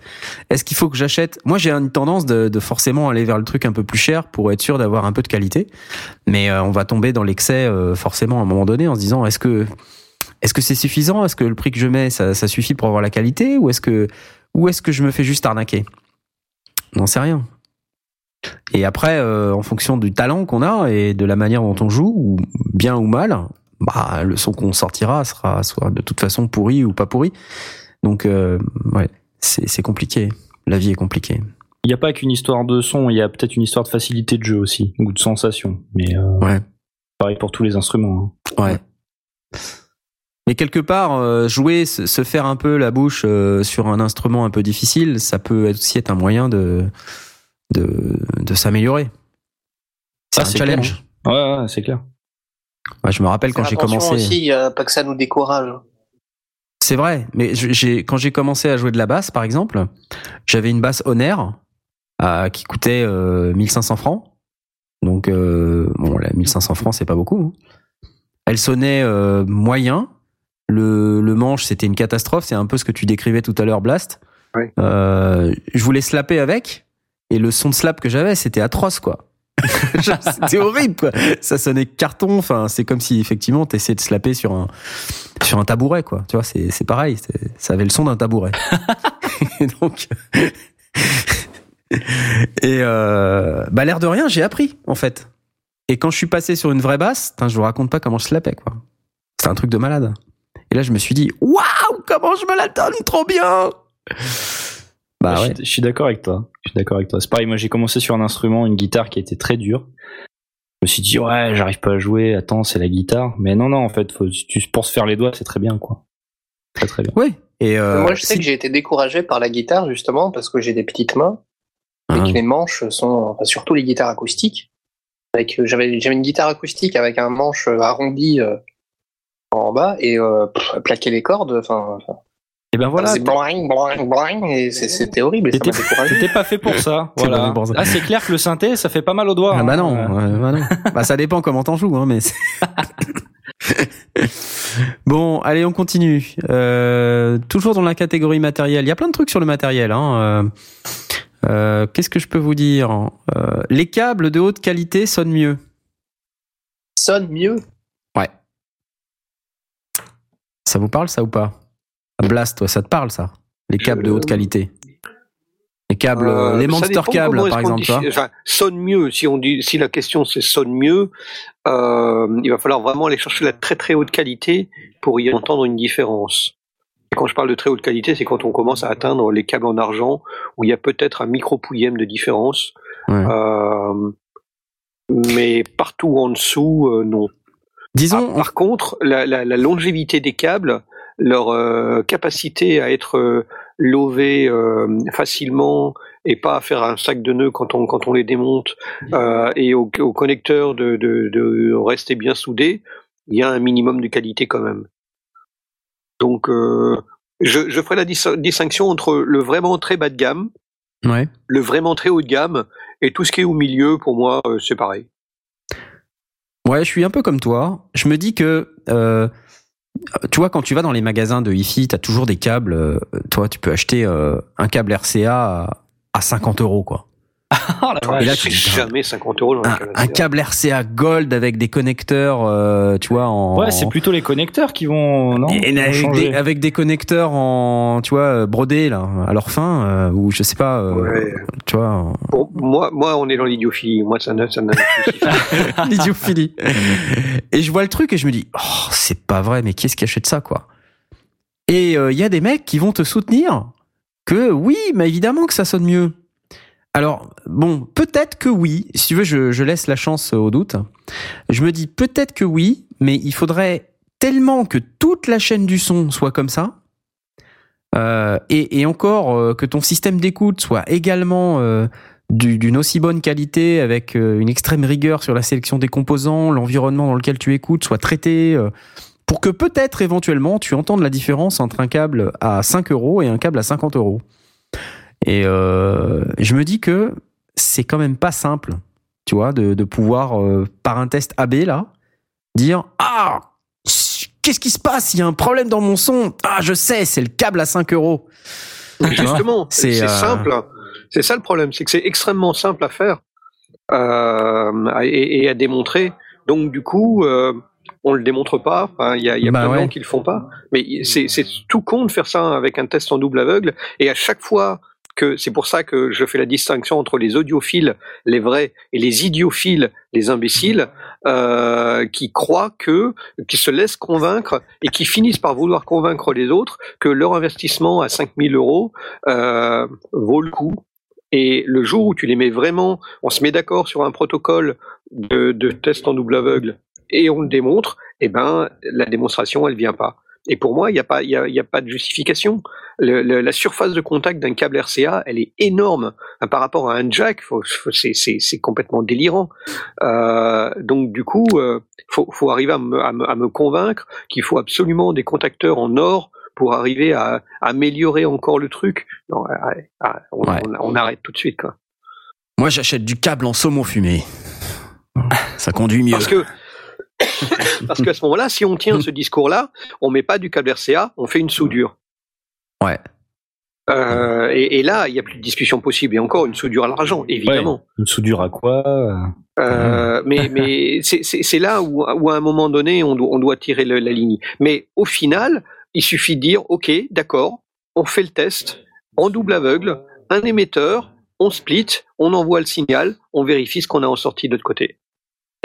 Est-ce qu'il faut que j'achète? Moi j'ai une tendance de, de, forcément aller vers le truc un peu plus cher pour être sûr d'avoir un peu de qualité, mais euh, on va tomber dans l'excès euh, forcément à un moment donné en se disant est-ce que est-ce que c'est suffisant? Est-ce que le prix que je mets ça, ça suffit pour avoir la qualité? Ou est-ce que ou est-ce que je me fais juste arnaquer? On sait rien. Et après, en fonction du talent qu'on a et de la manière dont on joue, ou bien ou mal, bah, le son qu'on sortira sera soit de toute façon pourri ou pas pourri. Donc, euh, ouais, c'est compliqué. La vie est compliquée. Il n'y a pas qu'une histoire de son, il y a peut-être une histoire de facilité de jeu aussi, ou de sensation. Mais euh, ouais. pareil pour tous les instruments. Hein. Ouais. Mais quelque part, euh, jouer, se faire un peu la bouche euh, sur un instrument un peu difficile, ça peut aussi être un moyen de de, de s'améliorer. C'est un challenge. Clair. Ouais, ouais c'est clair. Ouais, je me rappelle quand j'ai commencé. aussi, euh, pas que ça nous décourage. C'est vrai, mais quand j'ai commencé à jouer de la basse, par exemple, j'avais une basse Honor euh, qui coûtait euh, 1500 francs. Donc euh, bon, là, 1500 francs, c'est pas beaucoup. Hein. Elle sonnait euh, moyen. Le, le manche, c'était une catastrophe. C'est un peu ce que tu décrivais tout à l'heure, Blast. Oui. Euh, je voulais slapper avec, et le son de slap que j'avais, c'était atroce, quoi. (laughs) C'était horrible, quoi. Ça sonnait carton. Enfin, c'est comme si effectivement t'essayais de slapper sur un sur un tabouret, quoi. Tu vois, c'est c'est pareil. Ça avait le son d'un tabouret. (laughs) et donc. et euh, bah l'air de rien, j'ai appris en fait. Et quand je suis passé sur une vraie basse, je vous raconte pas comment je slapais, quoi. C'est un truc de malade. Et là, je me suis dit, waouh, comment je me la donne trop bien. Bah ouais. je, je suis d'accord avec toi. Je suis d'accord avec toi. C'est pareil, moi j'ai commencé sur un instrument, une guitare qui était très dure. Je me suis dit, ouais, j'arrive pas à jouer, attends, c'est la guitare. Mais non, non, en fait, faut, tu, pour se faire les doigts, c'est très bien, quoi. Très, très bien. Oui. Et euh, moi, je sais que j'ai été découragé par la guitare, justement, parce que j'ai des petites mains. Et que les manches sont, enfin, surtout les guitares acoustiques. Avec, euh, j'avais, j'avais une guitare acoustique avec un manche arrondi euh, en bas et euh, plaquer les cordes. Enfin, et ben voilà. C'est boing, boing, et c'était horrible. T'étais pas fait pour ça. (laughs) voilà. Pour ça. Ah, c'est clair que le synthé, ça fait pas mal aux doigts. Ah bah hein. non. Euh, bah, non. (laughs) bah ça dépend comment t'en joues, hein, mais. (laughs) bon, allez, on continue. Euh, toujours dans la catégorie matériel. Il y a plein de trucs sur le matériel. Hein. Euh, euh, Qu'est-ce que je peux vous dire euh, Les câbles de haute qualité sonnent mieux. Sonnent mieux? Ouais. Ça vous parle ça ou pas? Blast, toi, ça te parle ça Les câbles de haute qualité les câbles, euh, les monster câbles, par exemple. Dit, enfin, sonne mieux. Si on dit, si la question c'est sonne mieux, euh, il va falloir vraiment aller chercher la très très haute qualité pour y entendre une différence. Et quand je parle de très haute qualité, c'est quand on commence à atteindre les câbles en argent où il y a peut-être un micro pouillème de différence. Ouais. Euh, mais partout en dessous, euh, non. Disons. Ah, par contre, la, la, la, longévité des câbles, leur euh, capacité à être euh, lové euh, facilement et pas à faire un sac de nœuds quand on quand on les démonte euh, et au, au connecteur de, de, de, rester bien soudé, il y a un minimum de qualité quand même. Donc je, je ferai la dis distinction entre le vraiment très bas de gamme, ouais. le vraiment très haut de gamme et tout ce qui est au milieu pour moi c'est pareil. Ouais, je suis un peu comme toi. Je me dis que euh, tu vois, quand tu vas dans les magasins de hi-fi, t'as toujours des câbles. Euh, toi, tu peux acheter euh, un câble RCA à, à 50 euros, quoi. Oh et là, tu dis, jamais 50 euros. Un, un, câble RCA Gold avec des connecteurs, euh, tu vois, en. Ouais, c'est plutôt les connecteurs qui vont, non et avec, des, avec, des, connecteurs en, tu vois, brodés là, à leur fin, euh, ou je sais pas, euh, ouais. tu vois. En... Bon, moi, moi, on est dans l'idiophilie. Moi, ça ne, ça ne. (laughs) l'idiophilie. et je vois le truc et je me dis, oh, c'est pas vrai, mais qui est-ce qui achète ça, quoi? Et il y a des mecs qui vont te soutenir que oui, mais évidemment que ça sonne mieux. Alors, bon, peut-être que oui. Si tu veux, je, je, laisse la chance au doute. Je me dis peut-être que oui, mais il faudrait tellement que toute la chaîne du son soit comme ça. Euh, et, et, encore euh, que ton système d'écoute soit également euh, d'une aussi bonne qualité avec euh, une extrême rigueur sur la sélection des composants, l'environnement dans lequel tu écoutes soit traité euh, pour que peut-être éventuellement tu entendes la différence entre un câble à 5 euros et un câble à 50 euros. Et je me dis que c'est quand même pas simple, tu vois, de, de pouvoir, euh, par un test AB, là, dire Ah qu'est-ce qui se passe? Il y a un problème dans mon son. Ah, je sais, c'est le câble à 5 euros. Justement, C'est, euh, simple. C'est ça le problème, c'est que c'est extrêmement simple à faire euh, et, et à démontrer. Donc du coup, on le démontre pas. Il y a, y a Bah plein de ouais. gens qui le font pas. Mais c'est tout con de faire ça avec un test en double aveugle. Et à chaque fois c'est pour ça que je fais la distinction entre les audiophiles, les vrais, et les idiophiles, les imbéciles, euh, qui croient que, qui se laissent convaincre et qui finissent par vouloir convaincre les autres que leur investissement à 5000 euros euh, vaut le coup. Et le jour où tu les mets vraiment, on se met d'accord sur un protocole de, de test en double aveugle et on le démontre, eh ben la démonstration elle vient pas. Et pour moi, il n'y a pas, il y a, il y a pas de justification. Le- le- la surface de contact d'un câble RCA, elle est énorme Hein, par rapport à un jack. C'est complètement délirant. Euh, donc du coup, euh, faut, faut arriver à me, à me, à me convaincre qu'il faut absolument des contacteurs en or pour arriver à, à améliorer encore le truc. Non, on, Ouais. on- on arrête tout de suite quoi. Moi, j'achète du câble en saumon fumé. Ça conduit mieux. Parce que (coughs) parce qu'à ce moment-là, si on tient ce discours-là, on met pas du câble RCA, on fait une soudure. Ouais. Euh, et, et là, il n'y a plus de discussion possible. Et encore une soudure à l'argent, évidemment. Une soudure à quoi Euh, mais (laughs) mais c'est- là où, où à un moment donné, on doit, on doit tirer le- la ligne. Mais au final, il suffit de dire, OK, d'accord, on fait le test en double aveugle, un émetteur, on split, on envoie le signal, on vérifie ce qu'on a en sortie de l'autre côté.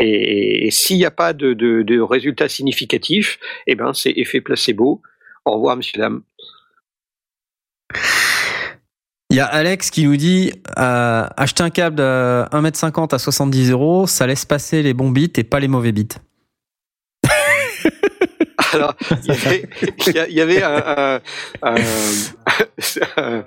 Et, s'il n'y a pas de, de, de résultat significatif, eh ben c'est effet placebo. Au revoir, monsieur, dame. Il y a Alex qui nous dit euh, acheter un câble de 1m50 à 70 euros, ça laisse passer les bons bits et pas les mauvais bits. (laughs) Alors, il y avait, il y a- il y avait un- un- un-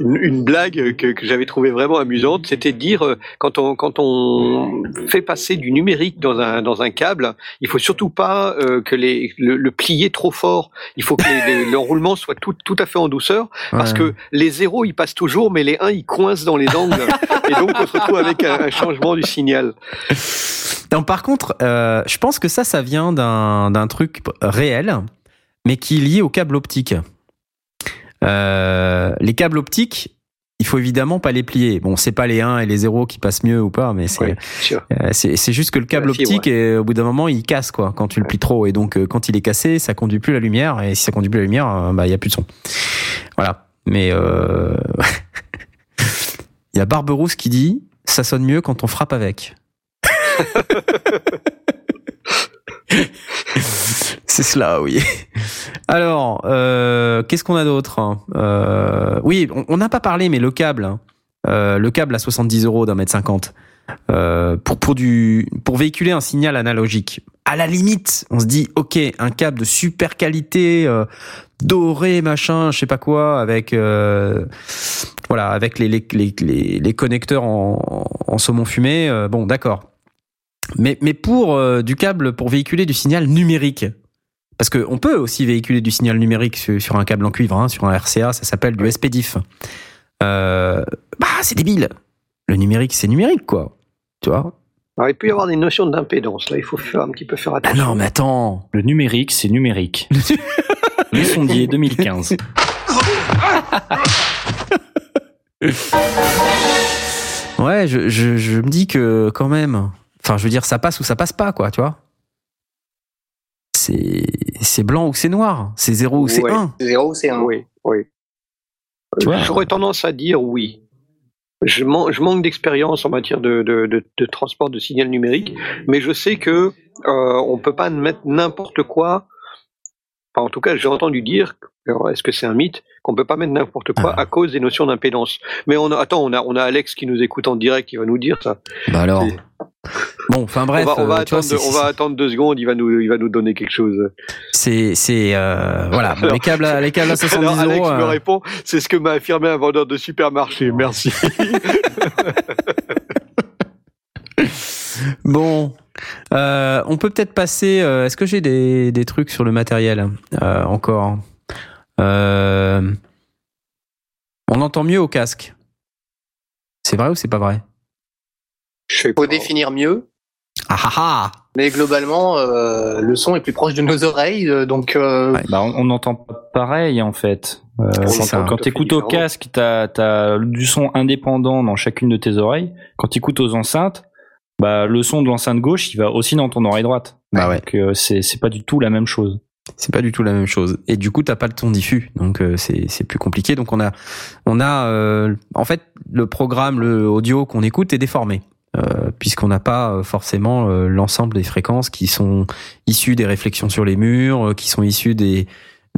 une, blague que, que j'avais trouvé vraiment amusante, c'était de dire euh, quand on quand on fait passer du numérique dans un dans un câble, il faut surtout pas euh, que les le, le plier trop fort. Il faut que (laughs) l'enroulement soit tout tout à fait en douceur, parce Ouais. que les zéros ils passent toujours, mais les 1 ils coincent dans les angles, et donc on se retrouve avec un, un changement du signal. Non, par contre, euh, je pense que ça, ça vient d'un truc réel, mais qui est lié au câble optique. Euh, les câbles optiques, il faut évidemment pas les plier. Bon, c'est pas les 1 et les 0 qui passent mieux ou pas, mais c'est euh, c'est juste que le câble fibre, optique, et, au bout d'un moment, il casse quoi quand tu le plies trop. Et donc, euh, quand il est cassé, ça conduit plus la lumière. Et si ça conduit plus la lumière, euh, bah il y a plus de son. Voilà. Mais euh... (laughs) il y a Barberousse qui dit ça sonne mieux quand on frappe avec. (laughs) C'est cela, oui. Alors, euh, qu'est-ce qu'on a d'autre euh, Oui, on- n'a pas parlé, mais le câble, hein. Euh, le câble à 70 euros d'un mètre cinquante, pour pour du pour véhiculer un signal analogique. À la limite, on se dit, ok, un câble de super qualité, doré, machin, je sais pas quoi, avec voilà, avec les les les, les, connecteurs en, saumon fumé. bon, d'accord. Mais, mais pour euh, du câble pour véhiculer du signal numérique. Parce qu'on peut aussi véhiculer du signal numérique sur, sur un câble en cuivre, hein, sur un RCA, ça s'appelle du SPDIF. Euh, bah, c'est débile. Le numérique, c'est numérique, quoi. Tu vois? Alors, il peut y avoir des notions d'impédance. Là, il faut faire un petit peu faire Ah attention. non, mais attends. Le numérique, c'est numérique. (laughs) Le sondier 2015. Ouais, je, je, je me dis que quand même. Enfin, je veux dire, ça passe ou ça passe pas, quoi, tu vois C'est c'est blanc ou c'est noir. C'est zéro ou c'est Ouais. un. Zéro, c'est un. Oui, oui. Tu vois J'aurais tendance à dire oui. Je, man- je manque d'expérience en matière de, de, de, de transport de signal numérique, mais je sais que euh, on peut pas mettre n'importe quoi. Enfin, en tout cas, j'ai entendu dire, alors, est-ce que c'est un mythe, qu'on peut pas mettre n'importe quoi Ah. à cause des notions d'impédance? Mais on a, attends, on a, on a Alex qui nous écoute en direct, qui va nous dire ça. Bah alors. Bon, enfin bref. on va, on va euh, vois, attendre, c'est- on va attendre deux secondes, il va nous, il va nous donner quelque chose. C'est, c'est, euh, voilà. (laughs) Alors- les câbles, à, les câbles à 70 Alors, Alex euros. me euh, répond, c'est ce que m'a affirmé un vendeur de supermarché. Merci. (laughs) Bon, euh, on peut peut-être passer. euh, Est-ce que j'ai des, des trucs sur le matériel euh, encore Euh, On entend mieux au casque. C'est vrai ou c'est pas vrai? Je sais Faut définir mieux. Ah ah ah Mais globalement, euh, le son est plus proche de nos oreilles, donc euh, Ouais. Bah, on on n'entend pas pareil en fait. Euh, quand quand fait t'écoutes au casque, t'as as du son indépendant dans chacune de tes oreilles. Quand t'écoutes aux enceintes, bah le son de l'enceinte gauche, il va aussi dans ton oreille droite. Bah ouais. Donc euh, c'est c'est pas du tout la même chose. C'est pas du tout la même chose. Et du coup, t'as pas le ton diffus, donc euh, c'est c'est plus compliqué. Donc on a on a euh, en fait le programme le audio qu'on écoute est déformé. Euh, puisqu'on n'a pas euh, forcément euh, l'ensemble des fréquences qui sont issues des réflexions sur les murs, euh, qui sont issues des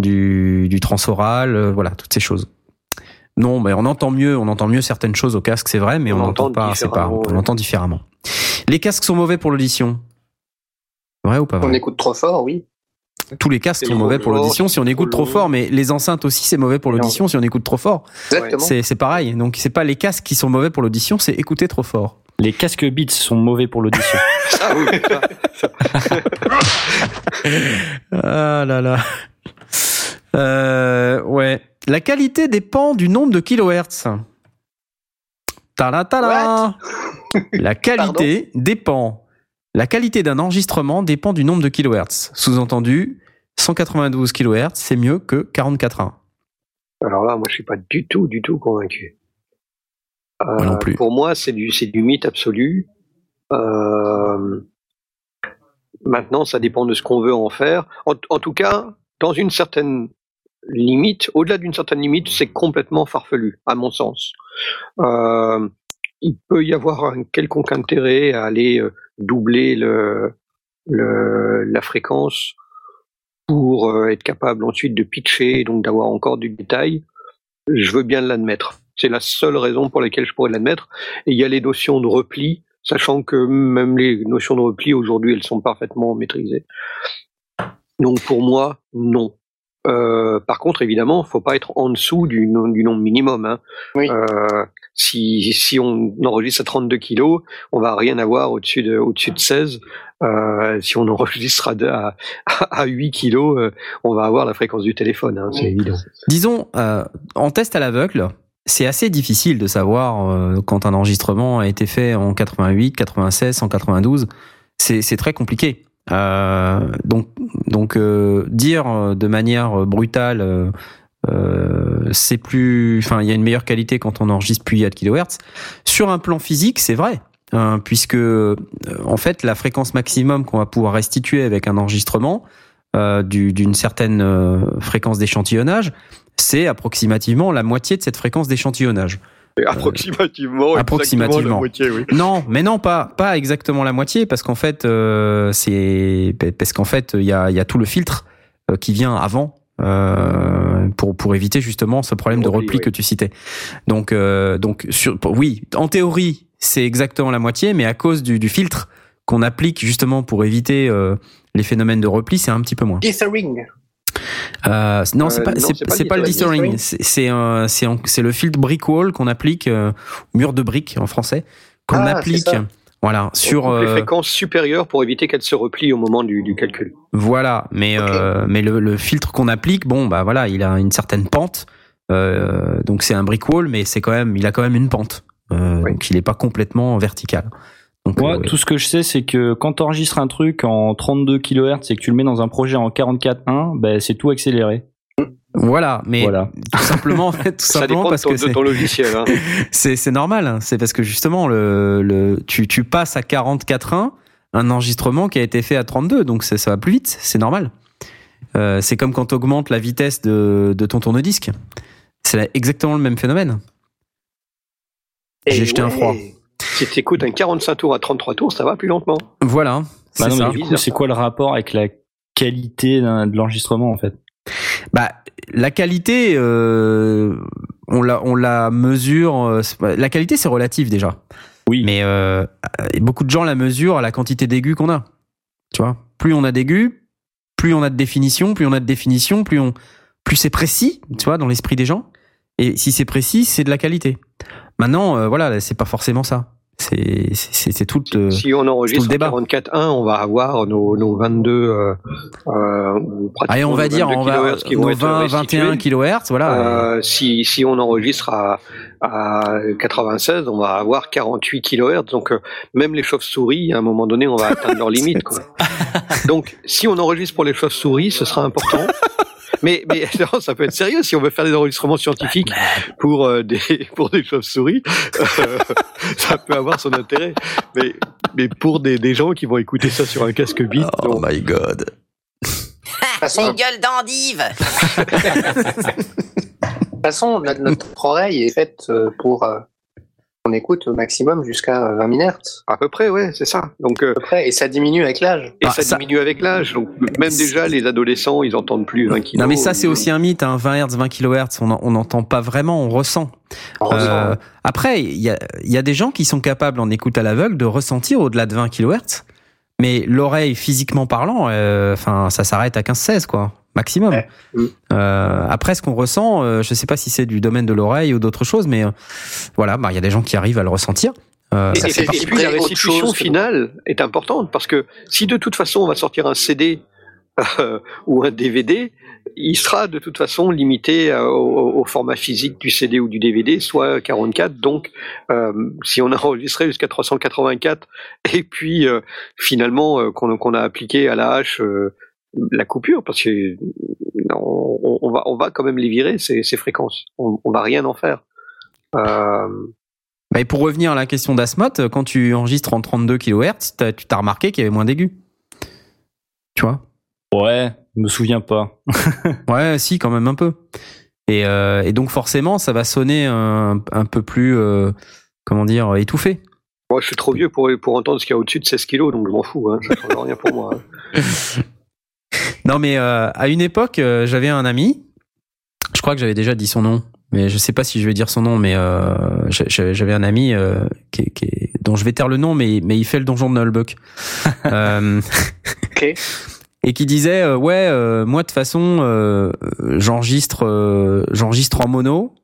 du, du transoral, euh, voilà toutes ces choses. Non, mais on entend mieux, on entend mieux certaines choses au casque, c'est vrai, mais on n'entend entend pas, c'est pas, on entend différemment. Les casques sont mauvais pour l'audition. Vrai ou pas vrai on écoute trop fort, oui. tous les casques sont mauvais pour l'audition si on écoute trop fort, mais les enceintes aussi c'est mauvais pour l'audition si on écoute trop fort. Exactement. C'est c'est pareil. Donc c'est pas les casques qui sont mauvais pour l'audition, c'est écouter trop fort. Les casques Beats sont mauvais pour l'audition. (laughs) Ah oui, Ah là là. Euh, ouais. La qualité dépend du nombre de kilohertz. La qualité dépend. La qualité d'un enregistrement dépend du nombre de kilohertz. Sous-entendu, 192 kilohertz, c'est mieux que 44.1. Alors là, moi, je suis pas du tout, du tout convaincu. Euh, Moi non plus. Pour moi, c'est du, c'est du mythe absolu. Euh, maintenant, ça dépend de ce qu'on veut en faire. En, en tout cas, dans une certaine limite, au-delà d'une certaine limite, c'est complètement farfelu, à mon sens. Euh, il peut y avoir un quelconque intérêt à aller euh, doubler le, le, la fréquence pour euh, être capable ensuite de pitcher donc d'avoir encore du détail. Je veux bien l'admettre. C'est la seule raison pour laquelle je pourrais l'admettre. Et il y a les notions de repli, sachant que même les notions de repli aujourd'hui, elles sont parfaitement maîtrisées. Donc pour moi, non. Euh, par contre, évidemment, faut pas être en dessous du, no- du nombre minimum. Hein. Oui. Euh, si, si on enregistre à 32 kilos, on va rien avoir au-dessus de, au-dessus de 16. Euh, si on enregistre à, à, à 8 kilos, euh, on va avoir la fréquence du téléphone, hein, c'est évident. Disons, euh, en test à l'aveugle, c'est assez difficile de savoir euh, quand un enregistrement a été fait en 88, 96, 192. C'est c'est très compliqué. Euh, donc, euh, dire euh, de manière brutale, c'est plus, enfin, il y a une meilleure qualité quand on enregistre plus à de kHz. Sur un plan physique, c'est vrai, hein, puisque en fait, la fréquence maximum qu'on va pouvoir restituer avec un enregistrement du- d'une certaine fréquence d'échantillonnage, c'est approximativement la moitié de cette fréquence d'échantillonnage. Approximativement, Approximativement. (laughs) exactement la moitié, oui. Non, mais non, pas pas exactement la moitié, parce qu'en fait, euh, c'est parce qu'en fait, il y a il y a tout le filtre euh, qui vient avant. euh, pour pour éviter justement ce problème de Repli, repli oui. que tu citais. Donc euh, donc sur oui, en théorie, c'est exactement la moitié, mais à cause du, du filtre qu'on applique justement pour éviter euh, les phénomènes de repli, c'est un petit peu moins. Dithering. Euh, non, c'est Euh, pas, c'est, pas le dithering. C'est, le filtre brick wall qu'on applique, euh, mur de briques en français, qu'on Ah, applique, voilà, sur, On les fréquences supérieures pour éviter qu'elles se replient au moment du, du calcul. voilà. Mais, euh, le, le filtre qu'on applique, bon, bah voilà, il a une certaine pente. Euh, donc c'est un brick wall, mais c'est quand même, il a quand même une pente. Euh, Oui. Donc il est pas complètement vertical. Donc, Moi, euh, ouais. tout ce que je sais, c'est que quand tu enregistres un truc en 32 kHz et que tu le mets dans un projet en 44.1, ben, c'est tout accéléré. voilà. Mais Voilà. tout simplement, (laughs) tout Ça simplement dépend de parce ton, que c'est, ton logiciel. Hein. (laughs) C'est normal, hein. c'est parce que justement le, le tu, tu passes à 44.1 un enregistrement qui a été fait à 32, donc ça, ça va plus vite, c'est normal. Euh, c'est comme quand tu augmentes la vitesse de, de ton tourne-disque. C'est exactement le même phénomène. J'ai Et jeté un froid. Si tu écoutes un 45 tours à 33 tours, ça va plus lentement. Voilà, c'est Bah non, ça. mais du coup, c'est quoi le rapport avec la qualité de l'enregistrement en fait? Bah, la qualité, euh, on la on la mesure. euh, la qualité, c'est relatif déjà. Oui. Mais euh, beaucoup de gens la mesurent à la quantité d'aigus qu'on a. Tu vois, plus on a d'aigus, plus on a de définition, plus on a de définition, plus on, plus c'est précis. Tu vois, dans l'esprit des gens. Et si c'est précis, c'est de la qualité. Maintenant, euh, voilà, c'est pas forcément ça. C'est tout. euh, si on tout enregistre le en débat. 44.1, on va avoir nos, nos 22, euh, euh, Allez, on va dire, 22 on va kilohertz qui vont nos être 20, restitués. 21 kHz, voilà. Euh, si, si on enregistre à, à 96, on va avoir 48 kHz. Donc euh, même les chauves-souris, à un moment donné, on va atteindre leur (laughs) limite. Quoi. Donc si on enregistre pour les chauves-souris, ce sera important. (laughs) Mais, mais (laughs) non, ça peut être sérieux si on veut faire des enregistrements scientifiques pour euh, des (laughs) pour des chauves-souris, euh, (laughs) ça peut avoir son intérêt. Mais mais pour des, des gens qui vont écouter ça sur un casque bit, Oh my god. façon- Une gueule d'endive De toute façon, notre, notre oreille est faite euh, pour euh, on écoute au maximum jusqu'à euh, 20 000 Hz à peu près, ouais, c'est ça. Donc à euh, peu près, et ça diminue avec l'âge. et Ah, ça, ça- diminue avec l'âge. Donc même déjà les adolescents, ils entendent plus 20 kilos. Non mais ça c'est aussi un mythe, hein, 20 Hz, 20 kHz, on en- on n'entend pas vraiment, on ressent. On ressent, Euh, après, il y a, il y a des gens qui sont capables en écoute à l'aveugle de ressentir au-delà de 20 kHz, mais l'oreille physiquement parlant, euh, enfin ça s'arrête à 15-16 quoi, maximum. Ouais. Mm. Euh, après ce qu'on ressent, euh, je sais pas si c'est du domaine de l'oreille ou d'autre chose, mais euh, voilà, bah, il y a des gens qui arrivent à le ressentir. Euh, Et, Ça et- fait et partie puis la restitution finale est importante parce que si de toute façon on va sortir un CD euh, (laughs) ou un DVD, il sera de toute façon limité au, au format physique du CD ou du DVD, soit 44. Donc, euh, si on a enregistré jusqu'à 384 et puis euh, finalement euh, qu'on a appliqué à la hache euh, la coupure, parce que on, on va on va quand même les virer ces, ces fréquences. On, on va rien en faire. Euh, bah, et pour revenir à la question d'Asmot, quand tu enregistres en 32 kHz, tu t'as remarqué qu'il y avait moins d'aigus. Tu vois? Ouais, je me souviens pas. (laughs) Ouais, si, quand même un peu. Et, euh, et donc forcément, ça va sonner un, un peu plus, euh, comment dire, étouffé. Moi, je suis trop vieux pour, pour entendre ce qu'il y a au-dessus de 16 kilos, donc je m'en fous. Hein, ça change rien pour moi. hein. (laughs) Non, mais euh, à une époque, euh, j'avais un ami. Je crois que j'avais déjà dit son nom, mais je sais pas si je vais dire son nom. Mais euh, j'a- j'a- j'avais un ami euh, qui, dont je vais taire le nom, mais mais il fait le donjon de Nullbuck. (laughs) euh, Ok. (laughs) et qui disait ouais, euh, moi de toute façon, euh, j'enregistre, euh, j'enregistre en mono.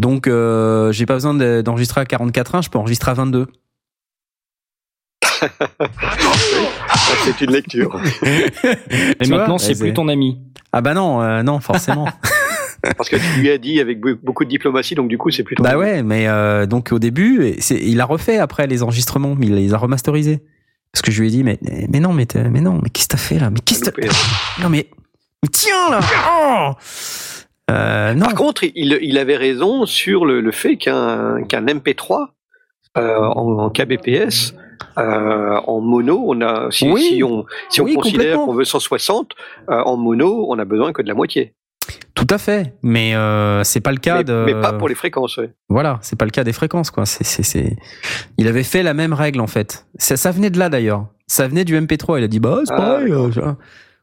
Donc, euh, j'ai pas besoin de- d'enregistrer à 44.1, je peux enregistrer à 22. C'est une lecture. (laughs) Et maintenant, c'est plus ton ami. Ah bah non, euh, non, forcément. (laughs) Parce que tu lui as dit avec be- beaucoup de diplomatie, donc du coup, c'est plutôt. bah ouais, mais euh, donc au début, il a refait après les enregistrements, mais il les a remasterisés. Parce que je lui ai dit, mais, mais non, mais, mais non, mais qu'est-ce que t'as fait là? Mais qu'est-ce que t'as- (laughs) Non mais, mais tiens là oh euh, Non, Par contre, il, il avait raison sur le, le fait qu'un qu'un MP3 euh, en, en kbps euh, en mono, on a si, Oui. si on si on Oui, considère qu'on veut 160 euh, en mono, on a besoin que de la moitié. tout à fait. Mais euh, c'est pas le cas Mais, de. mais pas pour les fréquences. ouais. Voilà, c'est pas le cas des fréquences, quoi. C'est, c'est, c'est. Il avait fait la même règle en fait. Ça, ça venait de là d'ailleurs. Ça venait du MP3. Il a dit bah c'est Ah, pareil. euh,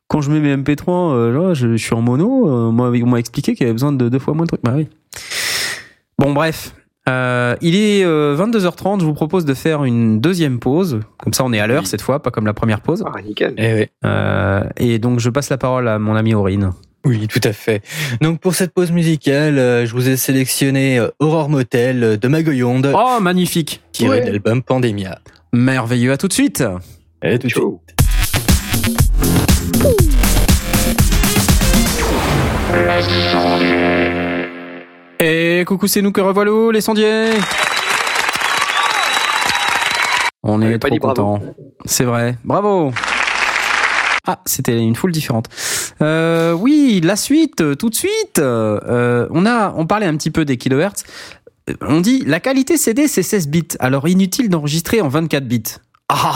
quand je mets mes MP3, euh, là, je, je suis en mono. moi, on m'a expliqué qu'il y avait besoin de deux fois moins de trucs. Bah oui. Bon bref. Euh, il est euh, 22h30. Je vous propose de faire une deuxième pause. Comme ça, on est à l'heure cette fois, pas comme la première pause. Ah, nickel. Eh oui. Euh, et donc, je passe la parole à mon ami Aurine. Oui, tout à fait. Donc pour cette pause musicale, euh, je vous ai sélectionné euh, Aurore Motel euh, de Magoyonde, Oh, magnifique. tiré ouais. de l'album Pandemia. Merveilleux. À tout de suite. Et tout de suite. Coucou, c'est nous que revoilà, les sondiers On est trop contents. C'est vrai. Bravo Ah, c'était une foule différente. Euh, oui, la suite, tout de suite. Euh, on a, on parlait un petit peu des kilohertz. Euh, On dit la qualité CD c'est 16 bits, alors inutile d'enregistrer en 24 bits. Ah ah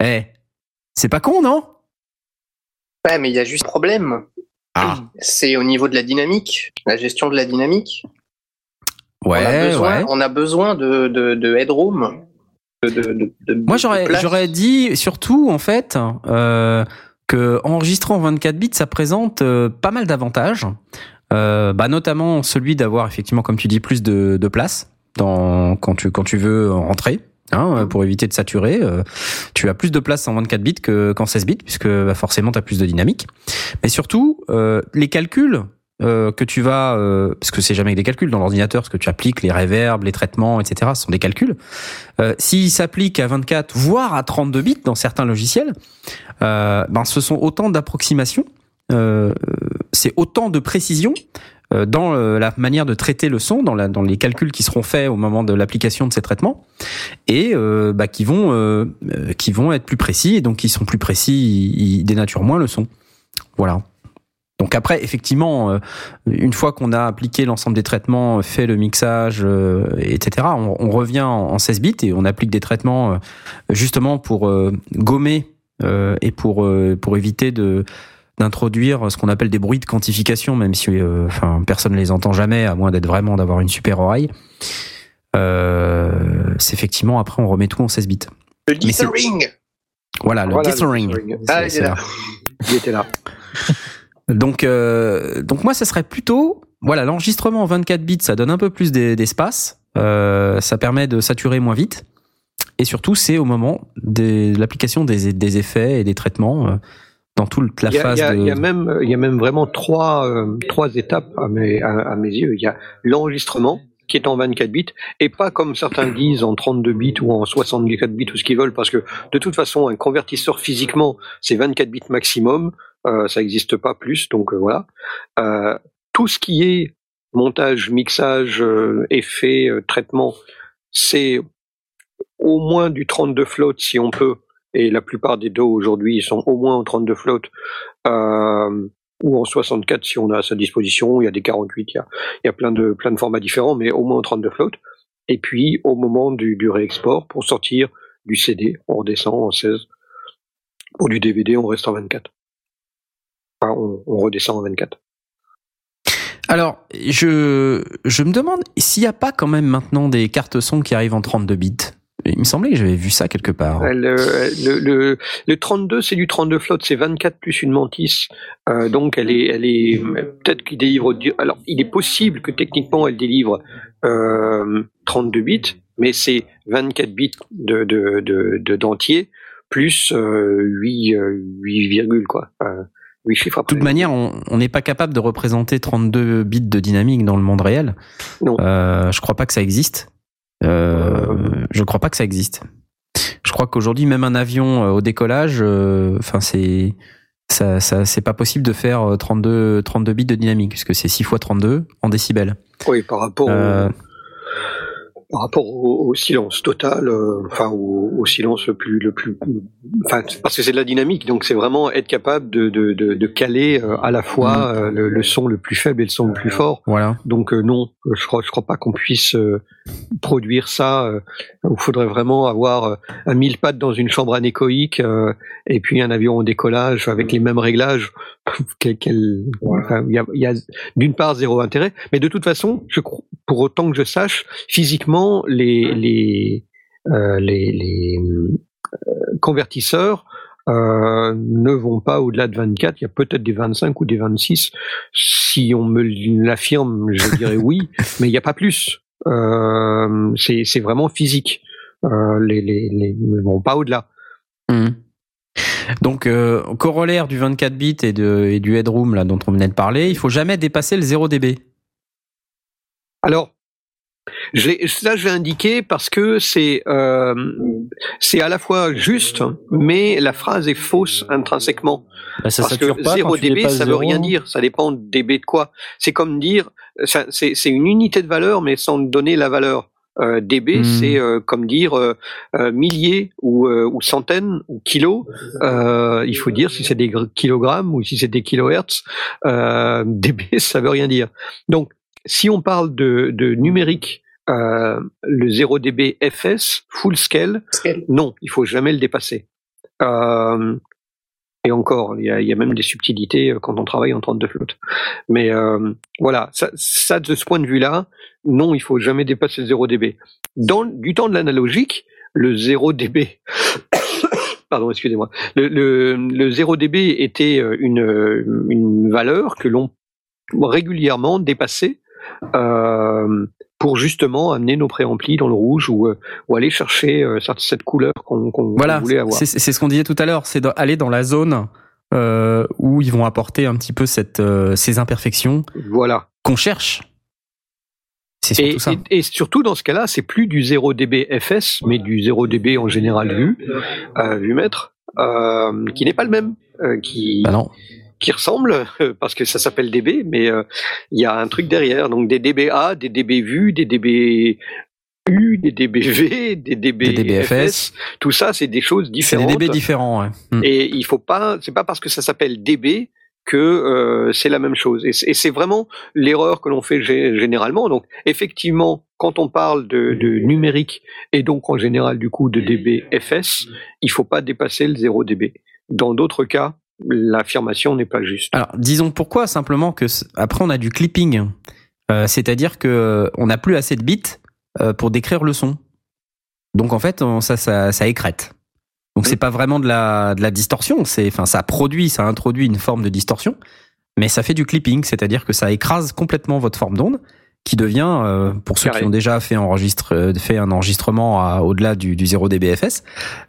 ah Eh, c'est pas con, non? Ouais, mais il y a juste problème. Ah. C'est au niveau de la dynamique, la gestion de la dynamique. Ouais, on a besoin, ouais. on a besoin de, de, de headroom. De, de, de- de- Moi, j'aurais, dit surtout, en fait, euh, que enregistrer en 24 bits, ça présente euh, pas mal d'avantages. Euh, bah, notamment celui d'avoir effectivement, comme tu dis, plus de, de place dans, quand tu, quand tu veux rentrer. Hein, pour éviter de saturer, euh, tu as plus de place en 24 bits que qu'en 16 bits puisque bah, forcément tu as plus de dynamique. Mais surtout, euh, les calculs euh, que tu vas, euh, parce que c'est jamais des calculs dans l'ordinateur, ce que tu appliques, les réverbes, les traitements, etc. Ce sont des calculs. Euh, S'ils s'appliquent à 24, voire à 32 bits dans certains logiciels, euh, ben ce sont autant d'approximations, euh, c'est autant de précision euh, dans euh, la manière de traiter le son, dans, les calculs qui seront faits au moment de l'application de ces traitements, et euh, bah, qui vont euh, euh, être plus précis, et donc qui sont plus précis, ils, dénaturent moins le son. Voilà. Donc après, effectivement, euh, une fois qu'on a appliqué l'ensemble des traitements, fait le mixage, euh, etc., on, revient en, en 16 bits et on applique des traitements euh, justement pour euh, gommer euh, et euh, pour éviter de d'introduire ce qu'on appelle des bruits de quantification, même si euh, enfin personne ne les entend jamais, à moins d'être vraiment d'avoir une super oreille. Euh, c'est effectivement après on remet tout en 16 bits. Le dithering. Voilà, le Voilà, dithering. Ah, il est là. là. Il était là. (laughs) Donc, euh, donc moi, ça serait plutôt, voilà, l'enregistrement en 24 bits, ça donne un peu plus d'e- d'espace, euh, ça permet de saturer moins vite, et surtout, c'est au moment de l'application des, des effets et des traitements dans toute la Il y, a, phase il y a- de. il y a même, il y a même vraiment trois, euh, trois étapes à mes, à, à mes yeux. Il y a l'enregistrement qui est en 24 bits et pas comme certains disent en 32 bits ou en 64 bits ou ce qu'ils veulent parce que de toute façon un convertisseur physiquement c'est 24 bits maximum, euh, ça n'existe pas plus donc euh, voilà. Tout ce qui est montage, mixage, effet, traitement, c'est au moins du 32 float si on peut et la plupart des dos aujourd'hui sont au moins en 32 float euh, ou en 64 si on a à sa disposition. Il y a des 48, il y a, il y a plein de plein de formats différents, mais au moins en 32 float. Et puis au moment du, du réexport pour sortir du CD, on redescend en 16. Pour du DVD, on reste en 24. Enfin, on, on redescend en 24. Alors, je, je me demande s'il n'y a pas quand même maintenant des cartes son qui arrivent en 32 bits? Il me semblait que j'avais vu ça quelque part. Euh, Le, le, le, le 32, c'est du 32 float, c'est 24 plus une mantis. Euh, donc elle est, elle est peut-être qu'il délivre. Alors il est possible que techniquement elle délivre euh, 32 bits, mais c'est 24 bits de de de, de d'entier plus euh, 8 euh, 8 virgules quoi. Enfin, 8 chiffres De toute manière, on n'est pas capable de représenter 32 bits de dynamique dans le monde réel. Non. Euh, je crois pas que ça existe. Euh, je crois pas que ça existe. Je crois qu'aujourd'hui, même un avion euh, au décollage, euh, enfin c'est ça, ça c'est pas possible de faire euh, 32 32 bits de dynamique puisque c'est 6 fois 32 en décibels. Oui, par rapport au, par rapport au, au silence total, euh, enfin au, au silence le plus le plus, enfin parce que c'est de la dynamique, donc c'est vraiment être capable de de, de, de caler euh, à la fois euh, le, le son le plus faible et le son le plus fort. Voilà. Donc euh, non, euh, je crois je crois pas qu'on puisse euh, produire ça. euh, Il faudrait vraiment avoir euh, un mille pattes dans une chambre anéchoïque euh, et puis un avion au décollage avec les mêmes réglages. (laughs) Quel- quel- enfin, Il y a, il y a d'une part zéro intérêt, mais de toute façon, je crois, pour autant que je sache, physiquement les les euh, les, les euh, convertisseurs euh, ne vont pas au-delà de 24. Il y a peut-être des 25 ou des 26. Si on me l'affirme, je dirais oui, (laughs) mais il n'y a pas plus. Euh, c'est c'est vraiment physique. Euh, les, les, les ne vont pas au-delà. Mhm. Donc, euh, corollaire du 24 bits et, de, et du headroom là dont on venait de parler, il faut jamais dépasser le 0 dB. Alors, je l'ai- là, je l'ai indiqué parce que c'est euh, c'est à la fois juste, mais la phrase est fausse intrinsèquement. Bah, ça parce que pas 0 quand tu dB, ça veut zéro. rien dire. Ça dépend dB de quoi. C'est comme dire, c'est une unité de valeur, mais sans donner la valeur. Euh, dB, Hmm. c'est euh, comme dire euh, euh, milliers ou, euh, ou centaines ou kilos. Euh, il faut dire si c'est des gr- kilogrammes ou si c'est des kilohertz. Euh, (laughs) dB, ça veut rien dire. Donc, si on parle de, de numérique, euh, le 0 dB FS, full scale, Scale. non, il faut jamais le dépasser. Euh, et encore, il y, a, même des subtilités euh, quand on travaille en 32 flottes. Mais euh, voilà, ça, de ce point de vue-là, non, il faut jamais dépasser le 0 dB. Dans du temps de l'analogique, le 0 dB, (coughs) pardon, excusez-moi, le, le, le 0 dB était euh, une, valeur que l'on régulièrement dépassait pour justement amener nos préamplis dans le rouge ou, euh, ou aller chercher euh, cette, couleur qu'on Voilà, voulait avoir. c'est ce qu'on disait tout à l'heure, c'est d'aller dans la zone euh, où ils vont apporter un petit peu cette, euh, ces imperfections Voilà. qu'on cherche. Surtout Et, ça. et- et surtout dans ce cas-là, c'est plus du 0 dB FS, mais du 0 dB en général vu, euh, vu mètre, qui n'est pas le même, qui, Bah non. Qui ressemblent euh, parce que ça s'appelle DB, mais euh, il y a un truc derrière. Donc des DBA, des DB vus, des DB U, des DBV, des DB Des DBFS. Tout ça, c'est des choses C'est différentes. des DB différents. Ouais. Mm. Et il faut pas, c'est pas parce que ça s'appelle DB que euh, c'est la même chose. Et c'est c'est vraiment l'erreur que l'on fait gé- généralement. Donc, effectivement, quand on parle de, de numérique et donc en général du coup de DBFS, il faut pas dépasser le 0 dB. Dans d'autres cas, l'affirmation n'est pas juste. Alors, disons pourquoi simplement que après on a du clipping, Euh, c'est-à-dire que on n'a plus assez de bits euh, pour décrire le son. Donc en fait, on- ça, ça, ça écrète. Donc c'est pas vraiment de la, de la distorsion, c'est, enfin, ça produit, ça introduit une forme de distorsion, mais ça fait du clipping, c'est-à-dire que ça écrase complètement votre forme d'onde, qui devient, euh, pour ceux Carré. qui ont déjà fait, enregistre, fait un enregistrement au-delà du, du 0 dBFS,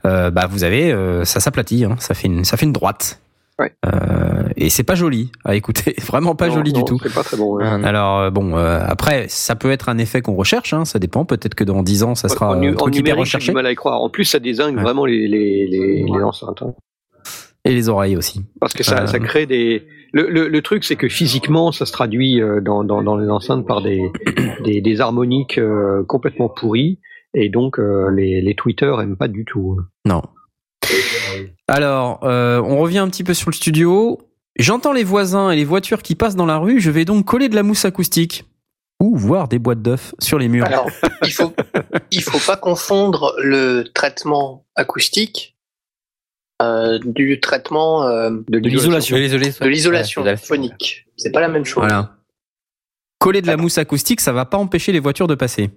euh, bah vous avez, euh, ça s'aplatit, hein, ça fait une, ça fait une droite. Ouais. Euh, et c'est pas joli à écouter, (laughs) vraiment pas Non, joli du tout. C'est pas très bon. ouais. Non. Alors euh, bon, euh, après ça peut être un effet qu'on recherche, hein, ça dépend. Peut-être que dans 10 ans ça sera en, un nu- en truc hyper recherché. du mal à y croire. En plus, ça désingue Ouais. vraiment les, les, les, les enceintes. hein. Et les oreilles aussi. Parce que ça, Euh. ça crée des. Le, le, le truc, c'est que physiquement, ça se traduit euh, dans, dans, dans les enceintes par des, (coughs) des, des harmoniques euh, complètement pourries. Et donc, euh, les, les tweeters aiment pas du tout. Non. Alors, euh, on revient un petit peu sur le studio. J'entends les voisins et les voitures qui passent dans la rue. Je vais donc coller de la mousse acoustique ou voir des boîtes d'œufs sur les murs. Alors, il faut, il faut pas confondre le traitement acoustique euh, du traitement euh, De, l'isolation. De l'isolation. de l'isolation Ouais, phonique. C'est pas la même chose. Voilà. Coller de la mousse acoustique, ça va pas empêcher les voitures de passer.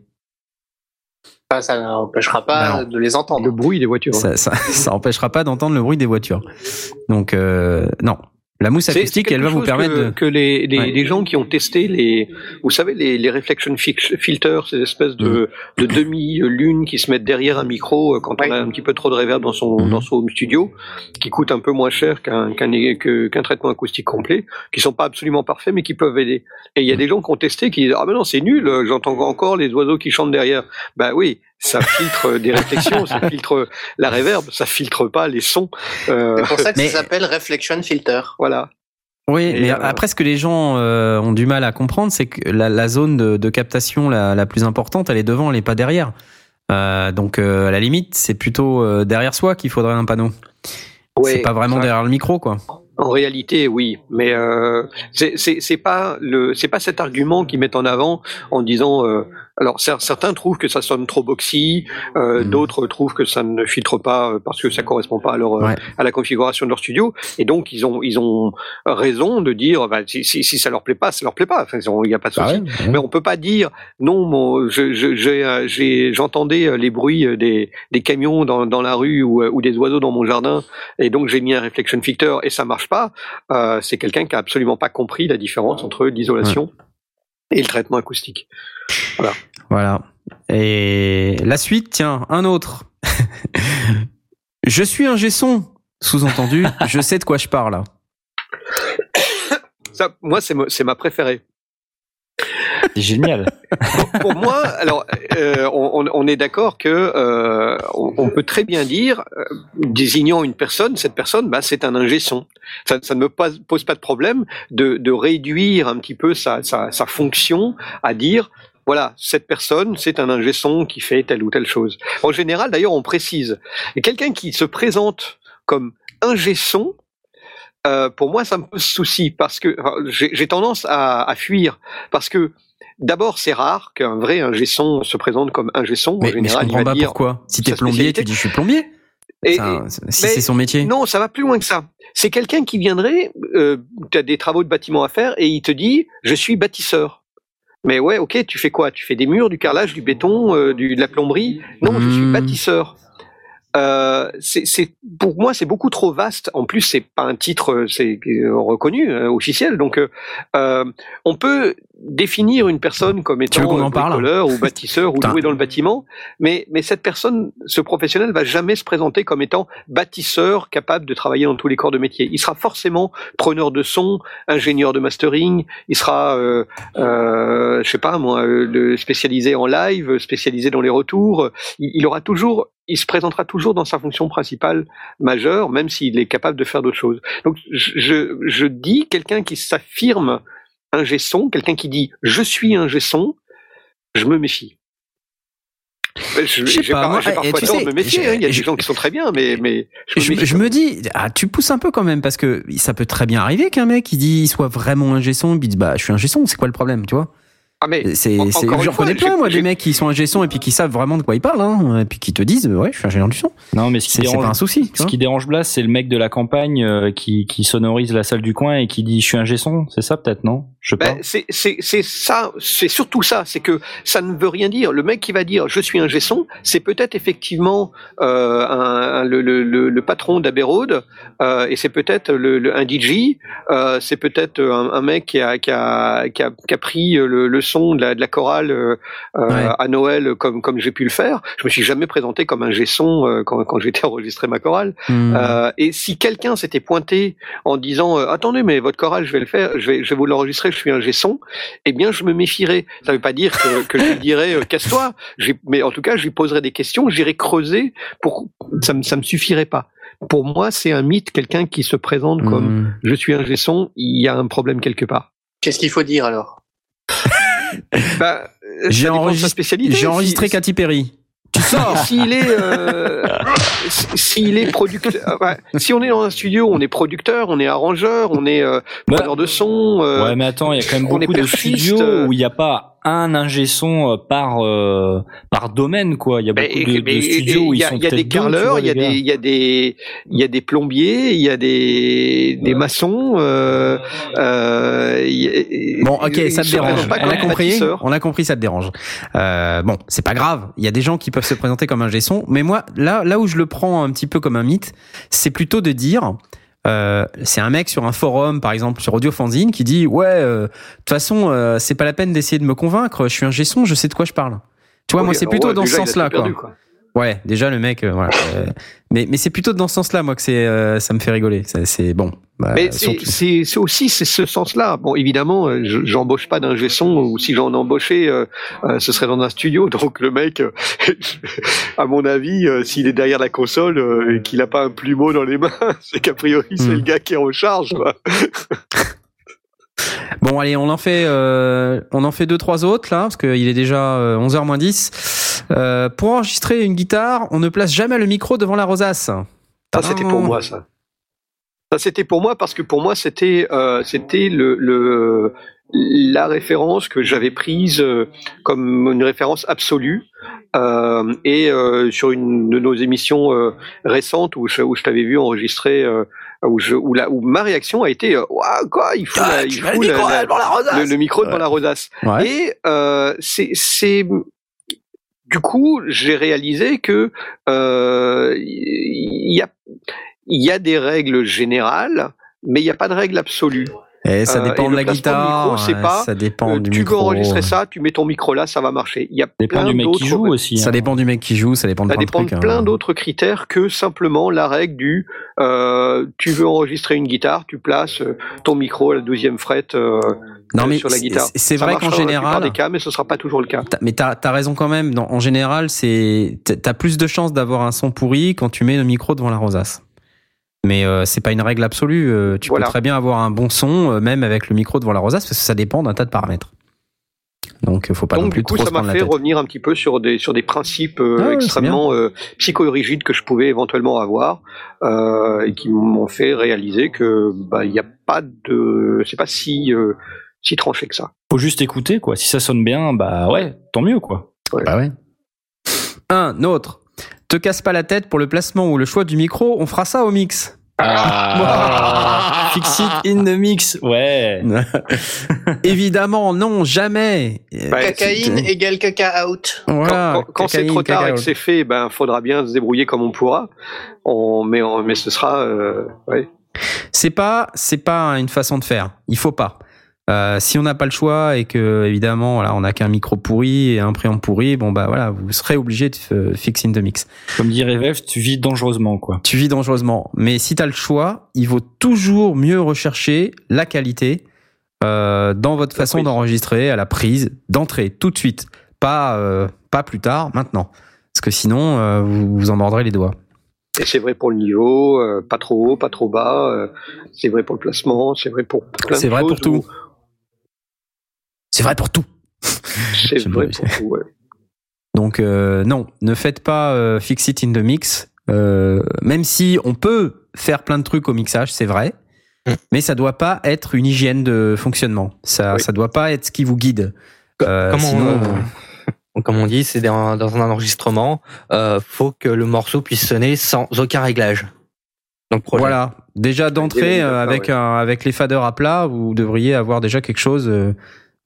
Enfin, ça n'empêchera pas Bah non. de les entendre. Le bruit des voitures. Ça, hein. ça, (laughs) ça empêchera pas d'entendre le bruit des voitures. Donc euh, non, la mousse acoustique, c'est elle va vous permettre que, de. que les, les, Ouais. les gens qui ont testé les, vous savez, les, les reflection fix- filters, ces espèces de, Mm. de demi-lunes qui se mettent derrière un micro euh, quand on a un petit peu trop de reverb dans son, Mhm. dans son home studio, qui coûtent un peu moins cher qu'un qu'un traitement acoustique complet, qui sont pas absolument parfaits mais qui peuvent aider. Et il y a des gens qui ont testé qui disent ah mais non c'est nul, j'entends encore les oiseaux qui chantent derrière. Bah oui, ça filtre des réflexions, ça (laughs) filtre la reverb, ça filtre pas les sons. Euh, C'est pour ça que Mais- ça s'appelle reflection filter. voilà. Oui, Et, mais euh, après, ce que les gens euh, ont du mal à comprendre, c'est que la, la zone de, de captation la, la plus importante, elle est devant, elle est pas derrière. Euh, donc, euh, à la limite, c'est plutôt euh, derrière soi qu'il faudrait un panneau. Ouais, c'est pas vraiment ça- derrière le micro, quoi. En réalité, oui, mais euh, c'est pas le c'est pas cet argument qu'ils mettent en avant en disant euh, alors cer- certains trouvent que ça sonne trop boxy, euh, Mhm. d'autres trouvent que ça ne filtre pas euh, parce que ça correspond pas à leur euh, Ouais. à la configuration de leur studio et donc ils ont ils ont raison de dire bah, si, si si ça leur plaît pas, ça leur plaît pas. Enfin, il y a pas de souci. Bah ouais, ouais. Mais on peut pas dire non. Mon, je, euh, j'entendais les bruits des, des camions dans, dans la rue ou, ou des oiseaux dans mon jardin, et donc j'ai mis un reflection filter et ça marche pas. Euh, c'est quelqu'un qui a absolument pas compris la différence entre l'isolation et le traitement acoustique. Voilà. Et la suite, tiens, un autre. je suis un gesson. Sous-entendu, (laughs) je sais de quoi je parle. Ça, moi, c'est, ma préférée. C'est génial. Pour moi, alors, euh, on, est d'accord que euh, on, on peut très bien dire, euh, désignant une personne, cette personne, bah, c'est un ingé son. Ça, ça ne me pose, pose pas de problème de, de réduire un petit peu sa, sa, sa fonction à dire. Voilà, cette personne, c'est un ingé son qui fait telle ou telle chose. En général, d'ailleurs, on précise. Et quelqu'un qui se présente comme ingé son, euh, pour moi, ça me pose souci parce que enfin, j'ai tendance à, à fuir parce que D'abord, c'est rare qu'un vrai ingé son se présente comme ingé son. En Mais, mais je général, il comprends va pas dire. pourquoi. Si t'es plombier, tu dis je suis plombier. Et- Ça, si c'est son métier. non, ça va plus loin que ça. C'est quelqu'un qui viendrait, euh, tu as des travaux de bâtiment à faire et il te dit je suis bâtisseur. Mais ouais, ok, tu fais quoi? Tu fais des murs, du carrelage, du béton, euh, du, de la plomberie? Non, je suis Hmm. bâtisseur. Euh, c'est, pour moi, c'est beaucoup trop vaste. En plus, c'est pas un titre, euh, c'est euh, reconnu, euh, officiel. Donc, on peut définir une personne comme Tu étant qu'on en bricoleur ou bâtisseur ou doué dans le bâtiment, mais, mais cette personne, ce professionnel va jamais se présenter comme étant bâtisseur capable de travailler dans tous les corps de métier. Il sera forcément preneur de son, ingénieur de mastering, il sera, euh, euh, je sais pas moi, euh, spécialisé en live, spécialisé dans les retours. Il, il aura toujours, il se présentera toujours dans sa fonction principale majeure, même s'il est capable de faire d'autres choses. Donc je, je dis quelqu'un qui s'affirme un son, quelqu'un qui dit je suis un son, je me méfie. Euh, Je, Je sais j'ai pas, pas, moi, j'ai parfois tu tort sais, de me méfier. hein. Il y a des je- gens qui sont très bien, mais, mais je me Je, dis, ah, tu pousses un peu quand même parce que ça peut très bien arriver qu'un mec il dit il soit vraiment un gesson, puis il dit bah je suis un gesson, c'est quoi le problème, tu vois? Ah, mais C'est, j'en fois, connais plein moi des mecs qui sont un gesson et puis qui savent vraiment de quoi ils parlent, hein, et puis qui te disent ouais je suis ingénieur du son. Non, mais ce qui dérange, pas un souci. Ce qui dérange Blas, c'est le mec de la campagne euh, qui, qui sonorise la salle du coin et qui dit je suis un gesson. C'est ça peut-être, non? Je. Ben, c'est ça, c'est surtout ça, c'est que ça ne veut rien dire. Le mec qui va dire je suis un gesson, c'est peut-être effectivement euh, un, un- le, le, le, le patron d'Abbey Road, euh, et c'est peut-être un DJ, euh, c'est peut-être un, un mec qui a, qui, a, qui, a, qui a pris le, son de la, de la chorale Ouais. à Noël comme, comme j'ai pu le faire. Je me suis jamais présenté comme un gesson quand, quand j'étais enregistré ma chorale. Hmm. Et si quelqu'un s'était pointé en disant attendez mais votre chorale je vais le faire, je vais, je vais vous l'enregistrer, je suis un gesson, eh bien je me méfierais. Ça veut pas dire que, que je lui dirais euh, casse-toi, mais en tout cas je lui poserai des questions, j'irai creuser pour ça me ça me suffirait pas. Pour moi c'est un mythe, quelqu'un qui se présente comme Hmm. je suis un gesson, il y a un problème quelque part. Qu'est-ce qu'il faut dire alors? Bah, euh, J'ai enregistré- enregistré Katy Perry. Tu si- sors. (laughs) S'il est, euh, s'il est producteur, ouais, si on est dans un studio, on est producteur, on est arrangeur, on est euh, Bah, preneur de son. euh, ouais, mais attends, il y a quand même on est beaucoup de studios où il n'y a pas un ingé son euh, par euh, par domaine quoi. Il y a mais- beaucoup de, mais de studios où il ils y a, sont il y a des carleurs, il y a des, il y a des, il y a des plombiers, il y a des, des maçons. Euh, euh, a- Bon, ok, ça te dérange. On a compris. On a compris, ça te dérange. Euh, bon, c'est pas grave. Il y a des gens qui peuvent se présenter comme un gesson, mais moi, là, là où je le prends un petit peu comme un mythe, c'est plutôt de dire. Euh, c'est un mec sur un forum, par exemple sur Audio Fanzine, qui dit ouais, euh, de toute façon, euh, c'est pas la peine d'essayer de me convaincre. Je suis un gesson, je sais de quoi je parle. Tu vois, Oui, moi, c'est plutôt ouais, dans ce sens-là, quoi. Ouais, déjà le mec, euh, voilà. (laughs) Euh, mais mais c'est plutôt dans ce sens-là, moi, que c'est, euh, ça me fait rigoler. C'est- bon. Bah, Mais c'est aussi c'est ce sens-là. Bon, évidemment, euh, je- j'embauche pas d'un son ou si j'en embauchais, ce serait dans un studio. (laughs) Donc le mec, (laughs) à mon avis, s'il est derrière la console et qu'il a pas un plumeau dans les mains, c'est qu'a priori c'est Hmm. le gars qui est en charge. quoi. Bon, allez, on en fait, on en fait deux, trois autres là, parce qu'il est déjà euh, 11h moins 10. Euh, pour enregistrer une guitare, on ne place jamais le micro devant la rosace. Ça c'était pour moi ça. Ça c'était pour moi parce que pour moi c'était euh, c'était le, le la référence que j'avais prise euh, comme une référence absolue euh, et euh, sur une de nos émissions euh, récentes où je, où je t'avais vu enregistrer euh, où je où la où ma réaction a été euh, Ouah, quoi il faut la- il faut la- la- le, le micro devant la rosace Ouais. et euh, c'est du coup j'ai réalisé que euh, il y a il y a des règles générales mais il n'y a pas de règle absolue Et ça Euh, dépend et de la guitare. micro, c'est ouais, pas, ça dépend Euh, du tu micro. veux enregistrer ça tu mets ton micro là ça va marcher il y a Ça dépend plein du mec qui d'autres joue aussi. Ça hein. dépend du mec qui joue, ça dépend de ça plein dépend de trucs. plein hein. d'autres critères que simplement la règle du euh, tu veux enregistrer une guitare, tu places euh, ton micro à la douzième frette euh, Non, euh, mais sur la guitare. c'est vrai qu'en plupart général, des cas, mais ce sera pas toujours le cas. Mais t'as as raison quand même. Dans- en général, c'est t'as- plus de chances d'avoir un son pourri quand tu mets le micro devant la rosace. Mais euh, c'est pas une règle absolue. euh, tu Voilà. peux très bien avoir un bon son euh, même avec le micro devant la rosace parce que ça dépend d'un tas de paramètres. Donc, euh, faut pas non Donc plus du coup, trop ça m'a fait revenir un petit peu sur des sur des principes euh, Ah extrêmement euh, psycho-rigides que je pouvais éventuellement avoir euh, et qui m'ont fait réaliser que bah il n'y a pas de c'est pas si euh, si tranché que ça. Faut juste écouter quoi. Si ça sonne bien, bah ouais, tant mieux quoi. Bah ouais. Un autre. Te casse pas la tête pour le placement ou le choix du micro. On fera ça au mix. Ah, (laughs) fix it in the mix. Ouais. (laughs) Évidemment, non, jamais. Bah, Cacaïne c'est- égale caca out. Voilà, quand quand- quand c'est trop tard et que c'est fait, ben faudra bien se débrouiller comme on pourra. On, mais on- mais ce sera euh, ouais. C'est pas, c'est pas une façon de faire. Il faut pas. Euh, si on n'a pas le choix et que évidemment voilà, on n'a qu'un micro pourri et un préamp pourri, bon bah voilà, vous serez obligé de euh, fix in the mix. Comme dirait Vev, tu vis dangereusement, quoi. Tu vis dangereusement. Mais si tu as le choix, il vaut toujours mieux rechercher la qualité euh, dans votre façon d'enregistrer, à la prise, d'entrée, tout de suite. Pas, euh, pas plus tard, maintenant. Parce que sinon, euh, vous vous en mordrez les doigts. Et c'est vrai pour le niveau, euh, pas trop haut, pas trop bas. euh, c'est vrai pour le placement, c'est vrai pour plein de C'est vrai pour choses tout. où- C'est vrai pour tout. C'est (laughs) vrai pour tout, ouais. Donc euh, non, ne faites pas euh, fix it in the mix. Euh, même si on peut faire plein de trucs au mixage, c'est vrai, Mm. mais ça doit pas être une hygiène de fonctionnement. Ça, Oui. ça doit pas être ce qui vous guide. Euh, Comme on- sinon, euh, (laughs) Comme on dit, c'est dans, dans un enregistrement, euh, faut que le morceau puisse sonner sans aucun réglage. Donc voilà. Déjà d'entrée euh, avec ouais. un, avec les faders à plat, vous devriez avoir déjà quelque chose euh,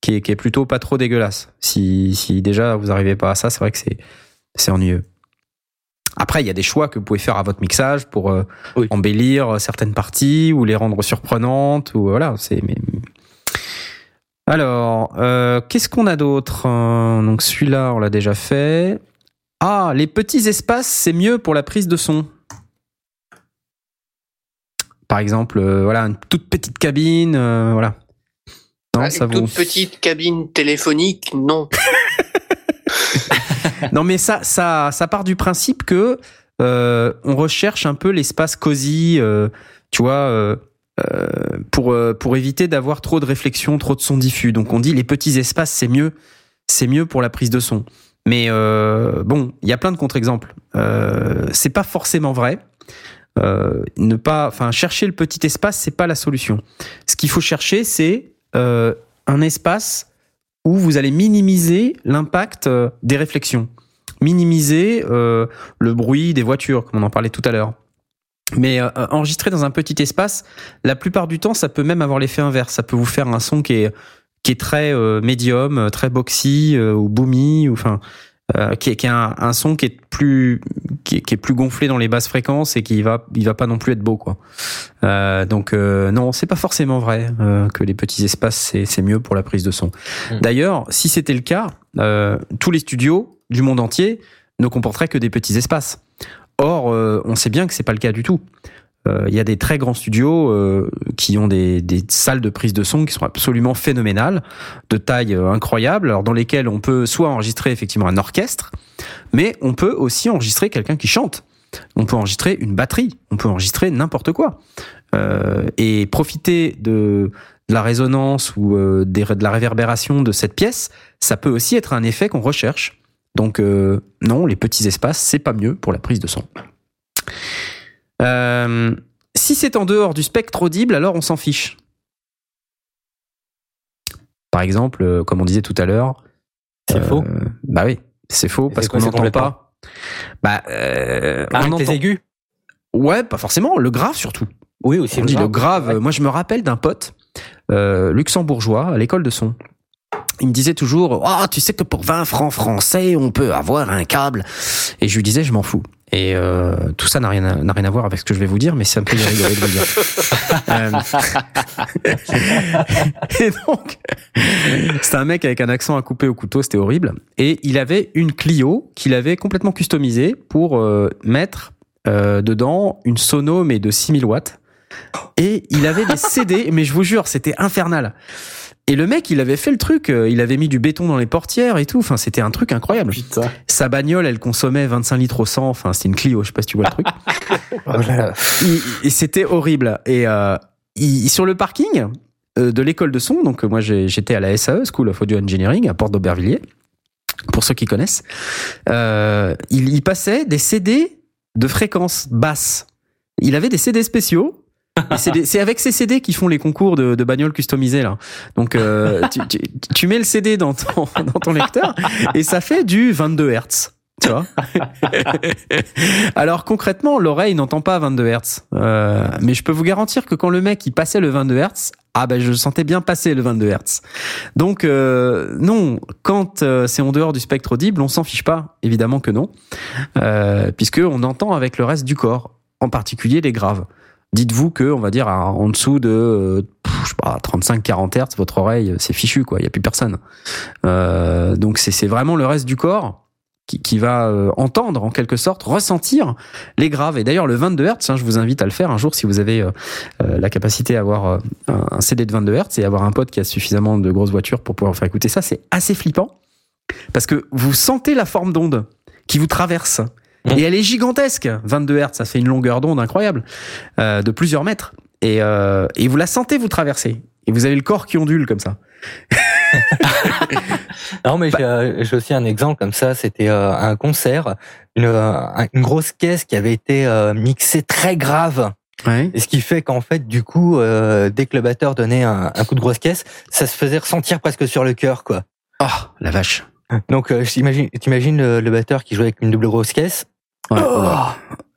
qui est, qui est plutôt pas trop dégueulasse. Si, si déjà vous arrivez pas à ça, c'est vrai que c'est c'est ennuyeux. Après, il y a des choix que vous pouvez faire à votre mixage pour euh, Oui. embellir certaines parties ou les rendre surprenantes ou voilà. C'est mais alors euh, qu'est-ce qu'on a d'autre Euh, Donc celui-là, on l'a déjà fait. Ah, les petits espaces, c'est mieux pour la prise de son. Par exemple, euh, voilà, une toute petite cabine, euh, voilà. Non, Ah, ça une toute petite cabine téléphonique, non. (laughs) Non, mais ça, ça, ça part du principe que euh, on recherche un peu l'espace cosy, euh, tu vois, euh, pour pour éviter d'avoir trop de réflexion, trop de son diffus. Donc on dit les petits espaces, c'est mieux, c'est mieux pour la prise de son. Mais bon, il y a plein de contre-exemples. C'est pas forcément vrai. Ne pas, enfin, chercher le petit espace, c'est pas la solution. Ce qu'il faut chercher, c'est euh, un espace où vous allez minimiser l'impact euh, des réflexions, minimiser euh, le bruit des voitures, comme on en parlait tout à l'heure. Mais euh, enregistrer dans un petit espace, la plupart du temps, ça peut même avoir l'effet inverse. Ça peut vous faire un son qui est très médium, très boxy ou boomy, ou enfin euh, qui est, qui est un, un son qui est plus qui est, qui est plus gonflé dans les basses fréquences et qui va il va pas non plus être beau quoi. Euh, donc euh, non, c'est pas forcément vrai que les petits espaces c'est c'est mieux pour la prise de son. Mm. D'ailleurs, si c'était le cas, tous les studios du monde entier ne comporteraient que des petits espaces. Or, on sait bien que c'est pas le cas du tout. Euh, Il y a des très grands studios euh, qui ont des, salles de prise de son qui sont absolument phénoménales, de taille euh, incroyable, alors dans lesquelles on peut soit enregistrer effectivement un orchestre, mais on peut aussi enregistrer quelqu'un qui chante. On peut enregistrer une batterie, on peut enregistrer n'importe quoi. Et profiter de, la résonance ou de la réverbération de cette pièce, ça peut aussi être un effet qu'on recherche. Donc non, les petits espaces, c'est pas mieux pour la prise de son. Euh, si c'est en dehors du spectre audible, alors on s'en fiche. Par exemple, euh, comme on disait tout à l'heure, C'est euh, faux. Bah oui, c'est faux Et parce qu'on n'entend pas. Bah, euh, on Arrête tes entend. aigus. Ouais, pas forcément. Le grave surtout. Oui, aussi On dit le grave. Moi, je me rappelle d'un pote euh, luxembourgeois à l'école de son. Il me disait toujours, ah, tu sais que pour 20 francs français, on peut avoir un câble. Et je lui disais, je m'en fous. Et euh, tout ça n'a rien, à- n'a rien à voir avec ce que je vais vous dire, mais c'est un peu rigolo de dire. Euh, (laughs) et donc, c'était un mec avec un accent à couper au couteau, c'était horrible. Et il avait une Clio qu'il avait complètement customisée pour euh, mettre euh, dedans une sono mais de 6000 watts. Et il avait des CD, mais je vous jure, c'était infernal. Et le mec, il avait fait le truc, euh, il avait mis du béton dans les portières et tout. Enfin, c'était un truc incroyable. Putain. Sa bagnole, elle consommait 25 litres au 100. Enfin, c'était une Clio, je sais pas si tu vois le truc. (laughs) Il- et c'était horrible. Et euh, il- sur le parking euh, de l'école de son, donc moi j'étais à la SAE, School of Audio Engineering, à Porte d'Aubervilliers, pour ceux qui connaissent, euh, il, il passait des CD de fréquence basse. Il avait des CD spéciaux. C'est avec ces CD qui font les concours de, de bagnoles customisées là. Donc euh, tu, mets le CD (laughs) dans ton, lecteur et ça fait du 22 Hertz. Tu vois (laughs) Alors concrètement, l'oreille n'entend pas 22 Hertz. Euh, mais je peux vous garantir que quand le mec passait le 22 Hertz, ah ben je sentais bien passer le 22 Hertz. Donc euh, non, quand c'est en dehors du spectre audible, on s'en fiche pas, évidemment que non, puisque on entend avec le reste du corps, en particulier les graves. Dites-vous que, on va dire, en dessous de euh, je sais pas 35-40 Hz, votre oreille c'est fichu quoi, il y a plus personne. Euh, donc c'est vraiment le reste du corps qui, va euh, entendre en quelque sorte, ressentir les graves. Et d'ailleurs le 22 Hz, hein, je vous invite à le faire un jour si vous avez euh, euh, la capacité à avoir euh, un, CD de 22 Hz et avoir un pote qui a suffisamment de grosses voitures pour pouvoir faire écouter ça, c'est assez flippant parce que vous sentez la forme d'onde qui vous traverse. Mmh. Et elle est gigantesque. 22 Hz, ça fait une longueur d'onde incroyable, euh, de plusieurs mètres. Et, euh, et vous la sentez vous traverser. Et vous avez le corps qui ondule comme ça. (laughs) Non, mais j'ai euh, j'ai aussi un exemple comme ça. C'était euh, un concert, une, euh, une grosse caisse qui avait été euh, mixée très grave. Ouais. Et ce qui fait qu'en fait, du coup, euh, dès que le batteur donnait un, un coup de grosse caisse, ça se faisait ressentir presque sur le cœur, quoi. Oh, la vache. Donc, euh, t'imagines, t'imagines le, le batteur qui jouait avec une double grosse caisse. Ouais,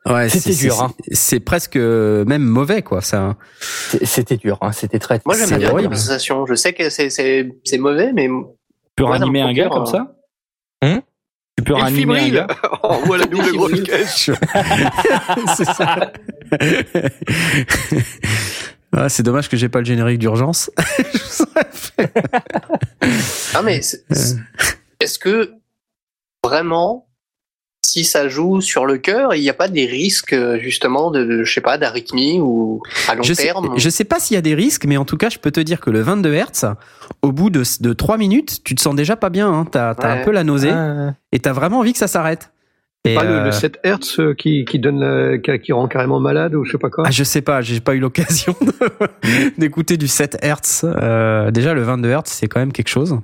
Oh ouais, C'était c'est- dur, c'est- hein. C'est presque même mauvais, quoi. Ça. C'est- C'était dur, hein, c'était très. Moi j'aime bien horrible. la sensation. Je sais que c'est c'est c'est mauvais, mais Tu peux ranimer me un gars comme ça Hum Tu peux ranimer un gars (laughs) Oh, voilà, double (laughs) grosse (laughs) c'est ça. Ah, c'est dommage que j'ai pas le générique d'urgence. Je vous aurais fait. ah mais est-ce que vraiment si ça joue sur le cœur, il n'y a pas des risques justement de, de, je sais pas d'arythmie ou à long je sais, terme? je sais pas s'il y a des risques, mais en tout cas, je peux te dire que le 22 Hz, au bout de, de 3 minutes, tu te sens déjà pas bien. Hein. T'as Ouais. un peu la nausée Ah, et t'as vraiment envie que ça s'arrête. Et, Pas le, euh, le 7 Hertz euh, qui, qui donne la- qui, qui rend carrément malade ou je sais pas quoi? Ah, je sais pas, j'ai pas eu l'occasion (laughs) d'écouter du 7 Hz. Euh, déjà, le 22 Hz, c'est quand même quelque chose.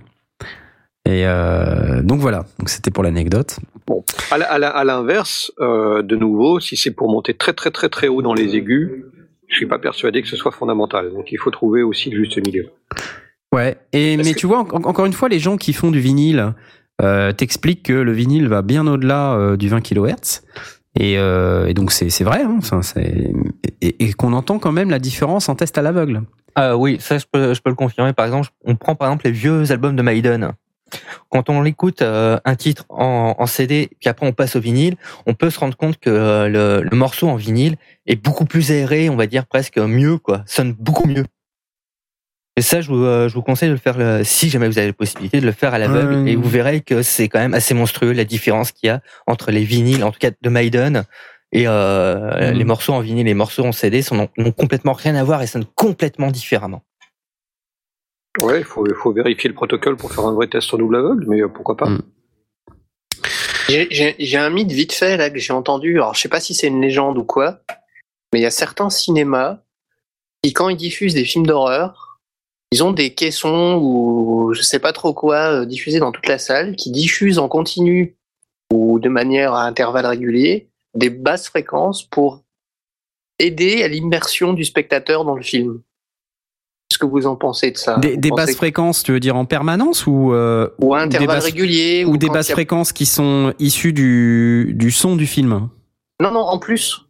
Et euh, donc voilà, donc c'était pour l'anecdote. Bon, à l'inverse, euh, de nouveau, si c'est pour monter très très très très haut dans les aigus, je suis pas persuadé que ce soit fondamental. Donc il faut trouver aussi le juste milieu. Ouais, et Parce mais que- tu vois, en- encore une fois, les gens qui font du vinyle euh, t'expliquent que le vinyle va bien au-delà euh, du 20 kHz. Et, euh, et donc c'est c'est vrai, hein, et, et qu'on entend quand même la différence en test à l'aveugle. Ah oui, ça je peux, je peux le confirmer. Par exemple, on prend par exemple les vieux albums de Maiden. Quand on écoute euh, un titre en, en CD, puis après on passe au vinyle, on peut se rendre compte que euh, le, le morceau en vinyle est beaucoup plus aéré, on va dire presque mieux, quoi, sonne beaucoup mieux. Et ça, je vous, euh, je vous conseille de le faire, le- si jamais vous avez la possibilité, de le faire à l'aveugle, et vous verrez que c'est quand même assez monstrueux la différence qu'il y a entre les vinyles, en tout cas de Maiden, et euh, Mhm. les morceaux en vinyle, les morceaux en CD, sont, n'ont complètement rien à voir et sonnent complètement différemment. Ouais, il faut, il faut vérifier le protocole pour faire un vrai test en double aveugle, mais euh, pourquoi pas. Mm. J'ai un mythe vite fait là que j'ai entendu. Alors je sais pas si c'est une légende ou quoi, mais il y a certains cinémas qui quand ils diffusent des films d'horreur, ils ont des caissons ou je sais pas trop quoi euh, diffusés dans toute la salle qui diffusent en continu ou de manière à intervalles réguliers des basses fréquences pour aider à l'immersion du spectateur dans le film. Que vous en pensez de ça Des, des basses fréquences, tu veux dire en permanence ou euh, ou à des intervalles basses- réguliers ou des basses a- fréquences qui sont issues du, du son du film Non non en plus.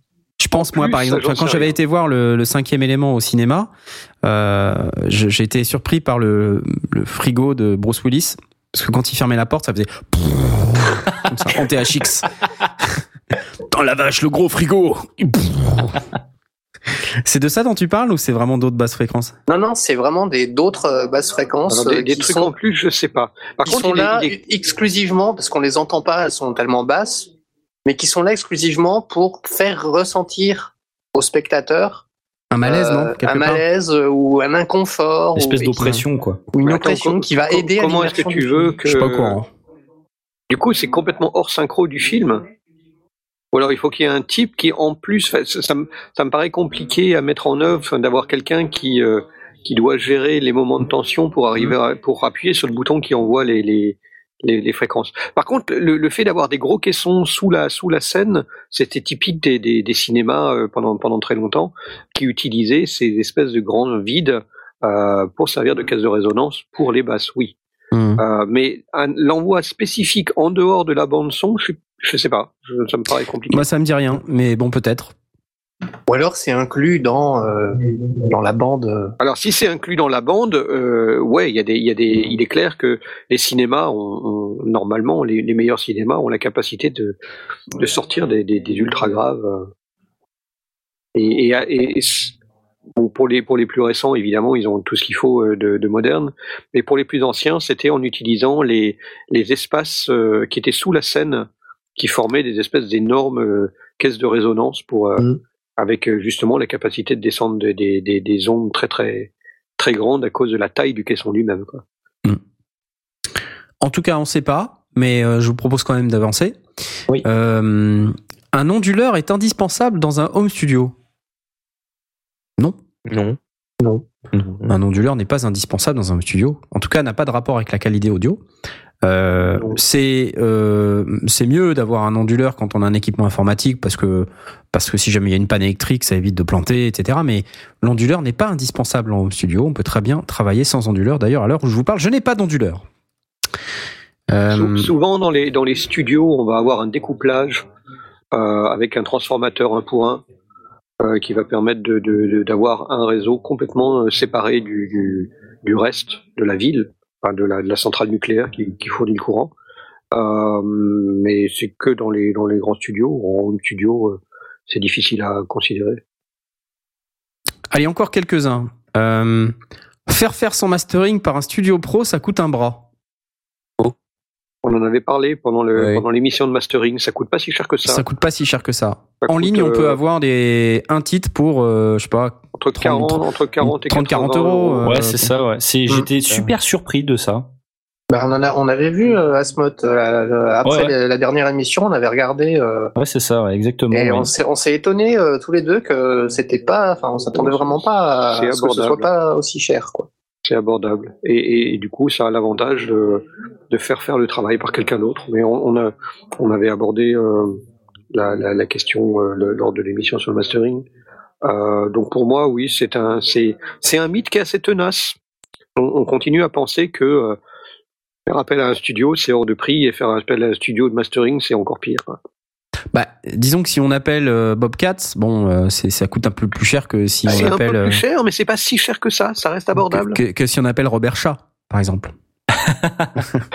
Je pense, moi, par exemple, quand j'avais été voir le, le cinquième élément au cinéma, euh, j'ai été surpris par le, le frigo de Bruce Willis. Parce que quand il fermait la porte, ça faisait (laughs) comme ça, en THX. (laughs) Dans la vache, le gros frigo (laughs) C'est de ça dont tu parles ou c'est vraiment d'autres basses fréquences? Non, non, c'est vraiment des d'autres euh, basses fréquences Alors, des, euh, des trucs sont, en plus, je sais pas. Par qui contre, sont il est- là il est- exclusivement parce qu'on les entend pas, elles sont tellement basses, mais qui sont là exclusivement pour faire ressentir au spectateur Un malaise, euh, non un quelque part? malaise euh, ou un inconfort Espèce ou, d'oppression, quoi. ou une oppression qui va aider à Comment est-ce que tu veux que Je suis pas au courant. Du coup, c'est complètement hors synchro du film. Ou alors, il faut qu'il y ait un type qui, en plus, ça, ça me, ça me paraît compliqué à mettre en œuvre, d'avoir quelqu'un qui euh, qui doit gérer les moments de tension pour arriver à, pour appuyer sur le bouton qui envoie les les, les, les fréquences. Par contre, le, le fait d'avoir des gros caissons sous la sous la scène, c'était typique des, des, des cinémas euh, pendant pendant très longtemps, qui utilisaient ces espèces de grands vides euh, pour servir de caisse de résonance pour les basses. Oui. Hmm. Euh, mais l'envoi spécifique en dehors de la bande son, je, je sais pas, ça me paraît compliqué. Moi, ça me dit rien, mais bon, peut-être. Ou alors c'est inclus dans euh, dans la bande. euh, Alors si c'est inclus dans la bande, euh, ouais, il y a des, il y a des, il est clair que les cinémas, ont, ont- normalement, les, les meilleurs cinémas ont la capacité de, de sortir des, des, des ultra graves. Et, et, et- et c- Bon, pour les pour les plus récents, évidemment, ils ont tout ce qu'il faut de, de moderne. Mais pour les plus anciens, c'était en utilisant les les espaces qui étaient sous la scène, qui formaient des espèces d'énormes euh, caisses de résonance pour euh, Mhm. avec euh, justement la capacité de descendre des des, des, des ondes très très très grandes à cause de la taille du caisson lui-même. Quoi. En tout cas, on sait pas, mais euh, je vous propose quand même d'avancer. Oui. Euh, un onduleur est indispensable dans un home studio. Non. Non. Non. Un onduleur n'est pas indispensable dans un studio. En tout cas, n'a pas de rapport avec la qualité audio. Euh, c'est euh, c'est mieux d'avoir un onduleur quand on a un équipement informatique parce que parce que si jamais il y a une panne électrique, ça évite de planter, etc. Mais l'onduleur n'est pas indispensable en home studio. On peut très bien travailler sans onduleur. D'ailleurs, à l'heure où je vous parle, je n'ai pas d'onduleur. Euh, Sou- Souvent dans les dans les studios, on va avoir un découplage avec un transformateur un pour un qui va permettre de- de- de- d'avoir un réseau complètement séparé du, du, du reste de la ville, enfin de la, centrale nucléaire qui, fournit le courant. Euh, mais c'est que dans les dans les grands studios. En home studio, euh, c'est difficile à considérer. Allez, encore quelques-uns. Euh, faire faire son mastering par un studio pro, ça coûte un bras. On en avait parlé pendant le Oui. pendant l'émission de mastering. Ça coûte pas si cher que ça. Ça coûte pas si cher que ça. Ça en ligne, on euh, peut avoir des un titre pour, euh, je sais pas, entre 40 entre 40 et 30, 40 80 euros, euh, Ouais, c'est ça. Ouais. C'est, Mm. j'étais super surpris de ça. Bah, on, en a, on avait vu euh, Asmod euh, après Ouais, La, la dernière émission, on avait regardé euh, Ouais, c'est ça. Ouais, exactement. et ouais. on s'est on s'est étonné euh, tous les deux que c'était pas, enfin, on s'attendait vraiment pas à C'est ce que ce soit pas aussi cher, quoi. C'est abordable. Et, du coup, ça a l'avantage de, faire faire le travail par quelqu'un d'autre. Mais on, avait abordé euh, la, question euh, lors de l'émission sur le mastering. Euh, donc pour moi, oui, c'est un, c'est, un mythe qui est assez tenace. On, on continue à penser que faire appel à un studio, c'est hors de prix, et faire appel à un studio de mastering, c'est encore pire. Bah, disons que si on appelle euh, Bobcats, bon, euh, c'est, ça coûte un peu plus cher que si C'est on un peu appelle plus euh, cher, mais c'est pas si cher que ça. Ça reste abordable. que, que si on appelle Robert Chat, par exemple.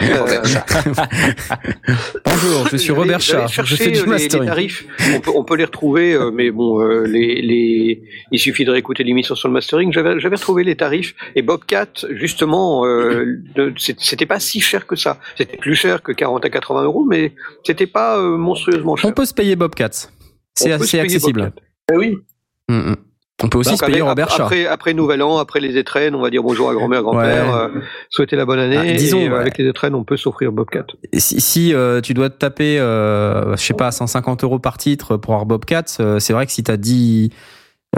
Euh, (laughs) Bonjour, je suis Robert Chat, je fais du euh, les- les, mastering. tarifs. On peut, on peut les retrouver, euh, mais bon, les, les, il suffit de réécouter l'émission sur le mastering. J'avais, j'avais retrouvé les tarifs et Bobcat, justement, euh, c'était pas si cher que ça. C'était plus cher que 40 à 80 euros, mais c'était pas monstrueusement cher. On peut se payer Bobcats. C'est On assez accessible. Bobcat. Eh oui. Mm, mm. On peut aussi Donc, se payer Robert Chat. après, après Nouvel An, après les étrennes, on va dire bonjour à grand-mère, grand-père, Ouais. euh, souhaiter la bonne année. Ah, disons, et, ouais. avec les étrennes, on peut s'offrir Bobcat. Si, si, euh, tu dois te taper, euh, je sais pas, 150 euros par titre pour avoir Bobcats, euh, c'est vrai que si t'as 10,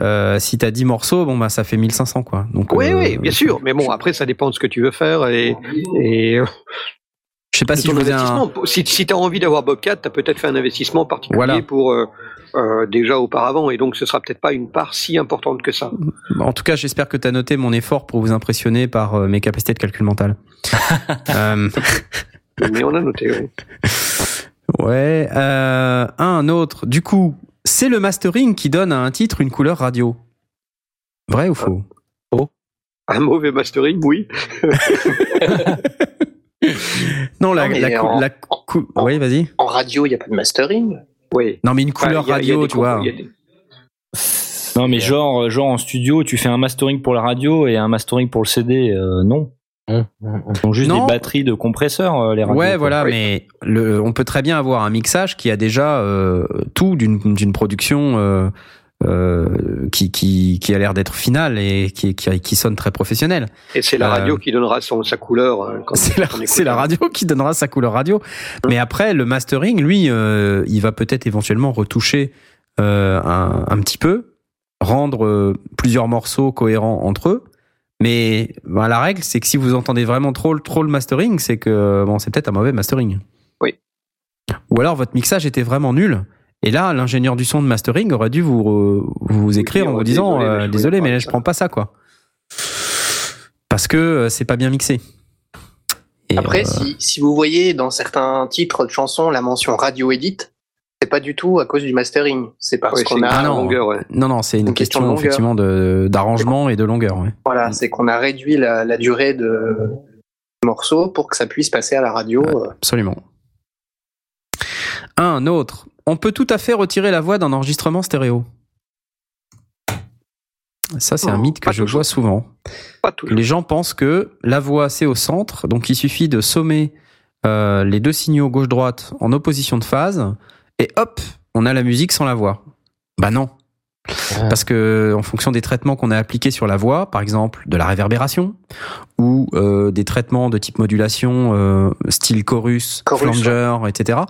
euh, si t'as 10 morceaux, bon bah ça fait 1500 quoi. Donc Oui, euh, oui, bien sûr. Mais bon, après, ça dépend de ce que tu veux faire et, et Je sais pas de si je faisais un. Si, si tu as envie d'avoir Bobcat, tu as peut-être fait un investissement particulier Voilà. pour euh, euh, déjà auparavant, et donc ce sera peut-être pas une part si importante que ça. En tout cas, j'espère que tu as noté mon effort pour vous impressionner par euh, mes capacités de calcul mental. (laughs) Mais on a noté. oui. ouais. Un autre. Du coup, c'est le mastering qui donne à un titre une couleur radio. Vrai ou faux? Un mauvais mastering, oui. (laughs) (laughs) Non, la, Non, mais la, cou- en- la cou- Oui, vas-y. En radio, il n'y a pas de mastering? Oui. Non, mais une Enfin, couleur il y a- il y a radio, tu vois. des- Non, mais genre, euh, genre en studio, tu fais un mastering pour la radio et un mastering pour le CD. euh, non. Hum, hum, hum. Ils ont juste Non. des batteries de compresseurs, euh, les radios. Ouais, quoi. voilà, Oui. mais le, on peut très bien avoir un mixage qui a déjà euh, tout d'une d'une production euh, euh, qui, qui, qui a l'air d'être finale et qui, qui, qui sonne très professionnelle. Et c'est la Euh, radio qui donnera son, sa couleur. hein, quand C'est la, radio qui donnera sa couleur radio. Mais après, le mastering, lui, euh, il va peut-être éventuellement retoucher euh, un, un petit peu, rendre euh, plusieurs morceaux cohérents entre eux. Mais ben, la règle, c'est que si vous entendez vraiment trop, le- trop le mastering, c'est que bon, c'est peut-être un mauvais mastering. Oui. Ou alors votre mixage était vraiment nul. Et là, l'ingénieur du son de mastering aurait dû vous, re- vous écrire en vous disant désolé, mais euh, je désolé, voulais pas mais de je prends pas ça, quoi. Parce que euh, c'est pas bien mixé. Et, Après, euh, si, si vous voyez dans certains titres de chansons la mention radio edit, c'est pas du tout à cause du mastering. C'est parce Ouais, qu'on a, Ah une non. longueur, ouais. Non, non, c'est une, Une question question, effectivement de d'arrangement et de longueur. ouais. voilà, c'est qu'on a réduit la, la durée de du morceau pour que ça puisse passer à la radio. euh. Absolument. Un autre. On peut tout à fait retirer la voix d'un enregistrement stéréo. Ça, c'est un mythe que je toujours. vois souvent. Pas. Les gens pensent que la voix, c'est au centre, donc il suffit de sommer euh, les deux signaux gauche-droite en opposition de phase, et hop, on a la musique sans la voix. Bah non. Ah. Parce que en fonction des traitements qu'on a appliqués sur la voix, par exemple de la réverbération ou euh, des traitements de type modulation, euh, style chorus, Chorus, flanger, etc.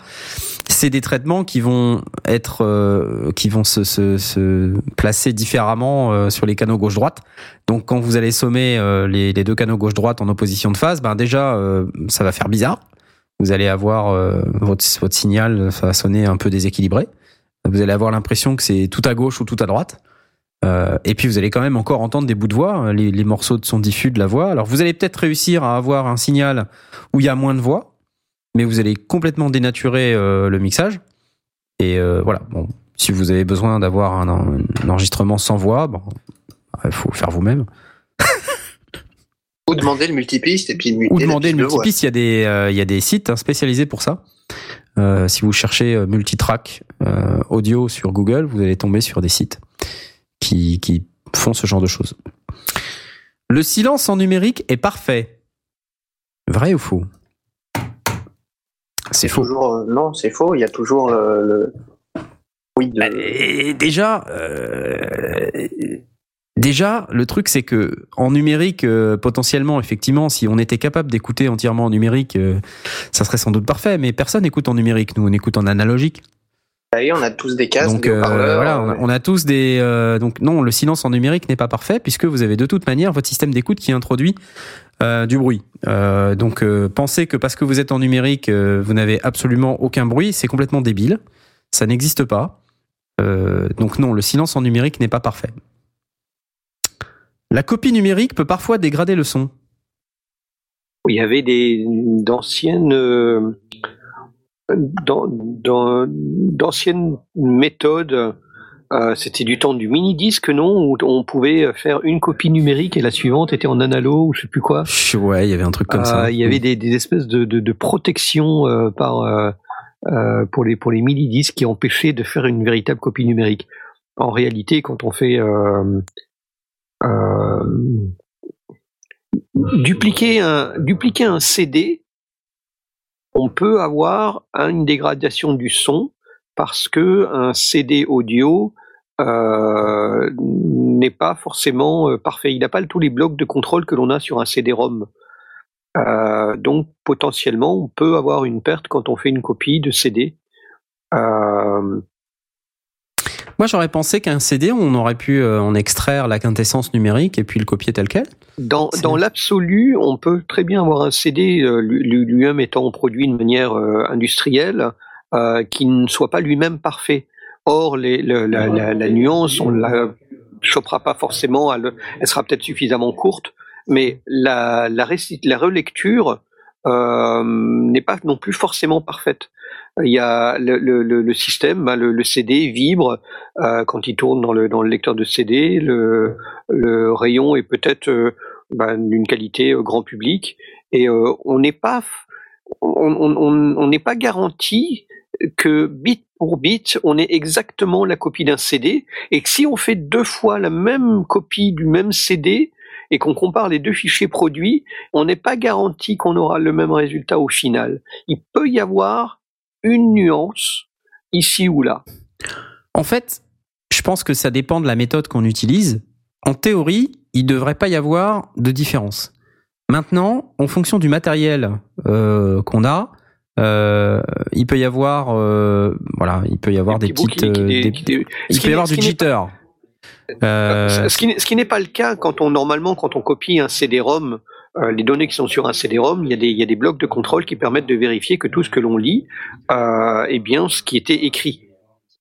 C'est des traitements qui vont être, euh, qui vont se, se, se placer différemment euh, sur les canaux gauche-droite. Donc quand vous allez sommer euh, les, les deux canaux gauche-droite en opposition de phase, ben déjà euh, ça va faire bizarre. Vous allez avoir euh, votre, votre signal, ça va sonner un peu déséquilibré. Vous allez avoir l'impression que c'est tout à gauche ou tout à droite. Euh, et puis vous allez quand même encore entendre des bouts de voix, les, les morceaux de son diffus de la voix. Alors vous allez peut-être réussir à avoir un signal où il y a moins de voix, mais vous allez complètement dénaturer euh, le mixage. Et euh, voilà, bon, si vous avez besoin d'avoir un, un enregistrement sans voix, bon, il faut le faire vous-même. Ou demander le multipiste et puis Ou demander le multipiste. Il y a des, euh, il y a des sites hein, spécialisés pour ça. Euh, si vous cherchez euh, multitrack euh, audio sur Google, vous allez tomber sur des sites qui, qui font ce genre de choses. Le silence en numérique est parfait. Vrai ou faux? C'est faux. Toujours, non, c'est faux. Il y a toujours le. le... Oui, de- Bah, et déjà, euh, déjà, le truc c'est que en numérique, euh, potentiellement, effectivement, si on était capable d'écouter entièrement en numérique, euh, ça serait sans doute parfait. Mais personne n'écoute en numérique. Nous, on écoute en analogique. Et on a tous des casques, donc des euh, voilà, on a, on a tous des. donc non, le silence en numérique n'est pas parfait puisque vous avez de toute manière votre système d'écoute qui introduit du bruit. Donc pensez que parce que vous êtes en numérique, vous n'avez absolument aucun bruit, c'est complètement débile. Ça n'existe pas. Donc non, le silence en numérique n'est pas parfait. La copie numérique peut parfois dégrader le son. Il y avait des d'anciennes euh, d'anciennes méthodes. euh, C'était du temps du mini disque, non? Où on pouvait faire une copie numérique et la suivante était en analo ou je sais plus quoi. Ouais, il y avait un truc comme Euh, ça. Il y avait des, des espèces de, de, de protection euh, par euh, euh, pour les pour les mini disques qui empêchaient de faire une véritable copie numérique. En réalité, quand on fait euh, euh, dupliquer un dupliquer un CD, on peut avoir une dégradation du son parce que un CD audio euh, n'est pas forcément euh, parfait. Il n'a pas tous les blocs de contrôle que l'on a sur un CD-ROM. Euh, donc potentiellement, on peut avoir une perte quand on fait une copie de CD. Euh, Moi, j'aurais pensé qu'un CD, on aurait pu euh, en extraire la quintessence numérique et puis le copier tel quel. Dans, l'absolu, on peut très bien avoir un CD euh, lui- lui- lui-même étant produit de manière euh, industrielle euh, qui ne soit pas lui-même parfait. Or, les, le- la, la- la nuance, on la chopera pas forcément, elle, elle sera peut-être suffisamment courte, mais la, la, récit- la relecture euh, n'est pas non plus forcément parfaite. Il y a le, système, ben, le, CD vibre euh, quand il tourne dans le, lecteur de CD. Le, rayon est peut-être euh, ben, d'une qualité euh, grand public et on n'est pas on n'est pas garanti que bit pour bit on ait exactement la copie d'un CD et que si on fait deux fois la même copie du même CD et qu'on compare les deux fichiers produits, on n'est pas garanti qu'on aura le même résultat au final. Il peut y avoir une nuance ici ou là. En fait, je pense que ça dépend de la méthode qu'on utilise. En théorie, il ne devrait pas y avoir de différence. Maintenant, en fonction du matériel euh, qu'on a, euh, il peut y avoir, euh, voilà, il peut y avoir des, petites, qui- qui- des- qui- qui- il peut y avoir du jitter. Ce ce qui n'est- ce qui n'est pas le cas quand on normalement quand on copie un CD-ROM, euh, les données qui sont sur un CD-ROM, il y a des il y a des blocs de contrôle qui permettent de vérifier que tout ce que l'on lit euh, est bien ce qui était écrit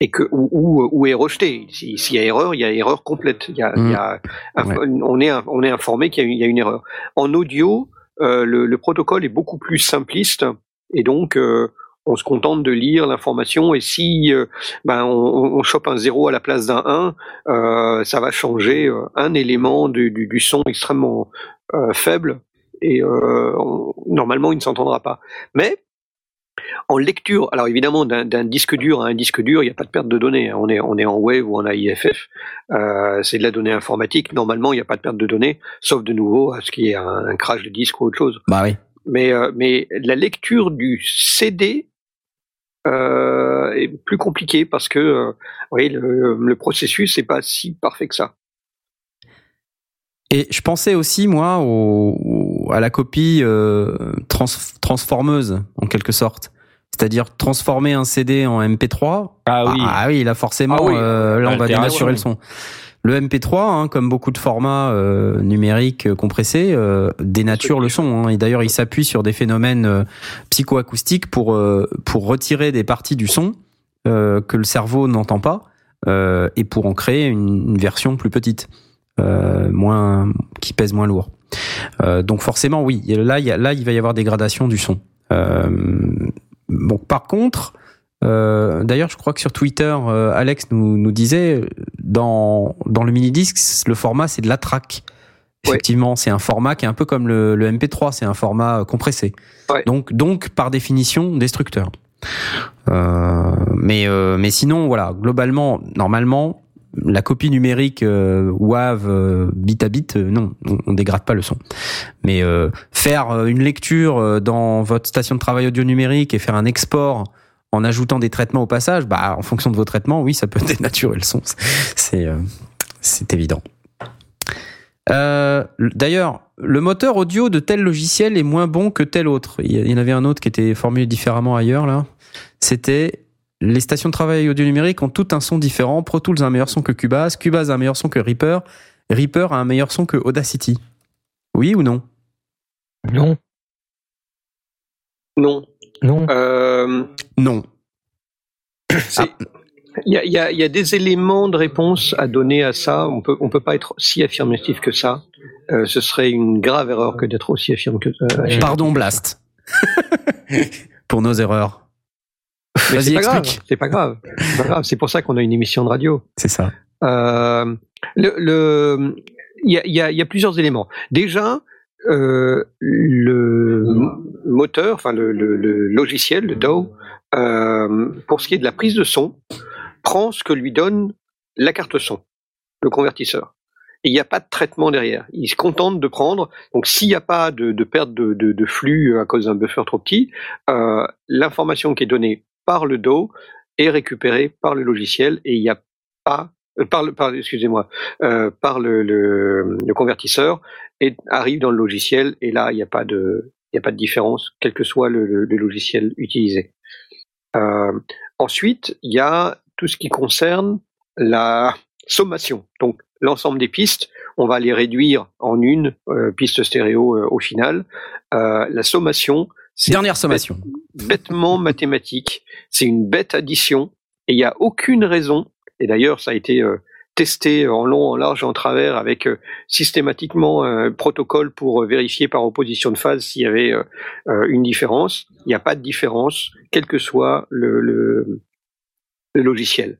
et que ou, ou, ou est rejeté. Si- S'il y a erreur, il y a erreur complète. Il y a, il y a un- on est on est informé qu'il y a, une- il y a une erreur. En audio, euh, le, le protocole est beaucoup plus simpliste et donc euh, on se contente de lire l'information et si euh, ben on, chope un 0 à la place d'un 1, euh, ça va changer un élément du, du, du son extrêmement faible et euh, on- normalement il ne s'entendra pas. Mais En lecture, alors évidemment, d'un disque dur à un disque dur, il n'y a pas de perte de données. hein. On est, on est en wave ou en AIFF. Euh, c'est de la donnée informatique. Normalement, il n'y a pas de perte de données, sauf de nouveau à ce qu'il y ait un, un crash de disque ou autre chose. Bah oui. Mais, euh, mais la lecture du CD euh, est plus compliquée parce que euh, oui, le, le processus n'est pas si parfait que ça. Et je pensais aussi, moi, au, au- à la copie euh, trans, transformeuse, en quelque sorte. C'est-à-dire transformer un CD en MP3. Ah oui. Ah, oui, là forcément, Ah oui. euh, là on va Altéré, dénaturer ouais. le son. Le MP3, hein, comme beaucoup de formats euh, numériques euh, compressés, euh, dénature le son. hein. Et d'ailleurs, il s'appuie sur des phénomènes euh, psychoacoustiques pour euh, pour retirer des parties du son euh, que le cerveau n'entend pas euh, et pour en créer une, une version plus petite, moins qui pèse moins lourd. Euh, donc forcément, oui, là, il y a, là, il va y avoir dégradation du son. Euh, bon, par contre, euh, d'ailleurs, je crois que sur Twitter, euh, Alex nous, nous disait dans dans le mini disque, le format c'est de la track. Ouais. Effectivement, c'est un format qui est un peu comme le, le MP3, c'est un format euh, compressé. Ouais. Donc donc par définition destructeur. Euh, mais euh, mais sinon voilà, globalement, normalement, la copie numérique euh, WAV bit à bit, non, on, on dégrade pas le son. Mais euh, faire euh, une lecture dans votre station de travail audio numérique et faire un export en ajoutant des traitements au passage, bah en fonction de vos traitements, oui, ça peut (laughs) dénaturer le son. C'est évident. D'ailleurs, le moteur audio de tel logiciel est moins bon que tel autre. Il y en avait un autre qui était formulé différemment ailleurs là. C'était les stations de travail audio numérique ont tout un son différent. Pro Tools a un meilleur son que Cubase, Cubase a un meilleur son que Reaper, Reaper a un meilleur son que Audacity. Oui ou non? Non, Non. non. Euh, Non. c'est- Il y, a, il y a- il y a des éléments de réponse à donner à ça. On peut, on peut pas être si affirmatif que ça. Euh, ce serait une grave erreur que d'être aussi affirme que euh, affirmatif. Pardon Blast. (laughs) Pour nos erreurs. Vas-y, c'est pas grave. explique. C'est pas grave. C'est pas grave. C'est pour ça qu'on a une émission de radio. C'est ça. Euh, le, le- il y a, y a- y a plusieurs éléments. Déjà, euh, le moteur, enfin le, le- le logiciel, le DAW, euh, pour ce qui est de la prise de son, prend ce que lui donne la carte son, le convertisseur. Et il n'y a pas de traitement derrière. Il se contente de prendre. Donc, s'il n'y a pas de, de perte de, de- de flux à cause d'un buffer trop petit, euh, l'information qui est donnée par le DAW est récupérée par le logiciel et il n'y a pas euh, par le, par, excusez-moi, euh, par le, convertisseur et arrive dans le logiciel et là il n'y a pas de il a pas de différence quel que soit le, logiciel utilisé. Euh, ensuite il y a tout ce qui concerne la sommation. Donc l'ensemble des pistes, on va les réduire en une piste stéréo au final. La sommation, Dernière sommation. bêtement mathématique. C'est une bête addition et il n'y a aucune raison. Et d'ailleurs, ça a été euh, testé en long, en large en travers avec euh, systématiquement un protocole pour euh, vérifier par opposition de phase s'il y avait euh, euh, une différence. Il n'y a pas de différence, quel que soit le, le, le logiciel.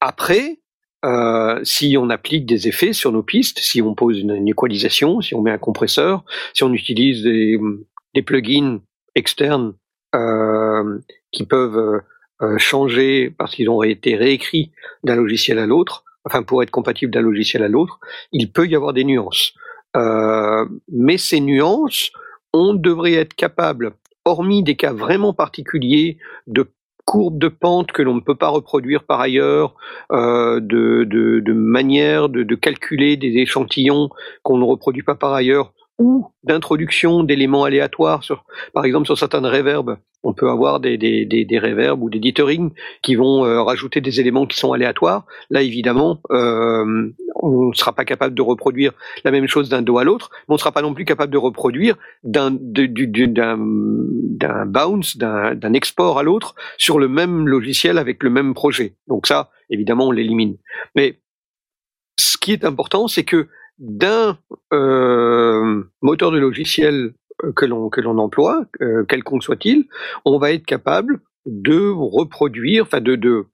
Après, euh, si on applique des effets sur nos pistes, si on pose une, une équalisation, si on met un compresseur, si on utilise des, des plugins externes euh, qui peuvent euh, euh, changer parce qu'ils ont été réécrits d'un logiciel à l'autre, enfin pour être compatibles d'un logiciel à l'autre, il peut y avoir des nuances. Euh, mais ces nuances, on devrait être capable, hormis des cas vraiment particuliers de courbes de pente que l'on ne peut pas reproduire par ailleurs, de, de, de manière de, de calculer des échantillons qu'on ne reproduit pas par ailleurs, ou d'introduction d'éléments aléatoires sur, par exemple, sur certaines reverbs. On peut avoir des, des, reverbs ou des dithering qui vont euh, rajouter des éléments qui sont aléatoires. Là, évidemment, euh, on ne sera pas capable de reproduire la même chose d'un dos à l'autre, mais on ne sera pas non plus capable de reproduire d'un bounce, d'un export à l'autre sur le même logiciel avec le même projet. Donc ça, évidemment, on l'élimine. Mais ce qui est important, c'est que d'un euh, moteur de logiciel euh, que l'on que l'on emploie, euh, quelconque soit-il, on va être capable de reproduire, enfin de, de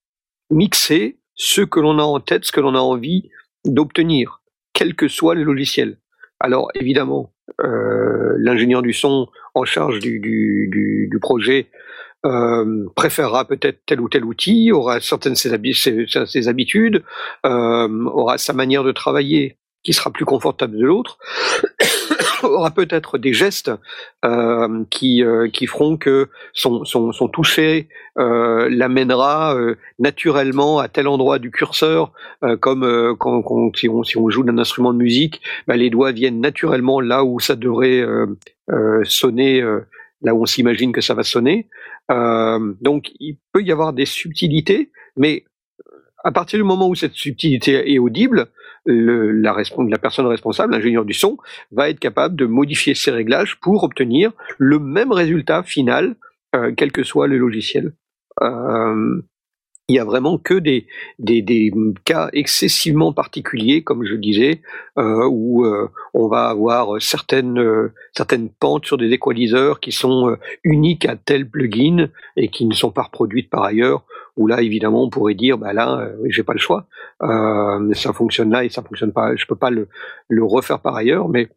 mixer ce que l'on a en tête, ce que l'on a envie d'obtenir, quel que soit le logiciel. Alors évidemment, euh, l'ingénieur du son en charge du, du, du, projet préférera peut-être tel ou tel outil, aura certaines ses, ses- habitudes, aura sa manière de travailler qui sera plus confortable de l'autre, (coughs) aura peut-être des gestes euh, qui, euh, qui feront que son, son, son toucher euh, l'amènera euh, naturellement à tel endroit du curseur, euh, comme euh, quand, quand- si, on, si on joue d'un instrument de musique, bah, les doigts viennent naturellement là où ça devrait sonner, là où on s'imagine que ça va sonner. Donc il peut y avoir des subtilités, mais à partir du moment où cette subtilité est audible, le- la, la personne responsable, l'ingénieur du son, va être capable de modifier ses réglages pour obtenir le même résultat final, euh, quel que soit le logiciel. Euh, il y a vraiment que des, des, des cas excessivement particuliers, comme je disais, euh, où euh, on va avoir certaines, euh, certaines pentes sur des équaliseurs qui sont uniques à tel plugin et qui ne sont pas reproduites par ailleurs, où là, évidemment, on pourrait dire, bah là, j'ai pas le choix, ça fonctionne là et ça fonctionne pas, je peux pas le, le refaire par ailleurs, mais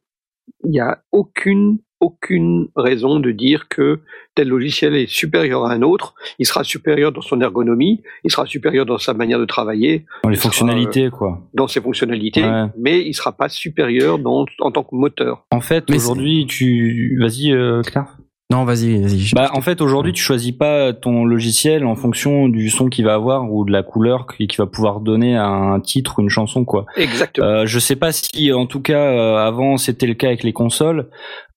il n'y a aucune aucune raison de dire que tel logiciel est supérieur à un autre. Il sera supérieur dans son ergonomie, il sera supérieur dans sa manière de travailler, Dans les fonctionnalités, quoi. dans ses fonctionnalités, Ouais. mais il sera pas supérieur dans, en tant que moteur. En fait, Mais aujourd'hui, tu, vas-y, euh, Claire. Non, vas-y, vas-y. Bah, en fait, aujourd'hui, tu choisis pas ton logiciel en fonction du son qu'il va avoir ou de la couleur qu'il qu'il va pouvoir donner à un titre ou une chanson, quoi. Exactement. Euh, je sais pas si, en tout cas, euh, avant c'était le cas avec les consoles.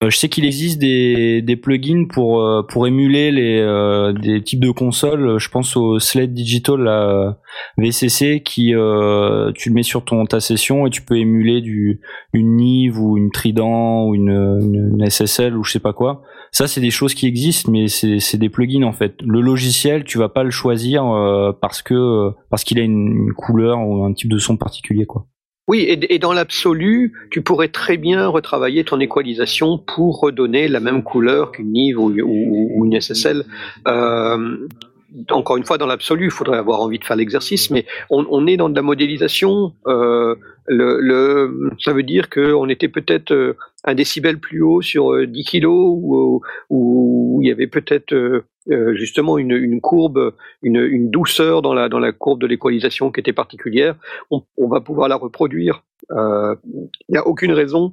Euh, je sais qu'il existe des, des plugins pour euh, pour émuler les euh, des types de consoles. Je pense au Sled Digital là, VCC qui tu le mets sur ton ta session et tu peux émuler du une Nive ou une Trident ou une, une, SSL ou je sais pas quoi. Ça c'est des choses qui existent, mais c'est c'est des plugins en fait. Le logiciel, tu vas pas le choisir parce que parce qu'il a une, une couleur ou un type de son particulier quoi. Oui, et, dans l'absolu, tu pourrais très bien retravailler ton équalisation pour redonner la même couleur qu'une Nive ou, ou- ou une SSL. Euh, encore une fois, dans l'absolu, il faudrait avoir envie de faire l'exercice, mais on, on est dans de la modélisation. Euh, le, le, ça veut dire qu'on était peut-être euh, un décibel plus haut sur euh, 10 kilos, ou où il y avait peut-être euh, euh, justement une, courbe, une, douceur dans la, dans la courbe de l'équalisation qui était particulière. On, va pouvoir la reproduire. Euh, Il n'y a aucune raison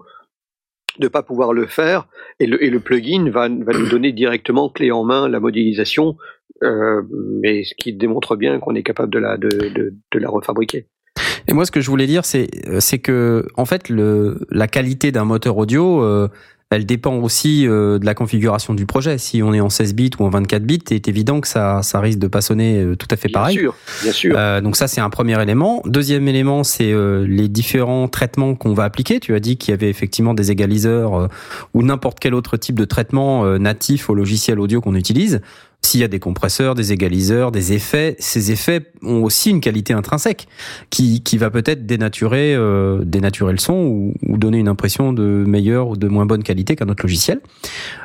de pas pouvoir le faire et le, plugin va, va nous donner directement clé en main la modélisation, euh, mais ce qui démontre bien qu'on est capable de la, de, de, la refabriquer. Et moi, ce que je voulais dire, c'est euh, c'est que en fait, le la qualité d'un moteur audio, euh, elle dépend aussi euh, de la configuration du projet. Si on est en 16 bits ou en 24 bits, c'est évident que ça ça risque de pas sonner euh, tout à fait Bien pareil. sûr, bien sûr. Euh, donc ça c'est un premier élément. Deuxième élément c'est euh, les différents traitements qu'on va appliquer. Tu as dit qu'il y avait effectivement des égaliseurs euh, ou n'importe quel autre type de traitement euh, natif au logiciel audio qu'on utilise. S'il y a des compresseurs, des égaliseurs, des effets, ces effets ont aussi une qualité intrinsèque qui, qui va peut-être dénaturer, euh, dénaturer le son ou, ou donner une impression de meilleure ou de moins bonne qualité qu'un autre logiciel.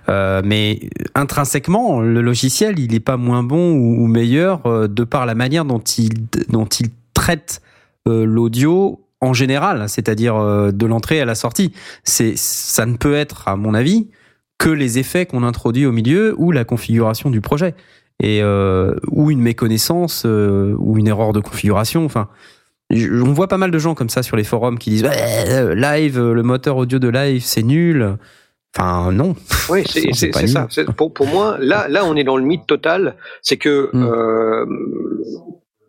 Euh, mais intrinsèquement, le logiciel, il n'est pas moins bon ou, ou meilleur euh, de par la manière dont il, dont il traite euh, l'audio en général, c'est-à-dire euh, de l'entrée à la sortie. C'est, ça ne peut être, à mon avis, que les effets qu'on introduit au milieu ou la configuration du projet et euh, ou une méconnaissance euh, ou une erreur de configuration. Enfin, on voit pas mal de gens comme ça sur les forums qui disent live, le moteur audio de live, c'est nul. Enfin, non. Oui, (laughs) c'est ça. Pour, pour moi, là, là, on est dans le mythe total. C'est que Mm. euh,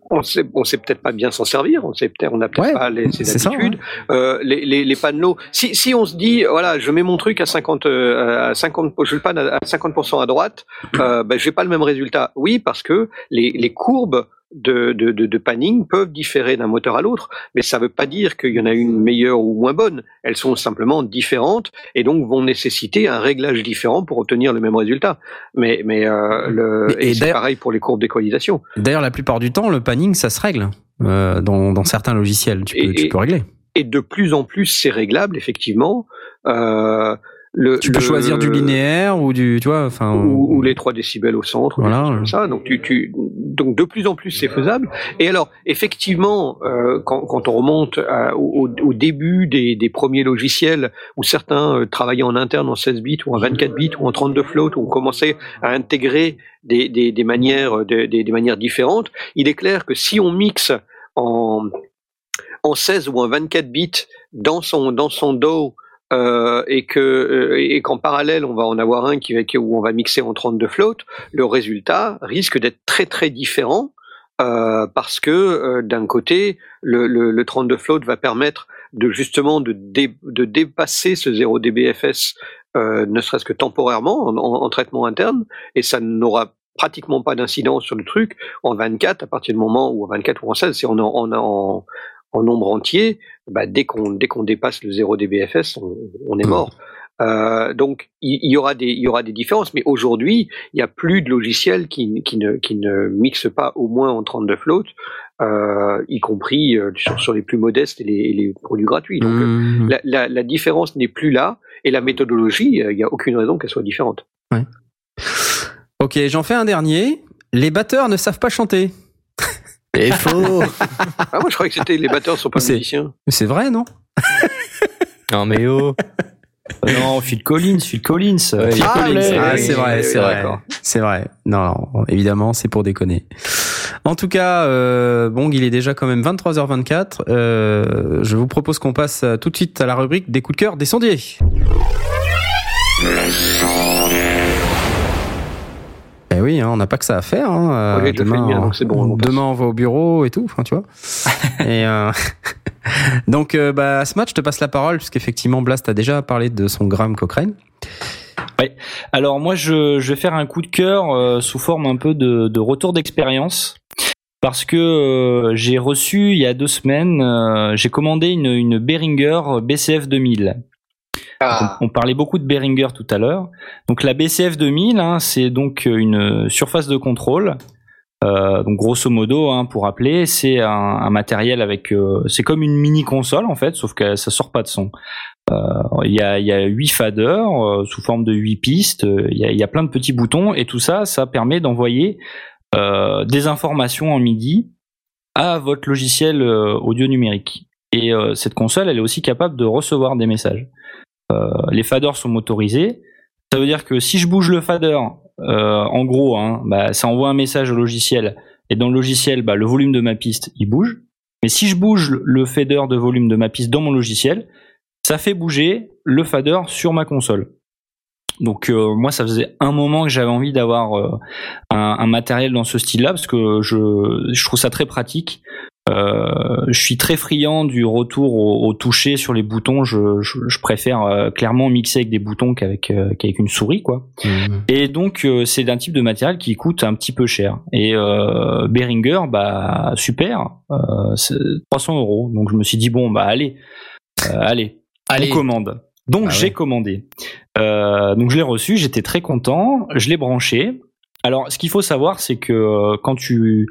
on sait, on sait peut-être pas bien s'en servir. On sait peut-être, on n'a peut-être Ouais, pas les, ça, habitudes. Euh, les, les, les panelos. Si, si on se dit, voilà, je mets mon truc à 50, euh, à 50, je le panne à 50% à droite, (clears throat) euh, ben, j'ai pas le même résultat. Oui, parce que les, les courbes de, de, de, de panning peuvent différer d'un moteur à l'autre, mais ça veut pas dire qu'il y en a une meilleure ou moins bonne. Elles sont simplement différentes et donc vont nécessiter un réglage différent pour obtenir le même résultat. Mais, mais, euh, le, Mais- et et c'est pareil pour les courbes d'équalisation. D'ailleurs, la plupart du temps, le panning, ça se règle euh, dans, dans certains logiciels. Tu peux, Et- tu peux régler. et de plus en plus c'est réglable effectivement. Euh, le, Tu peux le- choisir du linéaire ou du, tu vois, enfin. ou, ou les 3 décibels au centre, Voilà. comme ça. Donc, tu, tu, donc de plus en plus c'est faisable. Et alors, effectivement, euh, quand, quand on remonte à- au, au début des, des premiers logiciels où certains euh, travaillaient en interne en 16 bits ou en 24 bits ou en 32 float, où on commençait à intégrer des, des, des manières, des différentes, il est clair que si on mixe en, en 16 ou en 24 bits dans son, dans son DAW euh, et que euh, et qu'en parallèle on va en avoir un qui va où on va mixer en 32 float, le résultat risque d'être très très différent euh, parce que euh, d'un côté le, le, le 32 float va permettre de justement de, dé- de dépasser ce 0 dBFS euh, ne serait-ce que temporairement en, en- en traitement interne. Et ça n'aura pratiquement pas d'incidence sur le truc en 24 à partir du moment où en 24 ou en 16 si on est en, en, en, en nombre entier bah, dès qu'on dès qu'on dépasse le 0 dBFS on, on est Mhm. mort euh, donc il y, aura des il y aura des différences, mais aujourd'hui il n'y a plus de logiciels qui, qui ne qui ne mixent pas au moins en 32 float, euh, y compris euh, sur, sur les plus modestes et les, et les produits gratuits. Donc euh, Mmh. la, la, la différence n'est plus là et la méthodologie, il n'y a aucune raison qu'elle soit différente. Ok, j'en fais un dernier. Les batteurs ne savent pas chanter. C'est faux. (laughs) Ah moi je croyais que c'était les batteurs sont pas C'est- musiciens. C'est vrai, non (laughs) non mais oh. (laughs) Non, Phil Collins, Phil Collins. Ouais, Phil Ah, Collins. Ah, c'est vrai, c'est vrai. C'est vrai. Non, non, évidemment, c'est pour déconner. En tout cas, euh, bon, il est déjà quand même 23h24. Euh, je vous propose qu'on passe tout de suite à la rubrique des coups de cœur des sondiers. Eh oui, hein, on n'a pas que ça à faire. Hein. Ouais, bon, on demain, on va au bureau et tout. Enfin, tu vois. (laughs) et euh, (laughs) donc, euh, bah, à ce match, je te passe la parole puisqu'effectivement, Blast a déjà parlé de son Graham Cochrane. Alors moi, je, je vais faire un coup de cœur euh, sous forme un peu de, de retour d'expérience. Parce que euh, j'ai reçu il y a deux semaines, euh, j'ai commandé une, une Behringer BCF 2000. Ah, On, parlait beaucoup de Behringer tout à l'heure. Donc la BCF 2000, hein, c'est donc une surface de contrôle. Euh, donc grosso modo, hein, pour rappeler, c'est un, matériel avec, euh, c'est comme une mini console en fait, sauf que ça sort pas de son. Euh, Il y a il y a huit faders euh, sous forme de huit pistes. euh, Il y a, y a plein de petits boutons et tout ça, ça permet d'envoyer euh, des informations en MIDI à votre logiciel euh, audio numérique. Et euh, cette console, elle est aussi capable de recevoir des messages. Euh, les faders sont motorisés. Ça veut dire que si je bouge le fader, euh, en gros, hein, bah, ça envoie un message au logiciel. Et dans le logiciel, bah, le volume de ma piste, il bouge. Mais si je bouge le fader de volume de ma piste dans mon logiciel, ça fait bouger le fader sur ma console. Donc euh, moi, ça faisait un moment que j'avais envie d'avoir un, un matériel dans ce style-là parce que je, je trouve ça très pratique. Euh, je suis très friand du retour au, au toucher sur les boutons. Je, je, je préfère euh, clairement mixer avec des boutons qu'avec euh, qu'avec une souris, quoi. Et donc euh, c'est d'un type de matériel qui coûte un petit peu cher. Et euh, Behringer, bah super, euh, c'est 300 euros. Donc je me suis dit bon bah allez, euh, allez, Allez. on commande. Donc Ah j'ai ouais. commandé. Euh, donc je l'ai reçu, j'étais très content, je l'ai branché. Alors, ce qu'il faut savoir, c'est que euh, quand tu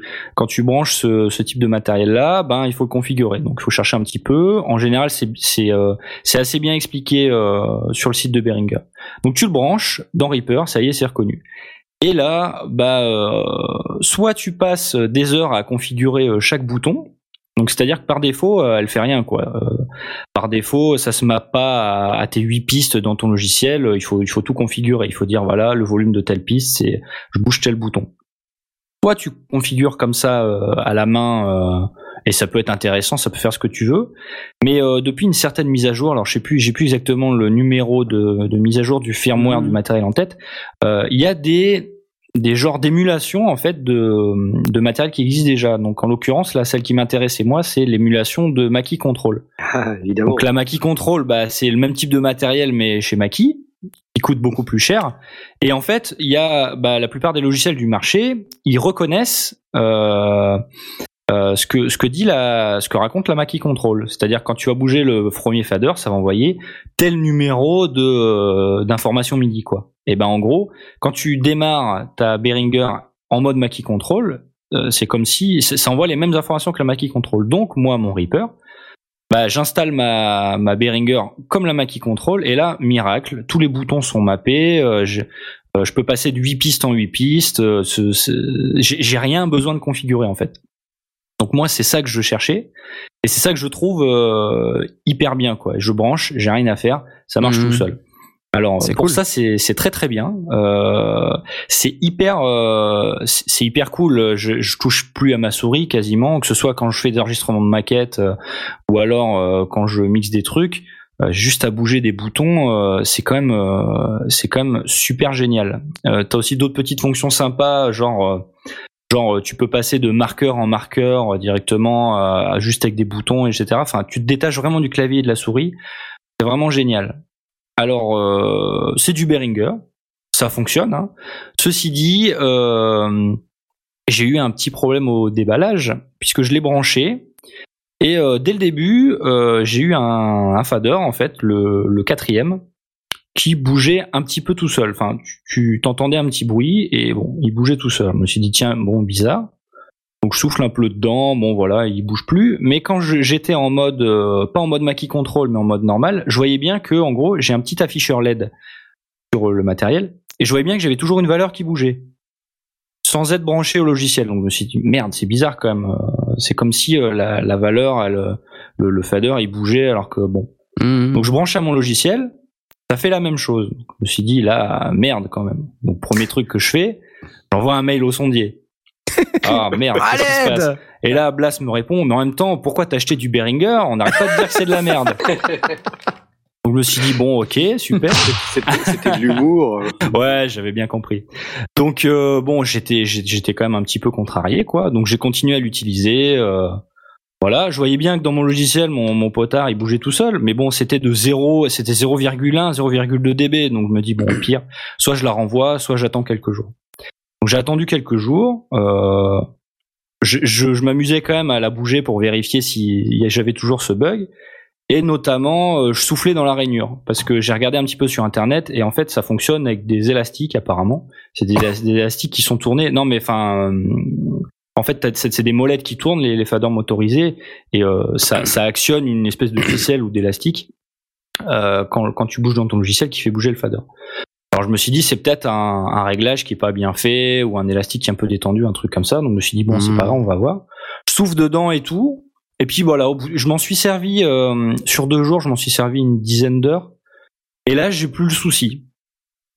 branches ce, type de matériel là, ben il faut le configurer. Donc, il faut chercher un petit peu. En général, c'est euh, assez bien expliqué euh, sur le site de Behringer. Donc, tu le branches dans Reaper, ça y est, c'est reconnu. Et là, bah, soit tu passes des heures à configurer chaque bouton. Donc, c'est-à-dire que par défaut, euh, elle fait rien, quoi. Euh, par défaut, ça se map pas à, tes huit pistes dans ton logiciel. Il faut, il faut tout configurer. Il faut dire, voilà, le volume de telle piste, c'est, je bouge tel bouton. Soit tu configures comme ça euh, à la main, et ça peut être intéressant, ça peut faire ce que tu veux. Mais euh, depuis une certaine mise à jour, alors je sais plus, j'ai plus exactement le numéro de, de mise à jour du firmware du matériel en tête. euh, Il y a des des genres d'émulation en fait de, de matériel qui existe déjà. Donc en l'occurrence là, celle qui m'intéressait moi, c'est l'émulation de Mackie Control. Ah, évidemment. Donc la Mackie Control, bah, c'est le même type de matériel mais chez Mackie, qui coûte beaucoup plus cher. Et en fait, il y a bah, la plupart des logiciels du marché, ils reconnaissent euh, euh, ce que ce que dit la ce que raconte la Mackie Control. C'est-à-dire quand tu vas bouger le premier fader, ça va envoyer tel numéro de euh, d'information MIDI quoi. Et ben en gros, quand tu démarres ta Behringer en mode Mackie Control, euh, c'est comme si ça envoie les mêmes informations que la Mackie Control. Donc moi mon Reaper bah, j'installe ma, ma Behringer comme la Mackie Control et là, miracle, tous les boutons sont mappés. euh, je, euh, je peux passer de 8 pistes en 8 pistes. j'ai rien besoin de configurer en fait. Donc moi, c'est ça que je cherchais et c'est ça que je trouve euh, hyper bien quoi. Je branche, j'ai rien à faire, ça marche tout seul. Alors C'est pour cool. ça, c'est très très bien. Euh, c'est hyper euh, c'est hyper cool. Je, je touche plus à ma souris quasiment, que ce soit quand je fais des enregistrements de maquettes euh, ou alors euh, quand je mixe des trucs. euh, juste à bouger des boutons, euh, c'est quand même euh, c'est quand même super génial. Euh, T'as aussi d'autres petites fonctions sympas, genre euh, genre euh, tu peux passer de marqueur en marqueur euh, directement euh, juste avec des boutons, etc. Enfin, tu te détaches vraiment du clavier et de la souris. C'est vraiment génial. Alors, c'est du Behringer, ça fonctionne. hein. Ceci dit, j'ai eu un petit problème au déballage puisque je l'ai branché et dès le début, j'ai eu un, fader en fait, le quatrième, qui bougeait un petit peu tout seul. Enfin, tu- t'entendais un petit bruit et bon, il bougeait tout seul. Je me suis dit tiens, bon bizarre. Donc je souffle un peu dedans, bon voilà, il bouge plus. Mais quand j'étais en mode, euh, pas en mode Mackie Control, mais en mode normal, je voyais bien que en gros j'ai un petit afficheur LED sur euh, le matériel et je voyais bien que j'avais toujours une valeur qui bougeait sans être branché au logiciel. Donc je me suis dit merde, c'est bizarre quand même. Euh, C'est comme si euh, la, la valeur, elle, le, le fader, il bougeait alors que bon. Mhm. Donc je branche à mon logiciel, ça fait la même chose. Donc, je me suis dit là merde quand même. Donc premier truc que je fais, j'envoie un mail au sondier. Ah (laughs) merde, qu'est-ce qui se passe? Et là Blas me répond mais en même temps pourquoi t'as acheté du Behringer? On n'arrête pas de dire que c'est de la merde. (laughs) Donc je me suis dit bon ok super. (laughs) C'était de l'humour. euh. Ouais, j'avais bien compris. Donc euh, bon, j'étais j'étais quand même un petit peu contrarié quoi. Donc j'ai continué à l'utiliser. euh, voilà, je voyais bien que dans mon logiciel, mon, potard, il bougeait tout seul, mais bon, c'était de 0, c'était 0,1, 0,2 dB, donc je me dis bon, pire, soit je la renvoie, soit j'attends quelques jours. Donc j'ai attendu quelques jours. Euh, je m'amusais quand même à la bouger pour vérifier si j'avais toujours ce bug. Et notamment, euh, je soufflais dans la rainure parce que j'ai regardé un petit peu sur internet et en fait, ça fonctionne avec des élastiques apparemment. C'est des, élas- des élastiques qui sont tournés. Non, mais enfin, en fait, c'est des molettes qui tournent les, les faders motorisés et euh, ça, ça actionne une espèce de ficelle ou d'élastique euh, quand, quand tu bouges dans ton logiciel qui fait bouger le fader. Alors je me suis dit c'est peut-être un, un réglage qui est pas bien fait ou un élastique qui est un peu détendu, un truc comme ça. Donc je me suis dit bon c'est Mhm. pas grave, on va voir. Je souffle dedans et tout. Et puis voilà, bout- je m'en suis servi euh, sur deux jours, je m'en suis servi une dizaine d'heures. Et là j'ai plus le souci.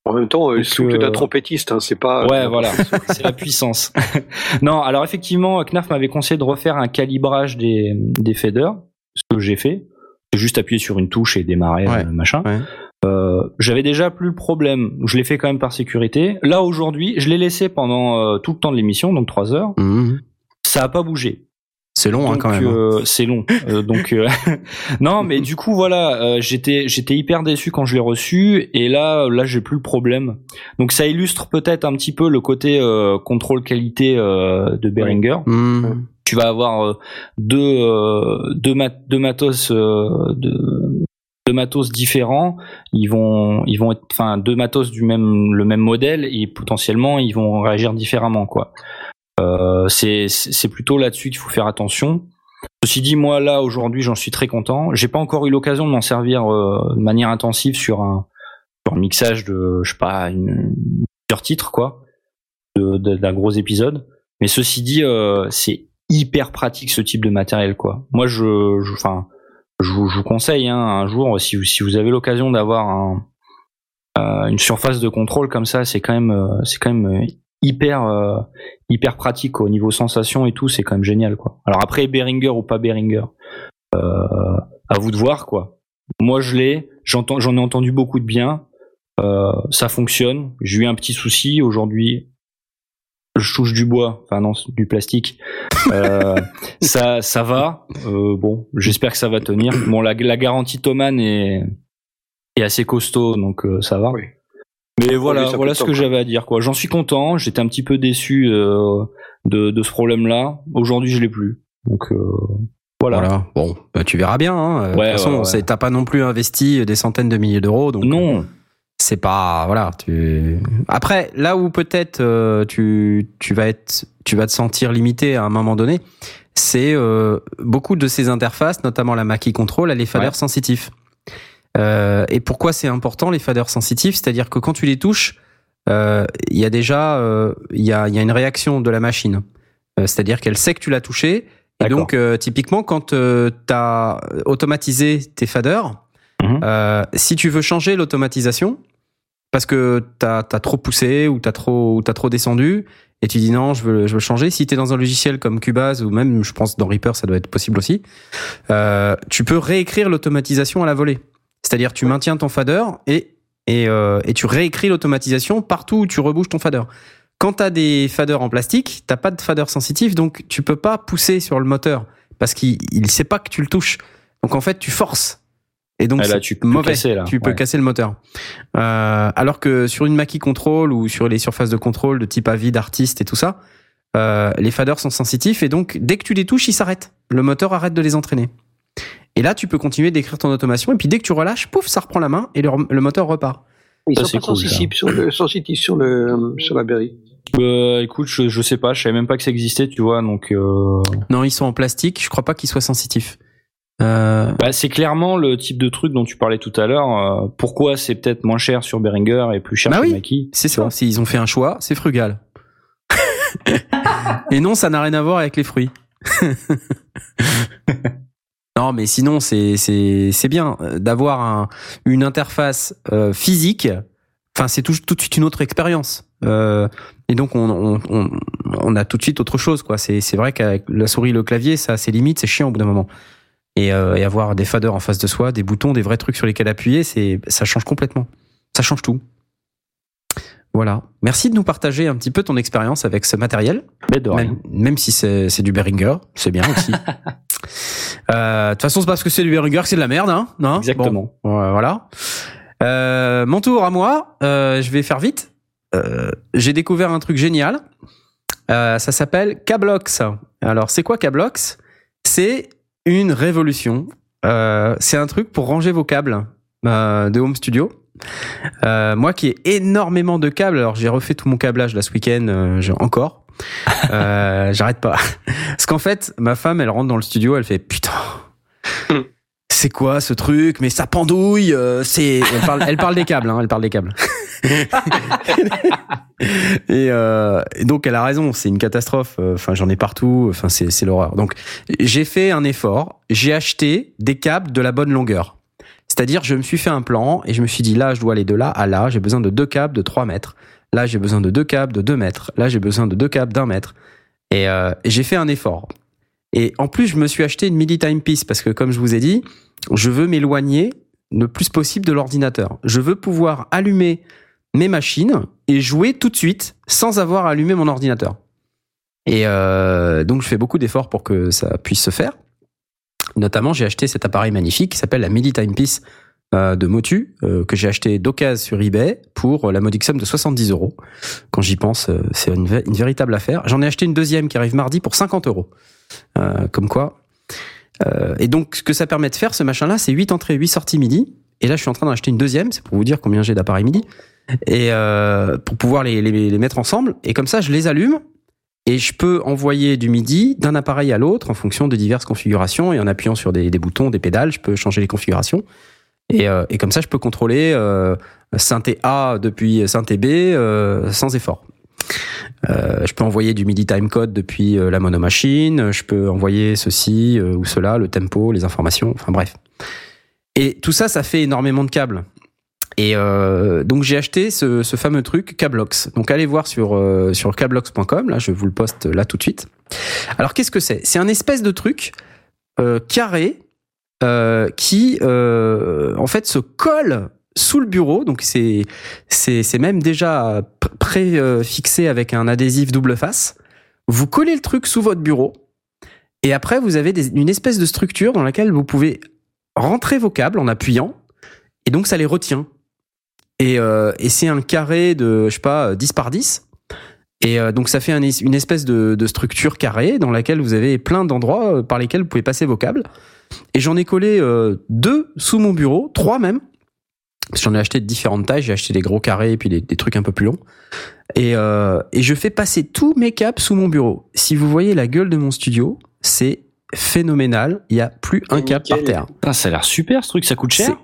En même temps, euh, Donc, souffle euh, d'un trompettiste, hein, c'est pas. Ouais, voilà, (laughs) c'est la puissance. (laughs) non, alors effectivement, Knaf m'avait conseillé de refaire un calibrage des, des faders, ce que j'ai fait. J'ai juste appuyé sur une touche et démarrer, Ouais, euh, machin. ouais. Euh, J'avais déjà plus le problème. Je l'ai fait quand même par sécurité. Là aujourd'hui, je l'ai laissé pendant euh, tout le temps de l'émission, donc trois heures. Mhm. Ça a pas bougé. C'est long hein, quand même. hein. euh, c'est long. Euh, (laughs) donc euh, (laughs) non, mais du coup voilà, euh, j'étais j'étais hyper déçu quand je l'ai reçu et là là j'ai plus le problème. Donc ça illustre peut-être un petit peu le côté euh, contrôle qualité euh, de Behringer. Mhm. Tu vas avoir euh, deux euh, deux, mat- deux matos euh, de deux matos différents, ils vont ils vont être enfin deux matos du même le même modèle et potentiellement ils vont réagir différemment quoi. Euh, c'est plutôt là-dessus qu'il faut faire attention. Ceci dit, moi là aujourd'hui, j'en suis très content. J'ai pas encore eu l'occasion de m'en servir euh, de manière intensive sur un, mixage de, je sais pas, une, plusieurs titres quoi, d'un gros épisode. Mais ceci dit, euh, c'est hyper pratique ce type de matériel quoi. Moi, je, enfin, je, vous- conseille hein, un jour si vous, si vous avez l'occasion d'avoir un, une surface de contrôle comme ça, c'est quand même, c'est quand même hyper, euh, hyper pratique quoi. au niveau sensation et tout, c'est quand même génial quoi. Alors après Behringer ou pas Behringer, euh, à vous de voir quoi. Moi je l'ai, j'entends, j'en ai entendu beaucoup de bien. Euh, ça fonctionne. J'ai eu un petit souci aujourd'hui. Je touche du bois, enfin non, du plastique. Euh, (laughs) ça, ça va. Euh, bon, j'espère que ça va tenir. Bon, la, la garantie Thomann est, est assez costaud, donc euh, ça va. Oui. Mais voilà, voilà ce que top, j'avais à dire. Quoi, j'en suis content. J'étais un petit peu déçu euh, de, de ce problème-là. Aujourd'hui, je l'ai plus. Donc euh, voilà. Voilà. Bon, bah, tu verras bien. Hein. De toute façon, ouais, ouais. t'as pas non plus investi des centaines de milliers d'euros, donc Non. c'est pas voilà. Tu... Après, là où peut-être euh, tu tu vas être tu vas te sentir limité à un moment donné, c'est euh, beaucoup de ces interfaces, notamment la Mackie Control, a les faders Ouais. Euh, et pourquoi c'est important les faders sensitifs? C'est-à-dire que quand tu les touches, euh, il y a déjà euh, il y, a, il y a une réaction de la machine. Euh, C'est-à-dire qu'elle sait que tu l'as touché. Et donc, euh, typiquement, quand tu as automatisé tes faders, Mhm. euh, si tu veux changer l'automatisation, parce que tu as, trop poussé ou tu as, trop ou t'as trop descendu, et tu dis non, je veux, je veux changer, si tu es dans un logiciel comme Cubase, ou même, je pense, dans Reaper, ça doit être possible aussi, euh, tu peux réécrire l'automatisation à la volée. C'est-à-dire, tu maintiens ton fader et, et, euh, et tu réécris l'automatisation partout où tu rebouges ton fader. Quand tu as des faders en plastique, t'as pas de fader sensitif, donc tu peux pas pousser sur le moteur parce qu'il il sait pas que tu le touches. Donc en fait, tu forces. Et donc Ah, là, tu peux mauvais. casser, là. Tu peux Ouais. casser le moteur. Euh, alors que sur une Mackie Control ou sur les surfaces de contrôle de type avis d'artiste et tout ça, euh, les faders sont sensitifs et donc dès que tu les touches, ils s'arrêtent. Le moteur arrête de les entraîner. Et là, tu peux continuer d'écrire ton automation et puis dès que tu relâches, pouf, ça reprend la main et le, le moteur repart. Ils sont c'est pas cool, ça. sensitifs sur le, sensitifs sur le, sur la Berry. Euh, écoute, je, je sais pas, je savais même pas que ça existait, tu vois, donc euh, Non, ils sont en plastique. Je crois pas qu'ils soient sensitifs. Euh, bah, c'est clairement le type de truc dont tu parlais tout à l'heure. euh, pourquoi c'est peut-être moins cher sur Behringer et plus cher Bah sur oui. C'est ça. vois. S'ils ont fait un choix, c'est frugal. (laughs) et non, ça n'a rien à voir avec les fruits. (laughs) non, mais sinon, c'est bien euh, d'avoir un, une interface euh, physique. Enfin, c'est tout, tout de suite une autre expérience. Euh, et donc, on, on, on, on a tout de suite autre chose, quoi. C'est vrai qu'avec la souris et le clavier, ça a ses limites, c'est chiant au bout d'un moment. Et, euh, et avoir des faders en face de soi, des boutons, des vrais trucs sur lesquels appuyer, c'est ça change complètement. Ça change tout. Voilà. Merci de nous partager un petit peu ton expérience avec ce matériel, Mais de rien. même, même si c'est c'est du Behringer, c'est bien aussi. (laughs) Euh, De toute façon, c'est parce que c'est du Behringer que c'est de la merde, hein non? Exactement. Bon, voilà. Euh, mon tour à moi. Euh, je vais faire vite. J'ai découvert un truc génial. Ça s'appelle Cablox. Alors, c'est quoi Cablox C'est une révolution. C'est un truc pour ranger vos câbles de Home Studio. Euh, moi qui ai énormément de câbles, alors j'ai refait tout mon câblage là ce week-end, euh, encore. Euh, (laughs) J'arrête pas. Parce qu'en fait, ma femme, elle rentre dans le studio, elle fait putain. (laughs) C'est quoi ce truc? Mais ça pendouille. euh, c'est. Elle parle, elle parle des câbles. Hein, elle parle des câbles. (laughs) et, euh, et donc elle a raison. C'est une catastrophe. Enfin, j'en ai partout. Enfin, c'est c'est l'horreur. Donc j'ai fait un effort. J'ai acheté des câbles de la bonne longueur. C'est-à-dire, je me suis fait un plan et je me suis dit là, je dois aller de là à là. J'ai besoin de deux câbles de 3 mètres. Là, j'ai besoin de deux câbles de 2 mètres. Là, j'ai besoin de deux câbles d'un mètre. Et euh, j'ai fait un effort. Et en plus, je me suis acheté une midi timepiece parce que, comme je vous ai dit, je veux m'éloigner le plus possible de l'ordinateur. Je veux pouvoir allumer mes machines et jouer tout de suite sans avoir allumé mon ordinateur. Et euh, donc, je fais beaucoup d'efforts pour que ça puisse se faire. Notamment, j'ai acheté cet appareil magnifique qui s'appelle la Midi Timepiece de Motu, euh, que j'ai acheté d'occasion sur eBay pour la modique somme de 70 euros. Quand j'y pense, euh, c'est une, vé- une véritable affaire. J'en ai acheté une deuxième qui arrive mardi pour 50 euros. Euh, comme quoi. Euh, et donc, ce que ça permet de faire, ce machin-là, c'est 8 entrées, 8 sorties midi. Et là, je suis en train d'en acheter une deuxième, c'est pour vous dire combien j'ai d'appareils midi. Et euh, pour pouvoir les, les, mettre ensemble. Et comme ça, je les allume. Et je peux envoyer du MIDI d'un appareil à l'autre en fonction de diverses configurations. Et en appuyant sur des boutons, des pédales, je peux changer les configurations. Et, euh, et comme ça, je peux contrôler euh, synthé A depuis synthé B euh, sans effort. Je peux envoyer du MIDI timecode depuis la monomachine. Je peux envoyer ceci ou cela, le tempo, les informations. Enfin bref. Et tout ça, ça fait énormément de câbles. Et donc j'ai acheté ce, fameux truc Cablox. Donc allez voir sur sur cablox.com. Là, je vous le poste là tout de suite. Alors qu'est-ce que c'est? C'est un espèce de truc carré euh, qui euh, en fait se colle sous le bureau. Donc c'est c'est c'est même déjà pré euh, fixé avec un adhésif double face. Vous collez le truc sous votre bureau et après vous avez une espèce de structure dans laquelle vous pouvez rentrer vos câbles en appuyant et donc ça les retient. Et, euh, et c'est un carré de, je sais pas, 10 par 10. Et donc ça fait une espèce de, de structure carrée dans laquelle vous avez plein d'endroits par lesquels vous pouvez passer vos câbles. Et j'en ai collé euh, deux sous mon bureau, trois même. Parce que J'en ai acheté de différentes tailles, j'ai acheté des gros carrés et puis des, des trucs un peu plus longs. Et, euh, et je fais passer tous mes câbles sous mon bureau. Si vous voyez la gueule de mon studio, c'est phénoménal. Il y a plus un câble par terre. Putain, ça a l'air super ce truc, ça coûte cher.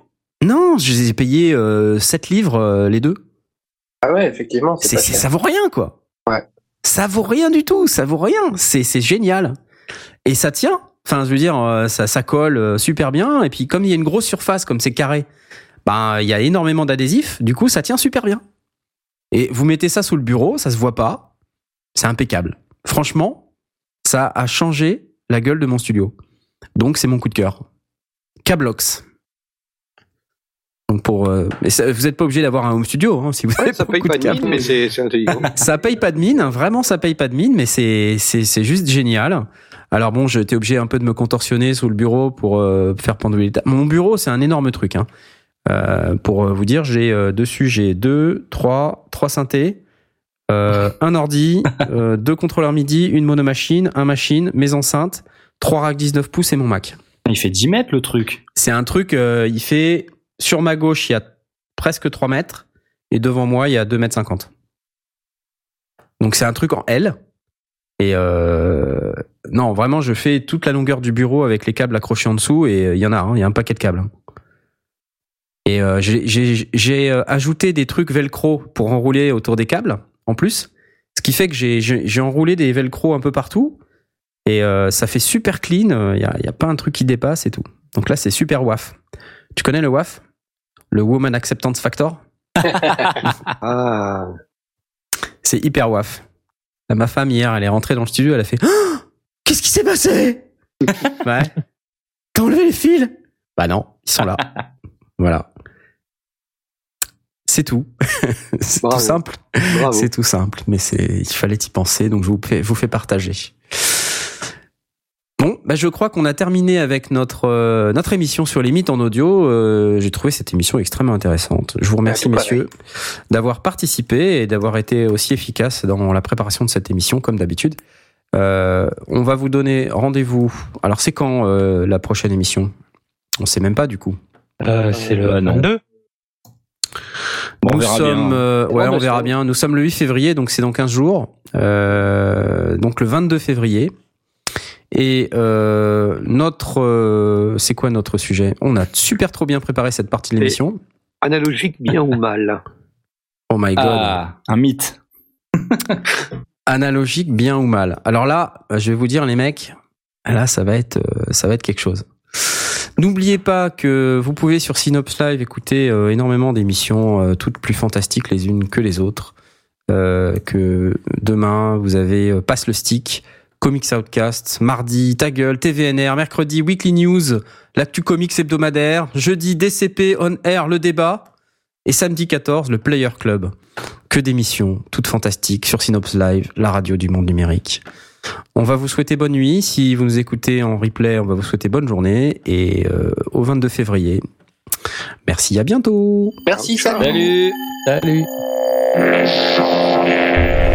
Non, je les ai payés euh, 7 livres euh, les deux. Ah ouais, effectivement, c'est ça vaut rien, quoi. Ouais. Ça vaut rien du tout, ça vaut rien. C'est génial. Et ça tient. Enfin, je veux dire, euh, ça, ça colle euh, super bien. Et puis, comme il y a une grosse surface, comme c'est carré, ben, il y a énormément d'adhésifs. Du coup, ça tient super bien. Et vous mettez ça sous le bureau, ça se voit pas. C'est impeccable. Franchement, ça a changé la gueule de mon studio. Donc, c'est mon coup de cœur. Cablox. Donc pour, euh, mais ça- vous n'êtes pas obligé d'avoir un home studio hein, si vous Ouais, avez ça paye pas de de mine, mais c'est intelligent. (laughs) Ça paye pas de mine, vraiment ça paye pas de mine, mais c'est c'est c'est juste génial. Alors bon, j'étais obligé un peu de me contorsionner sous le bureau pour euh, faire les tables. Mon bureau, c'est un énorme truc. Hein. Euh, pour euh, vous dire, j'ai euh, dessus j'ai deux, trois, trois synthés, un ordi, (laughs) deux contrôleurs MIDI, une monomachine, un machine, mes enceintes, trois racks 19 pouces et mon Mac. Il fait 10 mètres le truc. C'est un truc, il fait sur ma gauche, il y a presque 3 mètres et devant moi, il y a 2 mètres 50. Donc c'est un truc en L. Et euh, non, vraiment, je fais toute la longueur du bureau avec les câbles accrochés en dessous et euh, il y en a, hein, il y a un paquet de câbles. Et euh, j'ai- euh, ajouté des trucs velcro pour enrouler autour des câbles en plus, ce qui fait que j'ai- enroulé des velcro un peu partout et euh, ça fait super clean. Il y a, y a pas un truc qui dépasse et tout. Donc là, c'est super WAF. Tu connais le WAF? Le Woman Acceptance Factor? (laughs) Ah, C'est hyper WAF. Là, ma femme, hier, elle est rentrée dans le studio, elle a fait Oh Qu'est-ce qui s'est passé (laughs) Ouais. T'as enlevé les fils Bah non, ils sont là. (laughs) voilà. C'est tout. (laughs) c'est tout simple. C'est tout simple, mais c'est il fallait y penser, donc je vous fais, vous fais partager. Bon, bah je crois qu'on a terminé avec notre euh, notre émission sur les mythes en audio. Euh, J'ai trouvé cette émission extrêmement intéressante. Je vous remercie, pareil. messieurs, d'avoir participé et d'avoir été aussi efficaces dans la préparation de cette émission, comme d'habitude. Euh, on va vous donner rendez-vous. Alors, c'est quand euh, la prochaine émission? On sait même pas du coup. Euh, c'est le Euh, non. 22. Bon, on Nous verra sommes, bien. euh, ouais, on verra bien. Nous sommes le 8 février, donc c'est dans 15 jours. Euh, donc le 22 février. Et euh, notre, euh, c'est quoi notre sujet? On a super trop bien préparé cette partie de l'émission. Analogique, bien ou mal? Oh my god. Ah, un mythe. (laughs) Analogique, bien ou mal. Alors là, je vais vous dire les mecs, là ça va être, euh, ça va être quelque chose. N'oubliez pas que vous pouvez sur Synops Live écouter euh, énormément d'émissions, euh, toutes plus fantastiques les unes que les autres. Euh, que demain vous avez euh, Passe le Stick, Comics Outcast, mardi Ta Gueule, TVNR, mercredi Weekly News, l'actu comics hebdomadaire, jeudi DCP On Air le débat et samedi 14 le Player Club. Que d'émissions, toutes fantastiques sur Synops Live, la radio du monde numérique. On va vous souhaiter bonne nuit. Si vous nous écoutez en replay, on va vous souhaiter bonne journée et euh, au 22 février. Merci, à bientôt. Merci, salut. Salut Salut. Salut.